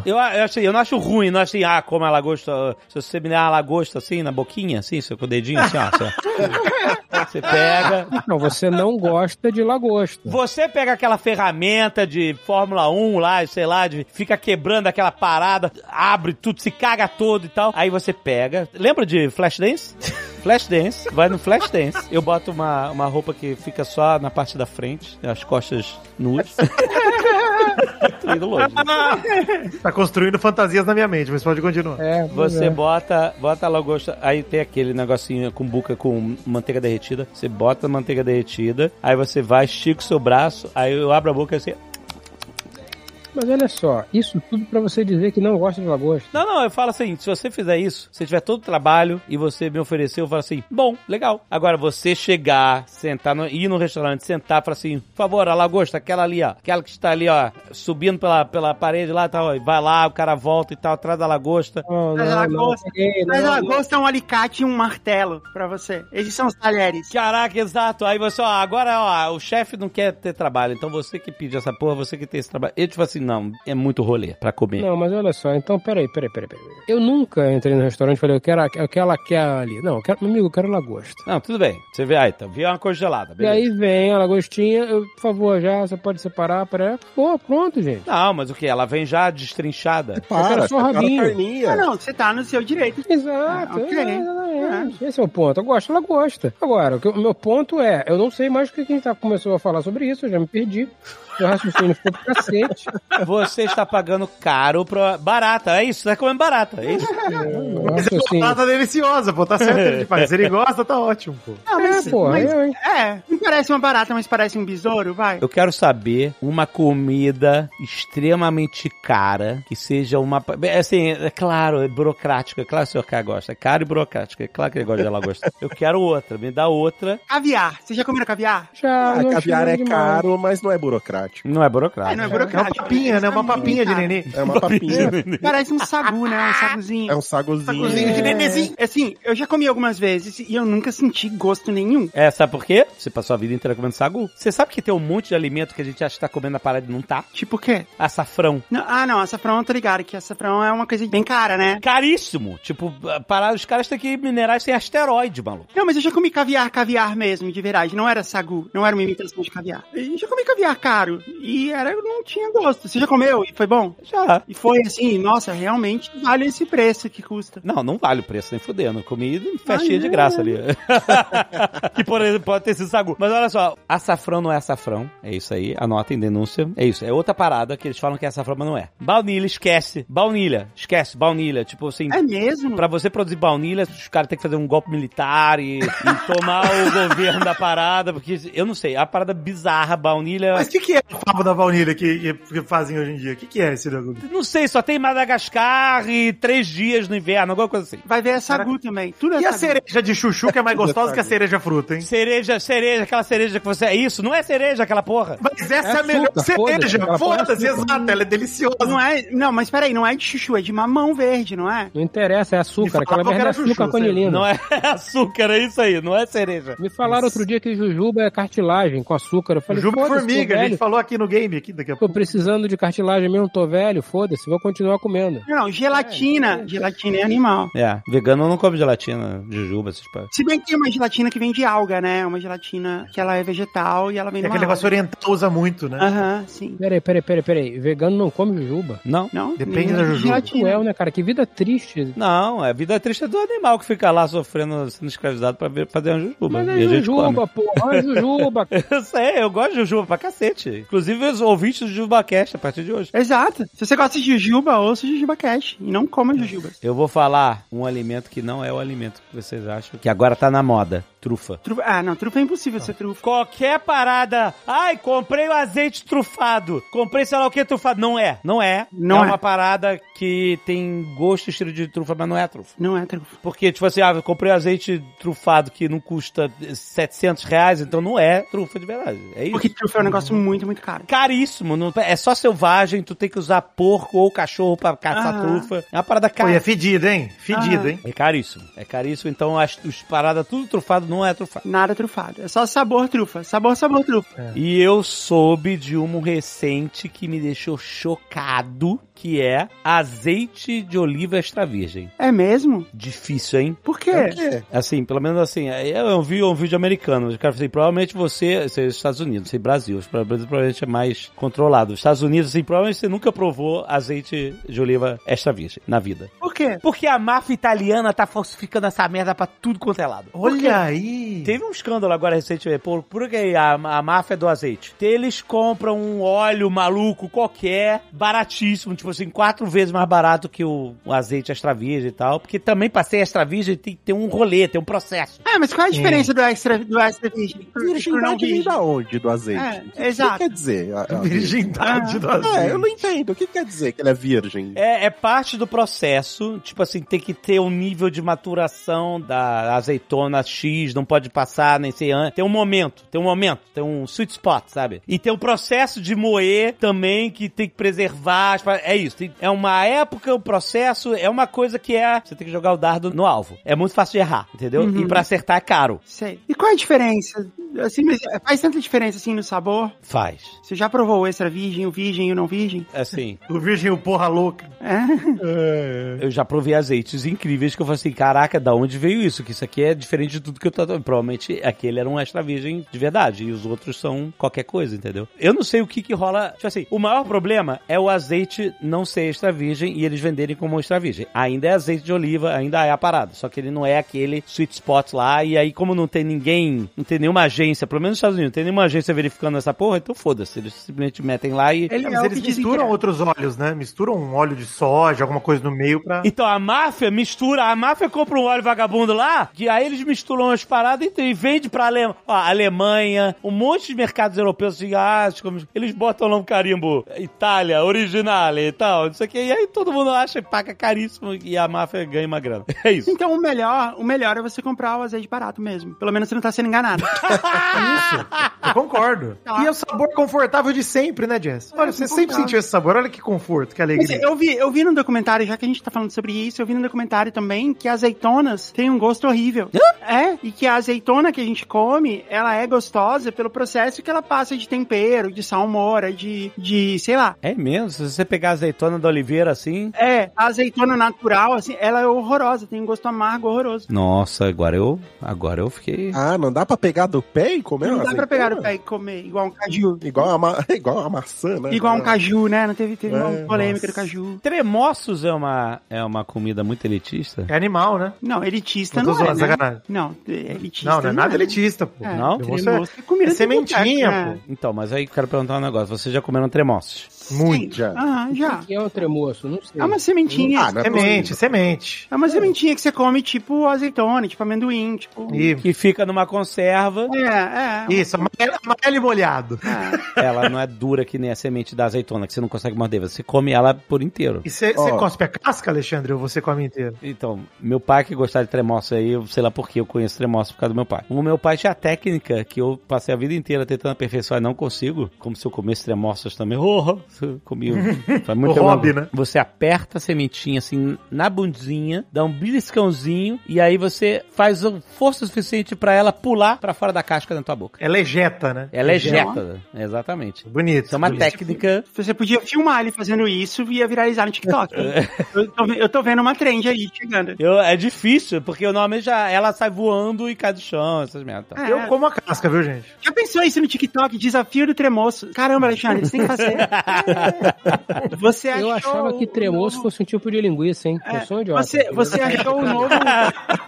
Eu, eu, achei, eu não acho ruim, não acho assim, ah, como a lagosta. Se você me der uma lagosta assim, na boquinha, assim, seu- com o dedinho assim, ó. Você, você pega. Não, você não gosta de lagosta. Você pega aquela ferramenta de Fórmula 1 lá, sei lá, de, fica quebrando aquela parada, abre tudo, se caga todo e tal. Aí você pega. Lembra de Flashdance? Flashdance, vai no Flashdance. Eu boto uma, uma roupa que fica só na parte da frente, as costas nuas. Tô indo longe. Tá construindo fantasias na minha mente, mas pode continuar. É, Você é. bota, bota a lagosta, aí tem aquele negocinho com buca com manteiga derretida. Você bota a manteiga derretida, aí você vai, estica o seu braço, aí eu abro a boca assim. Mas olha só, isso tudo pra você dizer que não gosta de lagosta. Não, não, eu falo assim, se você fizer isso, se tiver todo o trabalho e você me ofereceu, eu falo assim, bom, legal. Agora, você chegar, sentar, no, ir no restaurante, sentar, falar assim, por favor, a lagosta, aquela ali, ó, aquela que está ali, ó, subindo pela, pela parede lá tal, e vai lá, o cara volta e tal, atrás da lagosta. Não, Mas a não, não, lagosta- peguei, Mas não, a não. lagosta é um alicate e um martelo pra você. Esses são os talheres. Caraca, exato. Aí você, ó, agora, ó, o chefe não quer ter trabalho, então você que pede essa porra, você que tem esse trabalho. Ele, tipo assim, não, é muito rolê pra comer. Não, mas olha só, então peraí, peraí, peraí, peraí. Eu nunca entrei no restaurante e falei, eu quero, a- eu quero ela quer ali. Não, eu quero, meu amigo, eu quero lagosta. Não, tudo bem. Você vê, aí, então, viu uma congelada, E beleza. aí vem a lagostinha, eu, por favor, já, você pode separar para. Pô, pronto, gente. Não, mas o que? Ela vem já destrinchada. quero Para, só o separa a rabinho. Ah, não, você tá no seu direito. Exato, Ah, ok. é, exatamente. Esse é o ponto. Eu gosto, ela gosta. Agora, o, que- o meu ponto é, eu não sei mais o que a gente tá, começou a falar sobre isso, eu já me perdi. Meu raciocínio ficou pro cacete. Você está pagando caro pra barata. É isso, você tá comendo barata. É isso. Eu Mas é assim. batata deliciosa, pô. Tá certo ele faz. Se ele gosta, tá ótimo, pô. Não, É, mas, porra, mas- eu, hein? é, não parece uma barata, mas parece um besouro, vai. Eu quero saber uma comida extremamente cara, que seja uma. é Assim, é claro, é burocrática. É claro que o senhor K gosta. É caro e burocrático. É claro que ele gosta de lagosta. Eu quero outra. Me dá outra. Caviar. Vocês já comeram caviar? Já, Ah, caviar é demais. caro, mas não é burocrático. Não é burocrático. É, não é É uma burocrático. papinha, né? Uma papinha de neném. É uma papinha. Parece um sagu, né? Um saguzinho. é um sagozinho. Saguzinho de nenenzinho. Assim, eu já comi algumas vezes e eu nunca senti gosto nenhum. É, sabe por quê? Você passou a vida inteira comendo sagu. Você sabe que tem um monte de alimento que a gente acha que tá comendo na parada e não tá? Tipo o quê? Açafrão. Não, ah, não, açafrão, eu tô ligado que açafrão é uma coisa bem cara, né? Caríssimo. Tipo, a parada, os caras têm que minerais têm asteroide, maluco. Não, mas eu já comi caviar, caviar mesmo, de verdade. Não era sagu, não era uma imitação de caviar. Eu já comi caviar caro e era, não tinha gosto. Você já comeu e foi bom? Já. E foi assim, nossa, realmente vale esse preço que custa. Não, não vale o preço, nem fudendo. Comi festinha de é. graça ali. que por exemplo, pode ter sido sagu. Mas olha só, açafrão não é açafrão. É isso aí, anotem, denúncia. É isso, é outra parada que eles falam que é açafrão, mas não é. Baunilha, esquece. Baunilha, esquece, baunilha. Tipo assim, É mesmo? Pra você produzir baunilha, os caras têm que fazer um golpe militar e, e tomar o governo da parada, porque eu não sei, é a parada bizarra, baunilha. Mas o que, que é o favo da baunilha que, que fazem hoje em dia? O que, que é esse negócio? Não sei, só tem Madagascar e três dias no inverno, alguma coisa assim. Vai ver é sagu também. Tudo é E a sagu. cereja de chuchu que é mais gostosa que a cereja fruta, hein? Cereja, cereja, aquela cereja que você. É isso? Não é cereja aquela porra? Mas essa é, É a melhor cereja. é Foda-se, exato, ela é deliciosa. Não é, não, mas peraí, não é de chuchu, é de mamão verde, não é? Não interessa, é açúcar. Aquela merda é açúcar chuchu, com anilina. Não é açúcar, é isso aí, não é cereja. Me falaram outro dia que jujuba é cartilagem com açúcar. Eu falei, Jujuba formiga, a gente velho. Falou aqui no game, aqui daqui a Tô pouco. precisando de cartilagem mesmo, tô velho, foda-se, vou continuar comendo. Não, gelatina. Gelatina é animal. É, vegano não come gelatina, jujuba, essas. Se bem que tem uma gelatina que vem de alga, né? Uma gelatina que ela é vegetal e ela vem É de aquele negócio oriental usa muito, né? Aham, sim. Peraí, peraí, peraí, peraí. Vegano não come jujuba? Não. Não? Depende da jujuba. Gelatina. Cruel, né, cara? Que vida triste. Não, é a vida triste do animal que fica lá sofrendo, sendo escravizado pra fazer uma jujuba. Mas é jujuba, porra, é jujuba. Eu sei, eu gosto de jujuba pra cacete. Inclusive os ouvintes do Jujuba Cast a partir de hoje. Exato. Se você gosta de jujuba, ouça jujuba cash. E não coma jujubas. Eu vou falar um alimento que não é o alimento que vocês acham, que agora tá na moda. Trufa. Trufa- Ah, não, trufa é impossível ser trufa. Qualquer parada. Ai, comprei o azeite trufado. Comprei sei lá o que trufado. Não é. Não é. Não é é. uma parada que tem gosto e estilo de trufa, mas não é trufa. Não é trufa. Porque, tipo assim, ah, eu comprei azeite trufado que não custa 700 reais, então não é trufa de verdade. É isso. Porque trufa é um negócio muito, muito caro. Caríssimo. Não, é só selvagem, tu tem que usar porco ou cachorro pra caçar Aham. trufa. É uma parada Pô, cara. e é fedido, hein? Fedido, Ah. hein? É caríssimo. É caríssimo, então as, os paradas tudo trufado não é trufado. Nada trufado. É só sabor trufa. Sabor, sabor trufa. E eu soube de um recente que me deixou chocado, que é azeite de oliva extra virgem. É mesmo? Difícil, hein? Por quê? É. Assim, pelo menos assim, eu vi um vídeo americano, o cara falou assim, provavelmente você, você é Estados Unidos, sei Brasil, o Brasil provavelmente é mais controlado. Os Estados Unidos, assim, provavelmente você nunca provou azeite de oliva extra virgem na vida. Por quê? Porque a máfia italiana tá falsificando essa merda pra tudo quanto é lado. Olha aí. Teve um escândalo agora recentemente, por, por que a, a máfia do azeite? Eles compram um óleo maluco qualquer, baratíssimo, tipo assim, quatro vezes mais barato que o, o azeite extra virgem e tal, porque também pra ser extra virgem tem que ter um rolê, tem um processo. Ah, mas qual é a diferença do extra, do extra virgem? Virgindade vem da onde do azeite? É, O que exato. quer dizer? a- a- Virgindade do É, azeite. eu não entendo. O que quer dizer que ele é virgem? É, é parte do processo, tipo assim, tem que ter um nível de maturação da azeitona X, não pode passar nem ser antes. Tem um momento, tem um momento, tem um sweet spot, sabe? E tem o processo de moer também, que tem que preservar. pa- É isso, tem- é uma época, o processo é uma coisa que é. Você tem que jogar o dardo no alvo. É muito fácil de errar, entendeu? E pra acertar é caro. Sei. E qual é a diferença? Assim, faz tanta diferença assim no sabor? Faz. Você já provou o extra virgem, o virgem e o não virgem? Assim, O virgem o porra louca. É. eu já provei azeites incríveis que eu falei assim, caraca, da onde veio isso? Que isso aqui é diferente de tudo que eu tô... Provavelmente aquele era um extra virgem de verdade e os outros são qualquer coisa, entendeu? Eu não sei o que que rola... Tipo assim, o maior problema é o azeite não ser extra virgem e eles venderem como extra virgem. Ainda é azeite de oliva, ainda é a parada. Só que ele não é aquele sweet spot lá e aí como não tem ninguém, não tem nenhuma agência, pelo menos nos Estados Unidos, não tem nenhuma agência verificando essa porra, então foda-se. Eles simplesmente metem lá e... Ele É, é mas eles que dizem que misturam outros óleos, né? Misturam um óleo de soja, alguma coisa no meio pra. Então a máfia mistura, a máfia compra um óleo vagabundo lá, que aí eles misturam as paradas e, e vende pra Ale... ó, Alemanha, um monte de mercados europeus assim, ah, como- eles botam lá um carimbo Itália, originale e tal, não sei o que, e aí todo mundo acha e paga caríssimo e a máfia ganha uma grana. É isso. Então o melhor, o melhor é você comprar o azeite barato mesmo. Pelo menos você não tá sendo enganado. Isso, eu concordo. E é o sabor confortável de sempre, né, Jess? Olha, você sempre sentiu esse sabor, olha que conforto, que Mas alegria. Eu vi, eu vi no documentário, já que a gente tá falando sobre isso, eu vi no documentário também que azeitonas têm um gosto horrível. É, e que a azeitona que a gente come, ela é gostosa pelo processo que ela passa de tempero, de salmoura, de, de sei lá. É mesmo? Se você pegar a azeitona da oliveira assim. É, a azeitona natural, assim, ela é horrorosa, tem um gosto amargo horroroso. Nossa, agora eu. Agora eu fiquei. Ah, não dá pra pegar do pé e comer Não dá pra azeitona? pegar o pé e comer igual um caju. Igual a, ma... igual a maçã, né? Igual um caju, né? Não teve, teve É, uma polêmica nossa. do caju. Tremoços é uma, é uma comida muito elitista? É animal, né? Não, elitista Não não, é, zoando, né? sacanagem. Não, é elitista Não, não é nada elitista, pô. É, Não? Tremoço é comida é de sementinha, né? Então, mas aí eu quero perguntar um negócio. Vocês já comeram tremoços? Muito. Já. Ah, já. O que é um tremoço? Não sei. É uma sementinha. Ah, é Semente, semente. É uma sementinha que você come tipo azeitona, tipo amendoim, tipo. E, Que fica numa conserva. É, é. isso, amarelo, e molhado. é. Ela não é dura que nem a semente da azeitona, que você não consegue morder. Você come ela por inteiro. E você Ó. cospe a casca, Alexandre, ou você come inteiro? Então, meu pai que gostava de tremoço aí, eu sei lá por que eu conheço tremoço por causa do meu pai. O meu pai tinha a técnica que eu passei a vida inteira tentando aperfeiçoar e não consigo. Como se eu comesse tremoços também. Oh, comi. Faz muito O tempo. hobby, né? Você aperta a sementinha assim na bundinha, dá um beliscãozinho e aí você faz força suficiente pra ela pular pra fora da casca da tua boca. Ela ejeta, né? Ela ejeta, exatamente. Bonito. Isso é uma bonito. técnica. Você podia filmar ele fazendo isso e ia viralizar no TikTok. eu, tô, eu tô vendo uma trend aí chegando. Eu, é difícil, porque eu normalmente já, ela sai voando e cai do chão, essas merdas. É. Eu como a casca, viu, gente? Já pensou isso no TikTok? Desafio do tremoço. Caramba, Alexandre, você tem que fazer. Você achou Eu achava que o tremoço novo- fosse um tipo de linguiça, hein? É, Eu sou um idiota. Você, você achou o novo.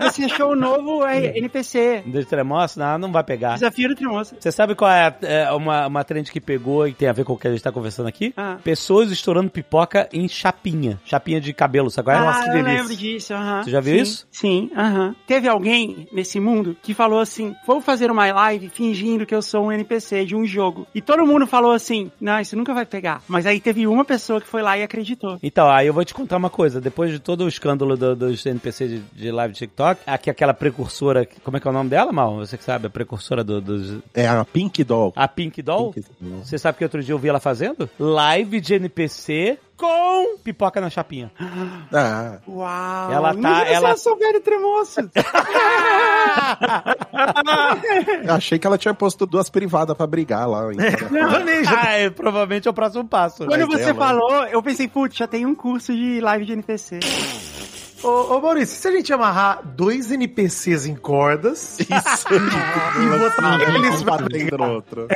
Você achou o novo NPC. De tremoço, não, não vai pegar. Desafio do tremoço. Você sabe qual é, a- é uma, uma trend que pegou e tem a ver com o que a gente tá conversando aqui? Ah. Pessoas estourando pipoca em chapinha. Chapinha de cabelo, sabe qual é? ah, que eu delícia. lembro disso, aham. Você já viu Sim, isso? Sim, aham. Teve alguém nesse mundo que falou assim: vou fazer uma live fingindo que eu sou um NPC de um jogo. E todo mundo falou assim: não, isso nunca vai pegar. Mas aí teve uma pessoa que foi lá e acreditou. Então, aí eu vou te contar uma coisa. Depois de todo o escândalo do- dos NPC de, de live de TikTok, aqui aquela precursora, como é que é o nome dela, Mal? Você que sabe, a precursora do- dos... É a Pink Doll. A Pink Doll? Pink Doll. Você sabe que outro dia eu vi ela fazendo? Live de NPC com pipoca na chapinha. Ah, Uau! Ela tá- Imagina ela- se ela souber tremoço. achei que ela tinha posto duas privadas pra brigar lá. então. ah, é, provavelmente é o próximo passo. Quando Mas você ela- falou, eu pensei, putz, já tem um curso de live de NPC. Ô, ô Maurício, se a gente amarrar dois NPCs em cordas Isso. e botar eles pra dentro outro.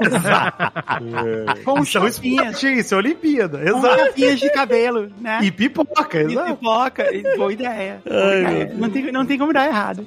Com Isso é chapinhas. esporte, isso é Olimpíada, Com exato. chapinhas de cabelo, né? E pipoca, E exato. pipoca. E Boa ideia. Boa ideia. Não, tem, não tem como dar errado.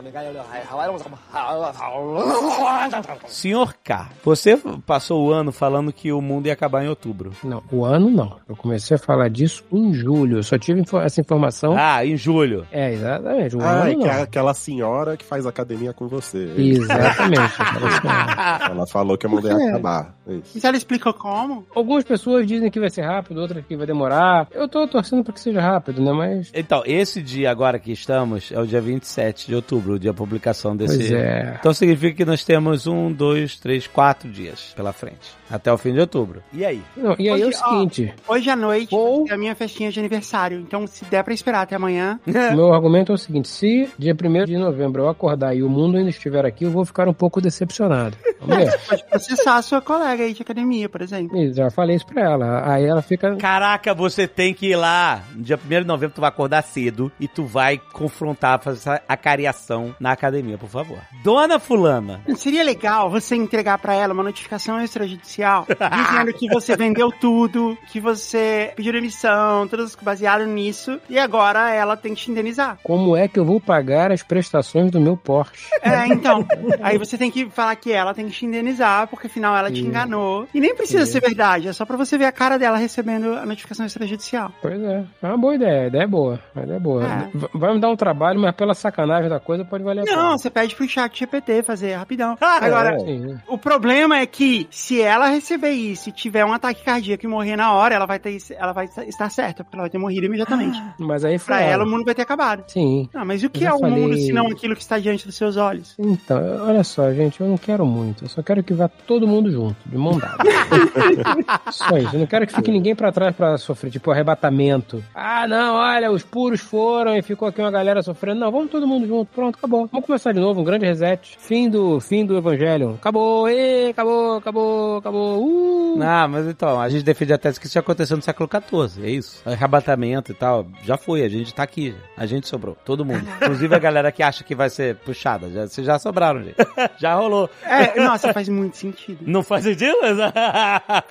Senhor K, você passou o ano falando que o mundo ia acabar em outubro. Não, o ano não. Eu comecei a falar disso em julho. Eu só tive essa informação. Ah, em julho. É, exatamente. O Ah, ano é é aquela senhora que faz academia com você. Exatamente. Ela falou que a mundo ia acabar. É Isso. Mas ela explicou como? Algumas pessoas dizem que vai ser rápido, outras que vai demorar. Eu tô torcendo pra que seja rápido, né? Mas. Então, esse dia agora que estamos é o dia 27 de outubro, o dia da publicação desse. Pois é. Então significa que nós temos um, dois, três, quatro dias pela frente. Até o fim de outubro. E aí? Não, e aí é o Hoje, ó, seguinte: Hoje à noite Ou- é a minha festinha de aniversário. Então, se der pra esperar até amanhã. o meu argumento é o seguinte: se dia 1 de novembro eu acordar e o mundo ainda estiver aqui, eu vou ficar um pouco decepcionado. Vamos ver. Pode processar a sua colega aí de academia, por exemplo. E já falei isso pra ela. Aí ela fica. Caraca, você tem que ir lá. No dia 1 de novembro tu vai acordar cedo e tu vai confrontar, fazer essa acariação na academia, por favor. Dona Fulana. Seria legal você entregar pra ela uma notificação extrajudicial dizendo que você vendeu tudo, que você pediu demissão, tudo baseado nisso, e agora ela tem que te indenizar. Como é que eu vou pagar as prestações do meu Porsche? É, então. aí você tem que falar que ela tem que te indenizar, porque afinal ela te Sim. enganou. E nem precisa Sim. ser verdade, é só pra você ver a cara dela recebendo a notificação extrajudicial. Pois é. É uma boa ideia. A ideia é boa. A ideia é boa. É. Vai me dar um trabalho, mas pela sacanagem da coisa pode valer a pena. Não, você pede pro chat GPT fazer rapidão. Agora, Sim. o problema é que se ela receber isso e tiver um ataque cardíaco e morrer na hora, ela vai, ter, ela vai estar certa, porque ela vai ter morrido imediatamente. Mas aí foi Pra ela, o mundo vai ter acabado. Sim. Ah, mas o que é o mundo falei- se não aquilo que está diante dos seus olhos? Então, olha só, gente, eu não quero muito. Eu só quero que vá todo mundo junto, de mão dada. só isso. Eu não quero que fique ninguém pra trás pra sofrer, tipo, arrebatamento. Ah, não, olha, os puros foram e ficou aqui uma galera sofrendo. Não, vamos todo mundo junto. Pronto, acabou. Vamos começar de novo, um grande reset. Fim do, fim do evangelho. Acabou, ê, acabou, acabou, acabou. Uh. Não, mas então, a gente defende a tese que isso já aconteceu no século XIV, é isso. Arrebatamento e tal, já foi, a gente tá aqui, a gente sobrou, todo mundo. Inclusive a galera que acha que vai ser puxada, já, vocês já sobraram, gente. Já rolou. É, nossa, faz muito sentido. Não faz sentido?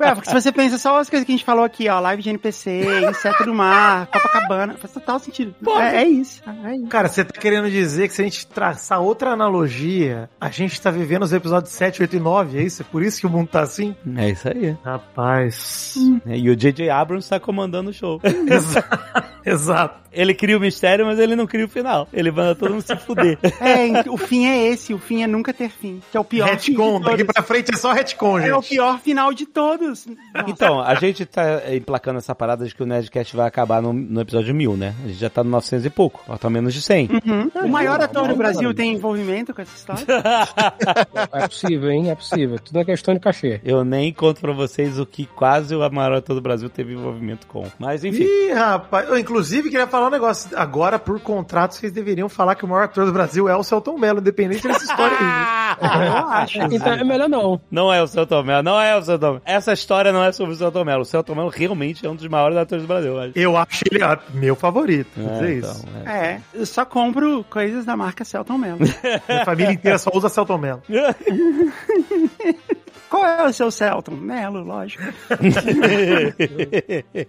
É, porque se você pensa só as coisas que a gente falou aqui, ó, live de NPC, inseto do mar, Copacabana, faz total sentido. É, é isso. É isso. Cara, você tá querendo dizer que se a gente traçar outra analogia, a gente tá vivendo os episódios 7, 8 e 9, é isso? É por isso que o mundo tá assim? É isso aí. Rapaz. E o J.J. Abrams tá comandando o show. Exa- Exato. Ele cria o mistério, mas ele não cria o final. Ele manda todo mundo se fuder. É, o fim é esse, o fim é nunca ter fim. Que é o pior Retcon, daqui pra frente é só retcon, É o gente. pior final de todos. Nossa. Então, a gente tá emplacando essa parada de que o Nerdcast vai acabar no, no episódio 1000, né? A gente já tá no 900 e pouco. Falta menos de 100. Uhum. O maior ator do não, Brasil não. tem envolvimento com essa história? É possível, hein? É possível. Tudo é questão de cachê. Eu nem conto pra vocês o que quase o maior ator do Brasil teve envolvimento com. Mas enfim. Ih, rapaz. Eu, inclusive, queria falar um negócio. Agora, por contrato, vocês deveriam falar que o maior ator do Brasil é o Celton Mello, independente dessa história aí. Eu acho. Então é melhor não. Não é o Celton Mello, não é o Celton Mello. Essa história não é sobre o Celton Mello. O Celton Mello realmente é um dos maiores atores do Brasil. eu acho. Eu acho ele ah, meu favorito. Vou dizer É, isso. então, é. É, eu só compro coisas da marca Celton Mello. Minha família inteira só usa Celton Mello. Qual é o seu Celton? Melo, lógico.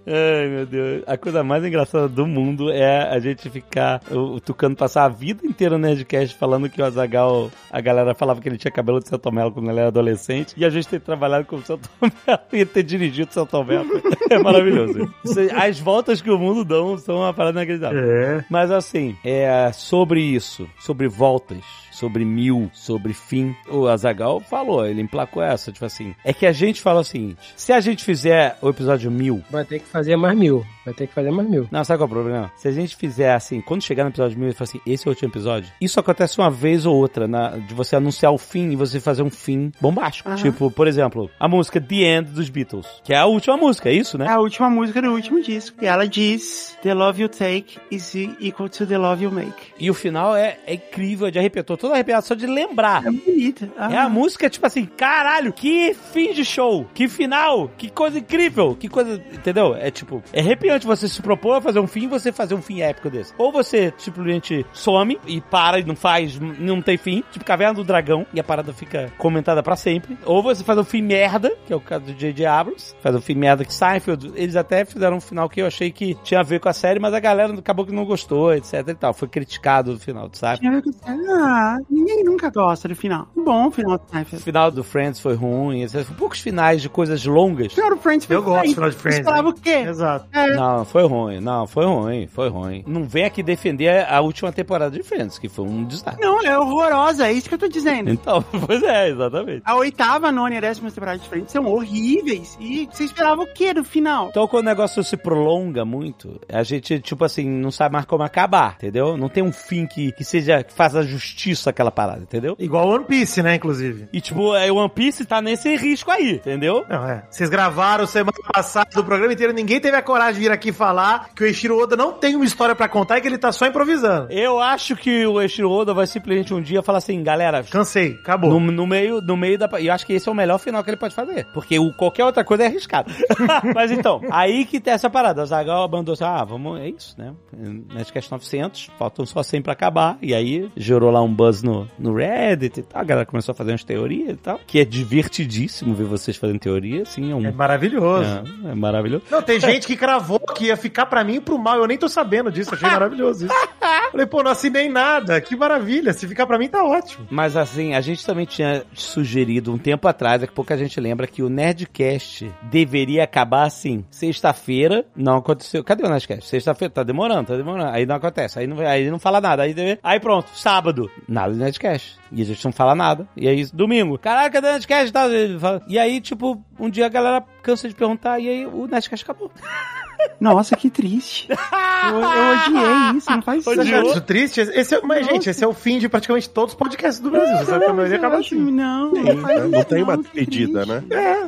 Ai, meu Deus. A coisa mais engraçada do mundo é a gente ficar, o, o Tucano passar a vida inteira no Nerdcast falando que o Azagal, a galera falava que ele tinha cabelo de Celton Mello quando ele era adolescente, e a gente ter trabalhado com o Celton Mello e ter dirigido o Celton Mello. É maravilhoso. As voltas que o mundo dão são uma parada inacreditável. É. Mas assim, é sobre isso, sobre voltas, sobre mil, sobre fim. O Azagal falou, ele emplacou essa, tipo assim. É que a gente fala o seguinte: se a gente fizer o episódio mil, Vai ter que fazer mais mil. Vai ter que fazer mais mil. não, sabe qual é o problema? Se a gente fizer assim, quando chegar no episódio mil e falar assim, esse é o último episódio, isso acontece uma vez ou outra, na, de você anunciar o fim e você fazer um fim bombástico. Aham. Tipo, por exemplo, a música The End dos Beatles, que é a última música, é isso, É né? a última música do último disco. E ela diz: The love you take is equal to the love you make. E o final é, é incrível, é de arrepiar, tô todo arrepiado só de lembrar. É bonita. Ah. É a música, tipo assim, caralho, que fim de show, que final, que coisa incrível, que coisa, entendeu? É tipo, é arrepiante você se propor a fazer um fim e você fazer um fim épico desse. Ou você simplesmente some e para e não faz, não tem fim, tipo Caverna do Dragão, e a parada fica comentada pra sempre. Ou você faz um fim merda, que é o caso do J.J. Abrams, faz um fim merda que Seinfeld, eles até fizeram um final que eu achei que tinha a ver com a série, mas a galera acabou que não gostou, etc e tal. Foi criticado no final, sabe? Tinha a ver com- Ah, ninguém nunca gosta do final. Bom o final do O Seinfeld. final do Friends foi ruim, poucos finais de coisas longas. O final do Friends foi Eu gosto do final de Friends, Você esperava o quê? Exato. Não, foi ruim. Não, foi ruim. Foi ruim. Não vem aqui defender a última temporada de Friends, que foi um desastre. Não, é horrorosa, é isso que eu tô dizendo. Então, pois é, exatamente. A oitava, a nona e a décima temporada de Friends são horríveis. E você esperava o quê do final? Então, quando o negócio se prolonga muito, a gente, tipo assim, não sabe mais como acabar, entendeu? Não tem um fim que, que seja, que faça justiça àquela parada, entendeu? Igual One Piece, né, inclusive. E, tipo, é, o One Piece tá nesse risco aí, entendeu? Não, é. Vocês gravaram semana passada o programa inteiro, ninguém teve a coragem de vir aqui falar que o Eiichiro Oda não tem uma história pra contar e que ele tá só improvisando. Eu acho que o Eiichiro Oda vai simplesmente um dia falar assim, galera, Cansei, acabou. No, no meio, no meio da. E eu acho que esse é o melhor final que ele pode fazer. Porque o, qualquer outra coisa é arriscado. Mas então, aí que tem essa parada. A Zagal abandonou assim, ah, vamos, é isso, né? Nerdcast 900, faltam só 100 pra acabar. E aí gerou lá um buzz no, no Reddit e tal. A galera começou a fazer umas teorias e tal. Que é divertidíssimo ver vocês fazendo teoria, assim. É, um, É maravilhoso. é, é maravilhoso. Não, tem gente que cravou que ia ficar pra mim e pro mal. Eu nem tô sabendo disso, achei maravilhoso isso. Falei, pô, não assinei nada, que maravilha. Se ficar pra mim, tá ótimo. Mas assim, a gente também tinha sugerido um tempo atrás, é que pouca gente lembra, que o Nerdcast deveria acabar assim, sexta-feira, não aconteceu. Cadê o Nerdcast? Sexta-feira, tá demorando, tá demorando. Aí não acontece, aí não, aí não fala nada. Aí, deve- aí pronto, sábado, nada de Nerdcast. E a gente não fala nada. E aí, domingo, caraca, cadê o Nerdcast? E aí, tipo, um dia a galera cansa de perguntar, e aí o Nerdcast acabou. Nossa, que triste. Eu, eu odiei isso, não faz isso. triste? Esse é, mas, gente, esse é o fim de praticamente todos os podcasts do Brasil. Você sabe que a maioria acaba assim. Não, Sim, não faz não isso, tem uma triste. né? É,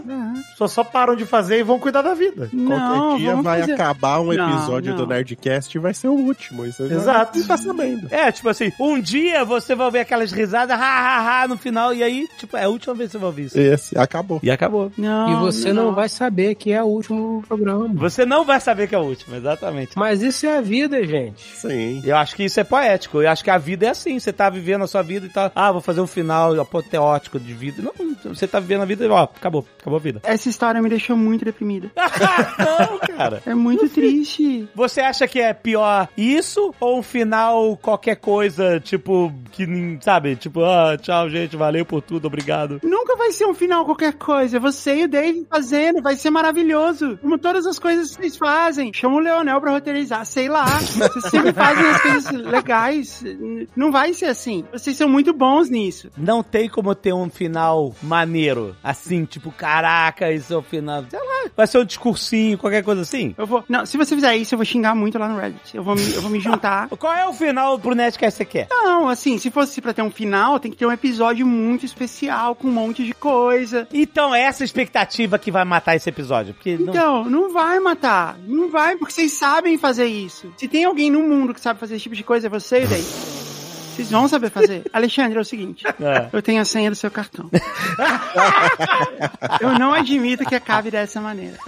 só, só param de fazer e vão cuidar da vida. Não, Qualquer dia vai fazer- acabar um Não, episódio não. do Nerdcast e vai ser o último. Isso já- Exato. Você tá sabendo. É, tipo assim, um dia você vai ver aquelas risadas, ha, ha, ha, no final, e aí, tipo, é a última vez que você vai ouvir isso. Esse, acabou. E acabou. Não, E você não vai saber que é o último programa. Você não vai saber que é o último, exatamente. Mas isso é a vida, gente. Sim. Eu acho que isso é poético. Eu acho que a vida é assim. Você tá vivendo a sua vida e tá. Ah, vou fazer um final apoteótico de vida. Não, você tá vivendo a vida e, ó, acabou. Acabou a vida. Essa história me deixou muito deprimida. não, cara. É muito triste. Você acha que é pior isso ou um final qualquer coisa, tipo, que nem, sabe? Tipo, ah, tchau, gente, valeu por tudo, obrigado. Nunca vai ser um final qualquer coisa. Você e o Dave fazendo, vai ser maravilhoso. Como todas as coisas que vocês fazem. Chama o Leonel pra roteirizar, sei lá. Vocês sempre fazem as coisas legais. Não vai ser assim. Vocês são muito bons nisso. Não tem como ter um final maneiro. Assim, tipo, caraca, isso é o final. Sei lá, vai ser um discursinho, qualquer coisa assim. Eu vou. Não, se você fizer isso, eu vou xingar muito lá no Reddit. Eu vou me, eu vou me juntar. Qual é o final pro Nerdcast que você quer? Não, assim, se fosse pra ter um final, tem que ter um episódio muito especial, com um monte de coisa. Então, é essa expectativa que vai matar esse episódio. Porque não... Então, não vai matar. Não vai, porque vocês sabem fazer isso. Se tem alguém no mundo que sabe fazer esse tipo de coisa, é você, daí. Vocês vão saber fazer. Alexandre, é o seguinte. É. Eu tenho a senha do seu cartão. Eu não admito que acabe dessa maneira.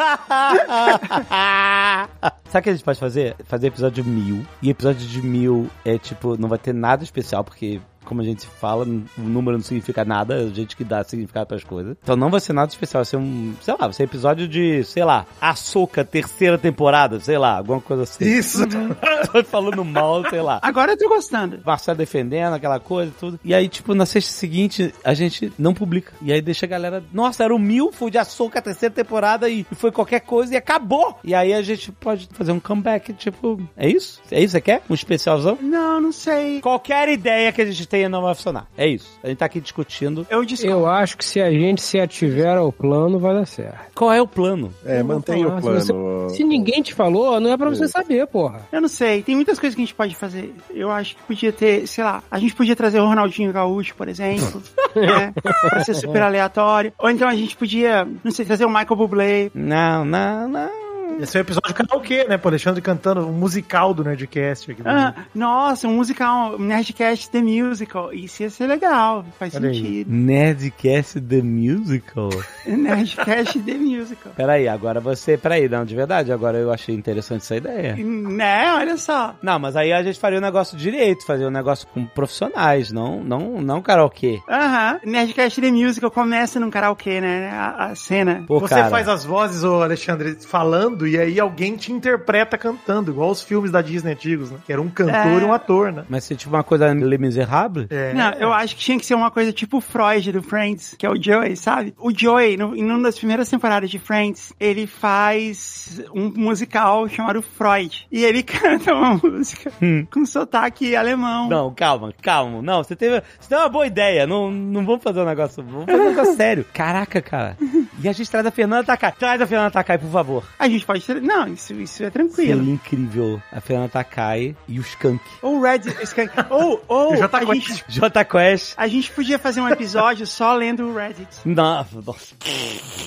Sabe o que a gente pode fazer? Fazer episódio mil. E episódio de mil é tipo, não vai ter nada especial, porque. Como a gente fala, o número não significa nada, é a gente que dá significado pras coisas. Então não vai ser nada especial, vai ser um, sei lá, vai ser episódio de, sei lá, Açúcar, terceira temporada, sei lá, alguma coisa assim. Isso. Tô falando mal, sei lá. Agora eu tô gostando. Marcelo defendendo aquela coisa e tudo. E aí, tipo, na sexta seguinte, a gente não publica. E aí deixa a galera. Nossa, era o mil, foi de açúcar terceira temporada e, e foi qualquer coisa e acabou. E aí a gente pode fazer um comeback, tipo. É isso? É isso que você quer? Um especialzão? Não, não sei. Qualquer ideia que a gente não vai funcionar. É isso. A gente tá aqui discutindo. Eu. Eu acho que se a gente se ativer ao plano, vai dar certo. Qual é o plano? É, mantém o plano. se você- Se ninguém te falou, não é pra você saber, porra. Eu não sei, tem muitas coisas que a gente pode fazer. Eu acho que podia ter, sei lá, a gente podia trazer o Ronaldinho Gaúcho, por exemplo, né? Pra ser super aleatório. Ou então a gente podia, não sei, trazer o Michael Bublé. Não, não, não. Esse é o episódio karaokê, né? Pô, Alexandre cantando um musical do Nerdcast aqui. Ah, nossa, um musical, um Nerdcast The Musical. Isso ia ser legal, faz Olha aí. sentido. Nerdcast The Musical? Nerdcast The Musical. Peraí, agora você. Peraí, não, de verdade, agora eu achei interessante essa ideia. Né? Olha só. Não, mas aí a gente faria o negócio direito, fazer um negócio com profissionais, não, não, não karaokê. Aham. Nerdcast The Musical começa num karaokê, né? A, a cena. Pô, Você cara, faz as vozes, ô Alexandre, falando, e aí alguém te interpreta cantando, igual os filmes da Disney antigos, né? Que era um cantor É. e um ator, né? Mas se tipo uma coisa Le Miserable? É. Não, eu acho que tinha que ser uma coisa tipo o Freud do Friends, que é o Joey, sabe? O Joey, no, em uma das primeiras temporadas de Friends, ele faz um musical chamado Freud. E ele canta uma música Hum. com sotaque alemão. Não, calma, calma. Não, você teve, você teve uma boa ideia. Não, não vamos fazer um negócio. Vamos fazer um negócio sério. Caraca, cara. E a gente traz a Fernanda Takai. Traz a Fernanda Takai, por favor. A gente pode ter... Não, isso, isso é Seria tranquilo. incrível. A Fernanda Takai e o Skunk. Ou Red... Skank- Ou, ou Já a, tá com gente, J Quest. a gente podia fazer um episódio só lendo o Reddit. Nossa, nossa.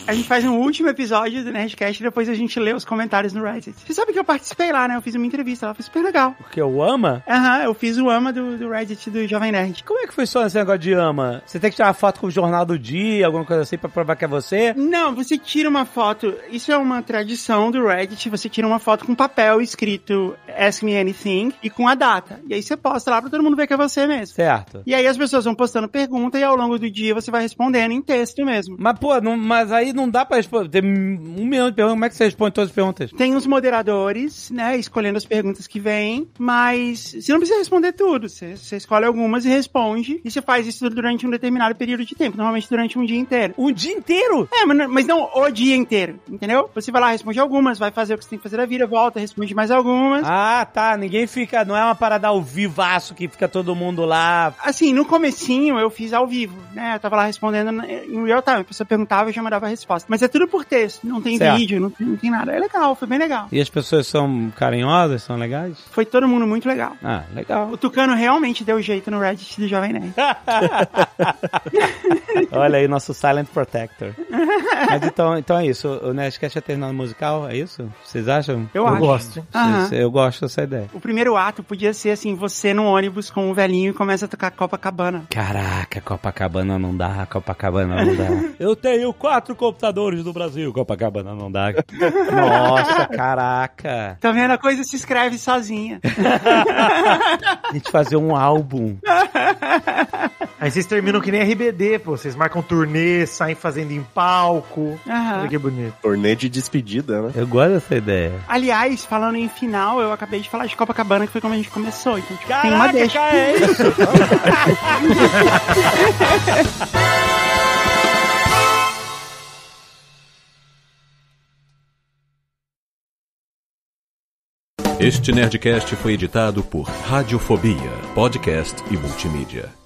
A gente faz um último episódio do Nerdcast e depois a gente lê os comentários no Reddit. Você sabe que eu participei lá, né? Eu fiz uma entrevista lá, foi super legal. Porque eu ama? Aham, eu fiz o ama do, do Reddit do Jovem Nerd. Como é que funciona esse negócio de ama? Você tem que tirar uma foto com o jornal do dia, alguma coisa assim, pra provar que é você? Não, você tira uma foto. Isso é uma tradição do do Reddit, você tira uma foto com papel escrito Ask Me Anything e com a data. E aí você posta lá pra todo mundo ver que é você mesmo. Certo. E aí as pessoas vão postando pergunta e ao longo do dia você vai respondendo em texto mesmo. Mas, pô, não- mas aí não dá pra responder. Tem um milhão de perguntas. Como é que você responde todas as perguntas? Tem os moderadores, né, escolhendo as perguntas que vêm, mas você não precisa responder tudo. Você, você escolhe algumas e responde. E você faz isso durante um determinado período de tempo, normalmente durante um dia inteiro. Um dia inteiro? É, mas não, mas não o dia inteiro, entendeu? Você vai lá, responde algumas, vai fazer o que você tem que fazer da vida, volta, responde mais algumas. Ah, tá. Ninguém fica. Não é uma parada ao vivaço que fica todo mundo lá. Assim, no comecinho eu fiz ao vivo, né? Eu tava lá respondendo em real time. A pessoa perguntava e eu já mandava a resposta. Mas é tudo por texto, não tem Certo. vídeo, não tem, não tem nada. É legal, foi bem legal. E as pessoas são carinhosas, são legais? Foi todo mundo muito legal. Ah, legal. O Tucano realmente deu jeito no Reddit do Jovem Nerd. Olha aí, nosso Silent Protector. Mas então, então é isso. O Nerdcast é terminado musical, é isso? Vocês acham? Eu, Eu acho. gosto. Eu gosto dessa ideia. O primeiro ato podia ser assim, você no ônibus com o velhinho e começa a tocar Copacabana. Caraca, Copacabana não dá, Copacabana não dá. Eu tenho quatro computadores no Brasil, Copacabana não dá. Nossa, caraca. Tá vendo? A coisa se escreve sozinha. A gente fazer um álbum. Aí vocês terminam que nem RBD, pô. Vocês marcam turnê, saem fazendo em palco. Aham. Olha que bonito. Torneio de despedida, né? Eu gosto dessa ideia. Aliás, falando em final, eu acabei de falar de Copacabana, que foi como a gente começou. Então, tipo, tem uma deixa. cara, é isso? Este Nerdcast foi editado por Radiofobia, podcast e multimídia.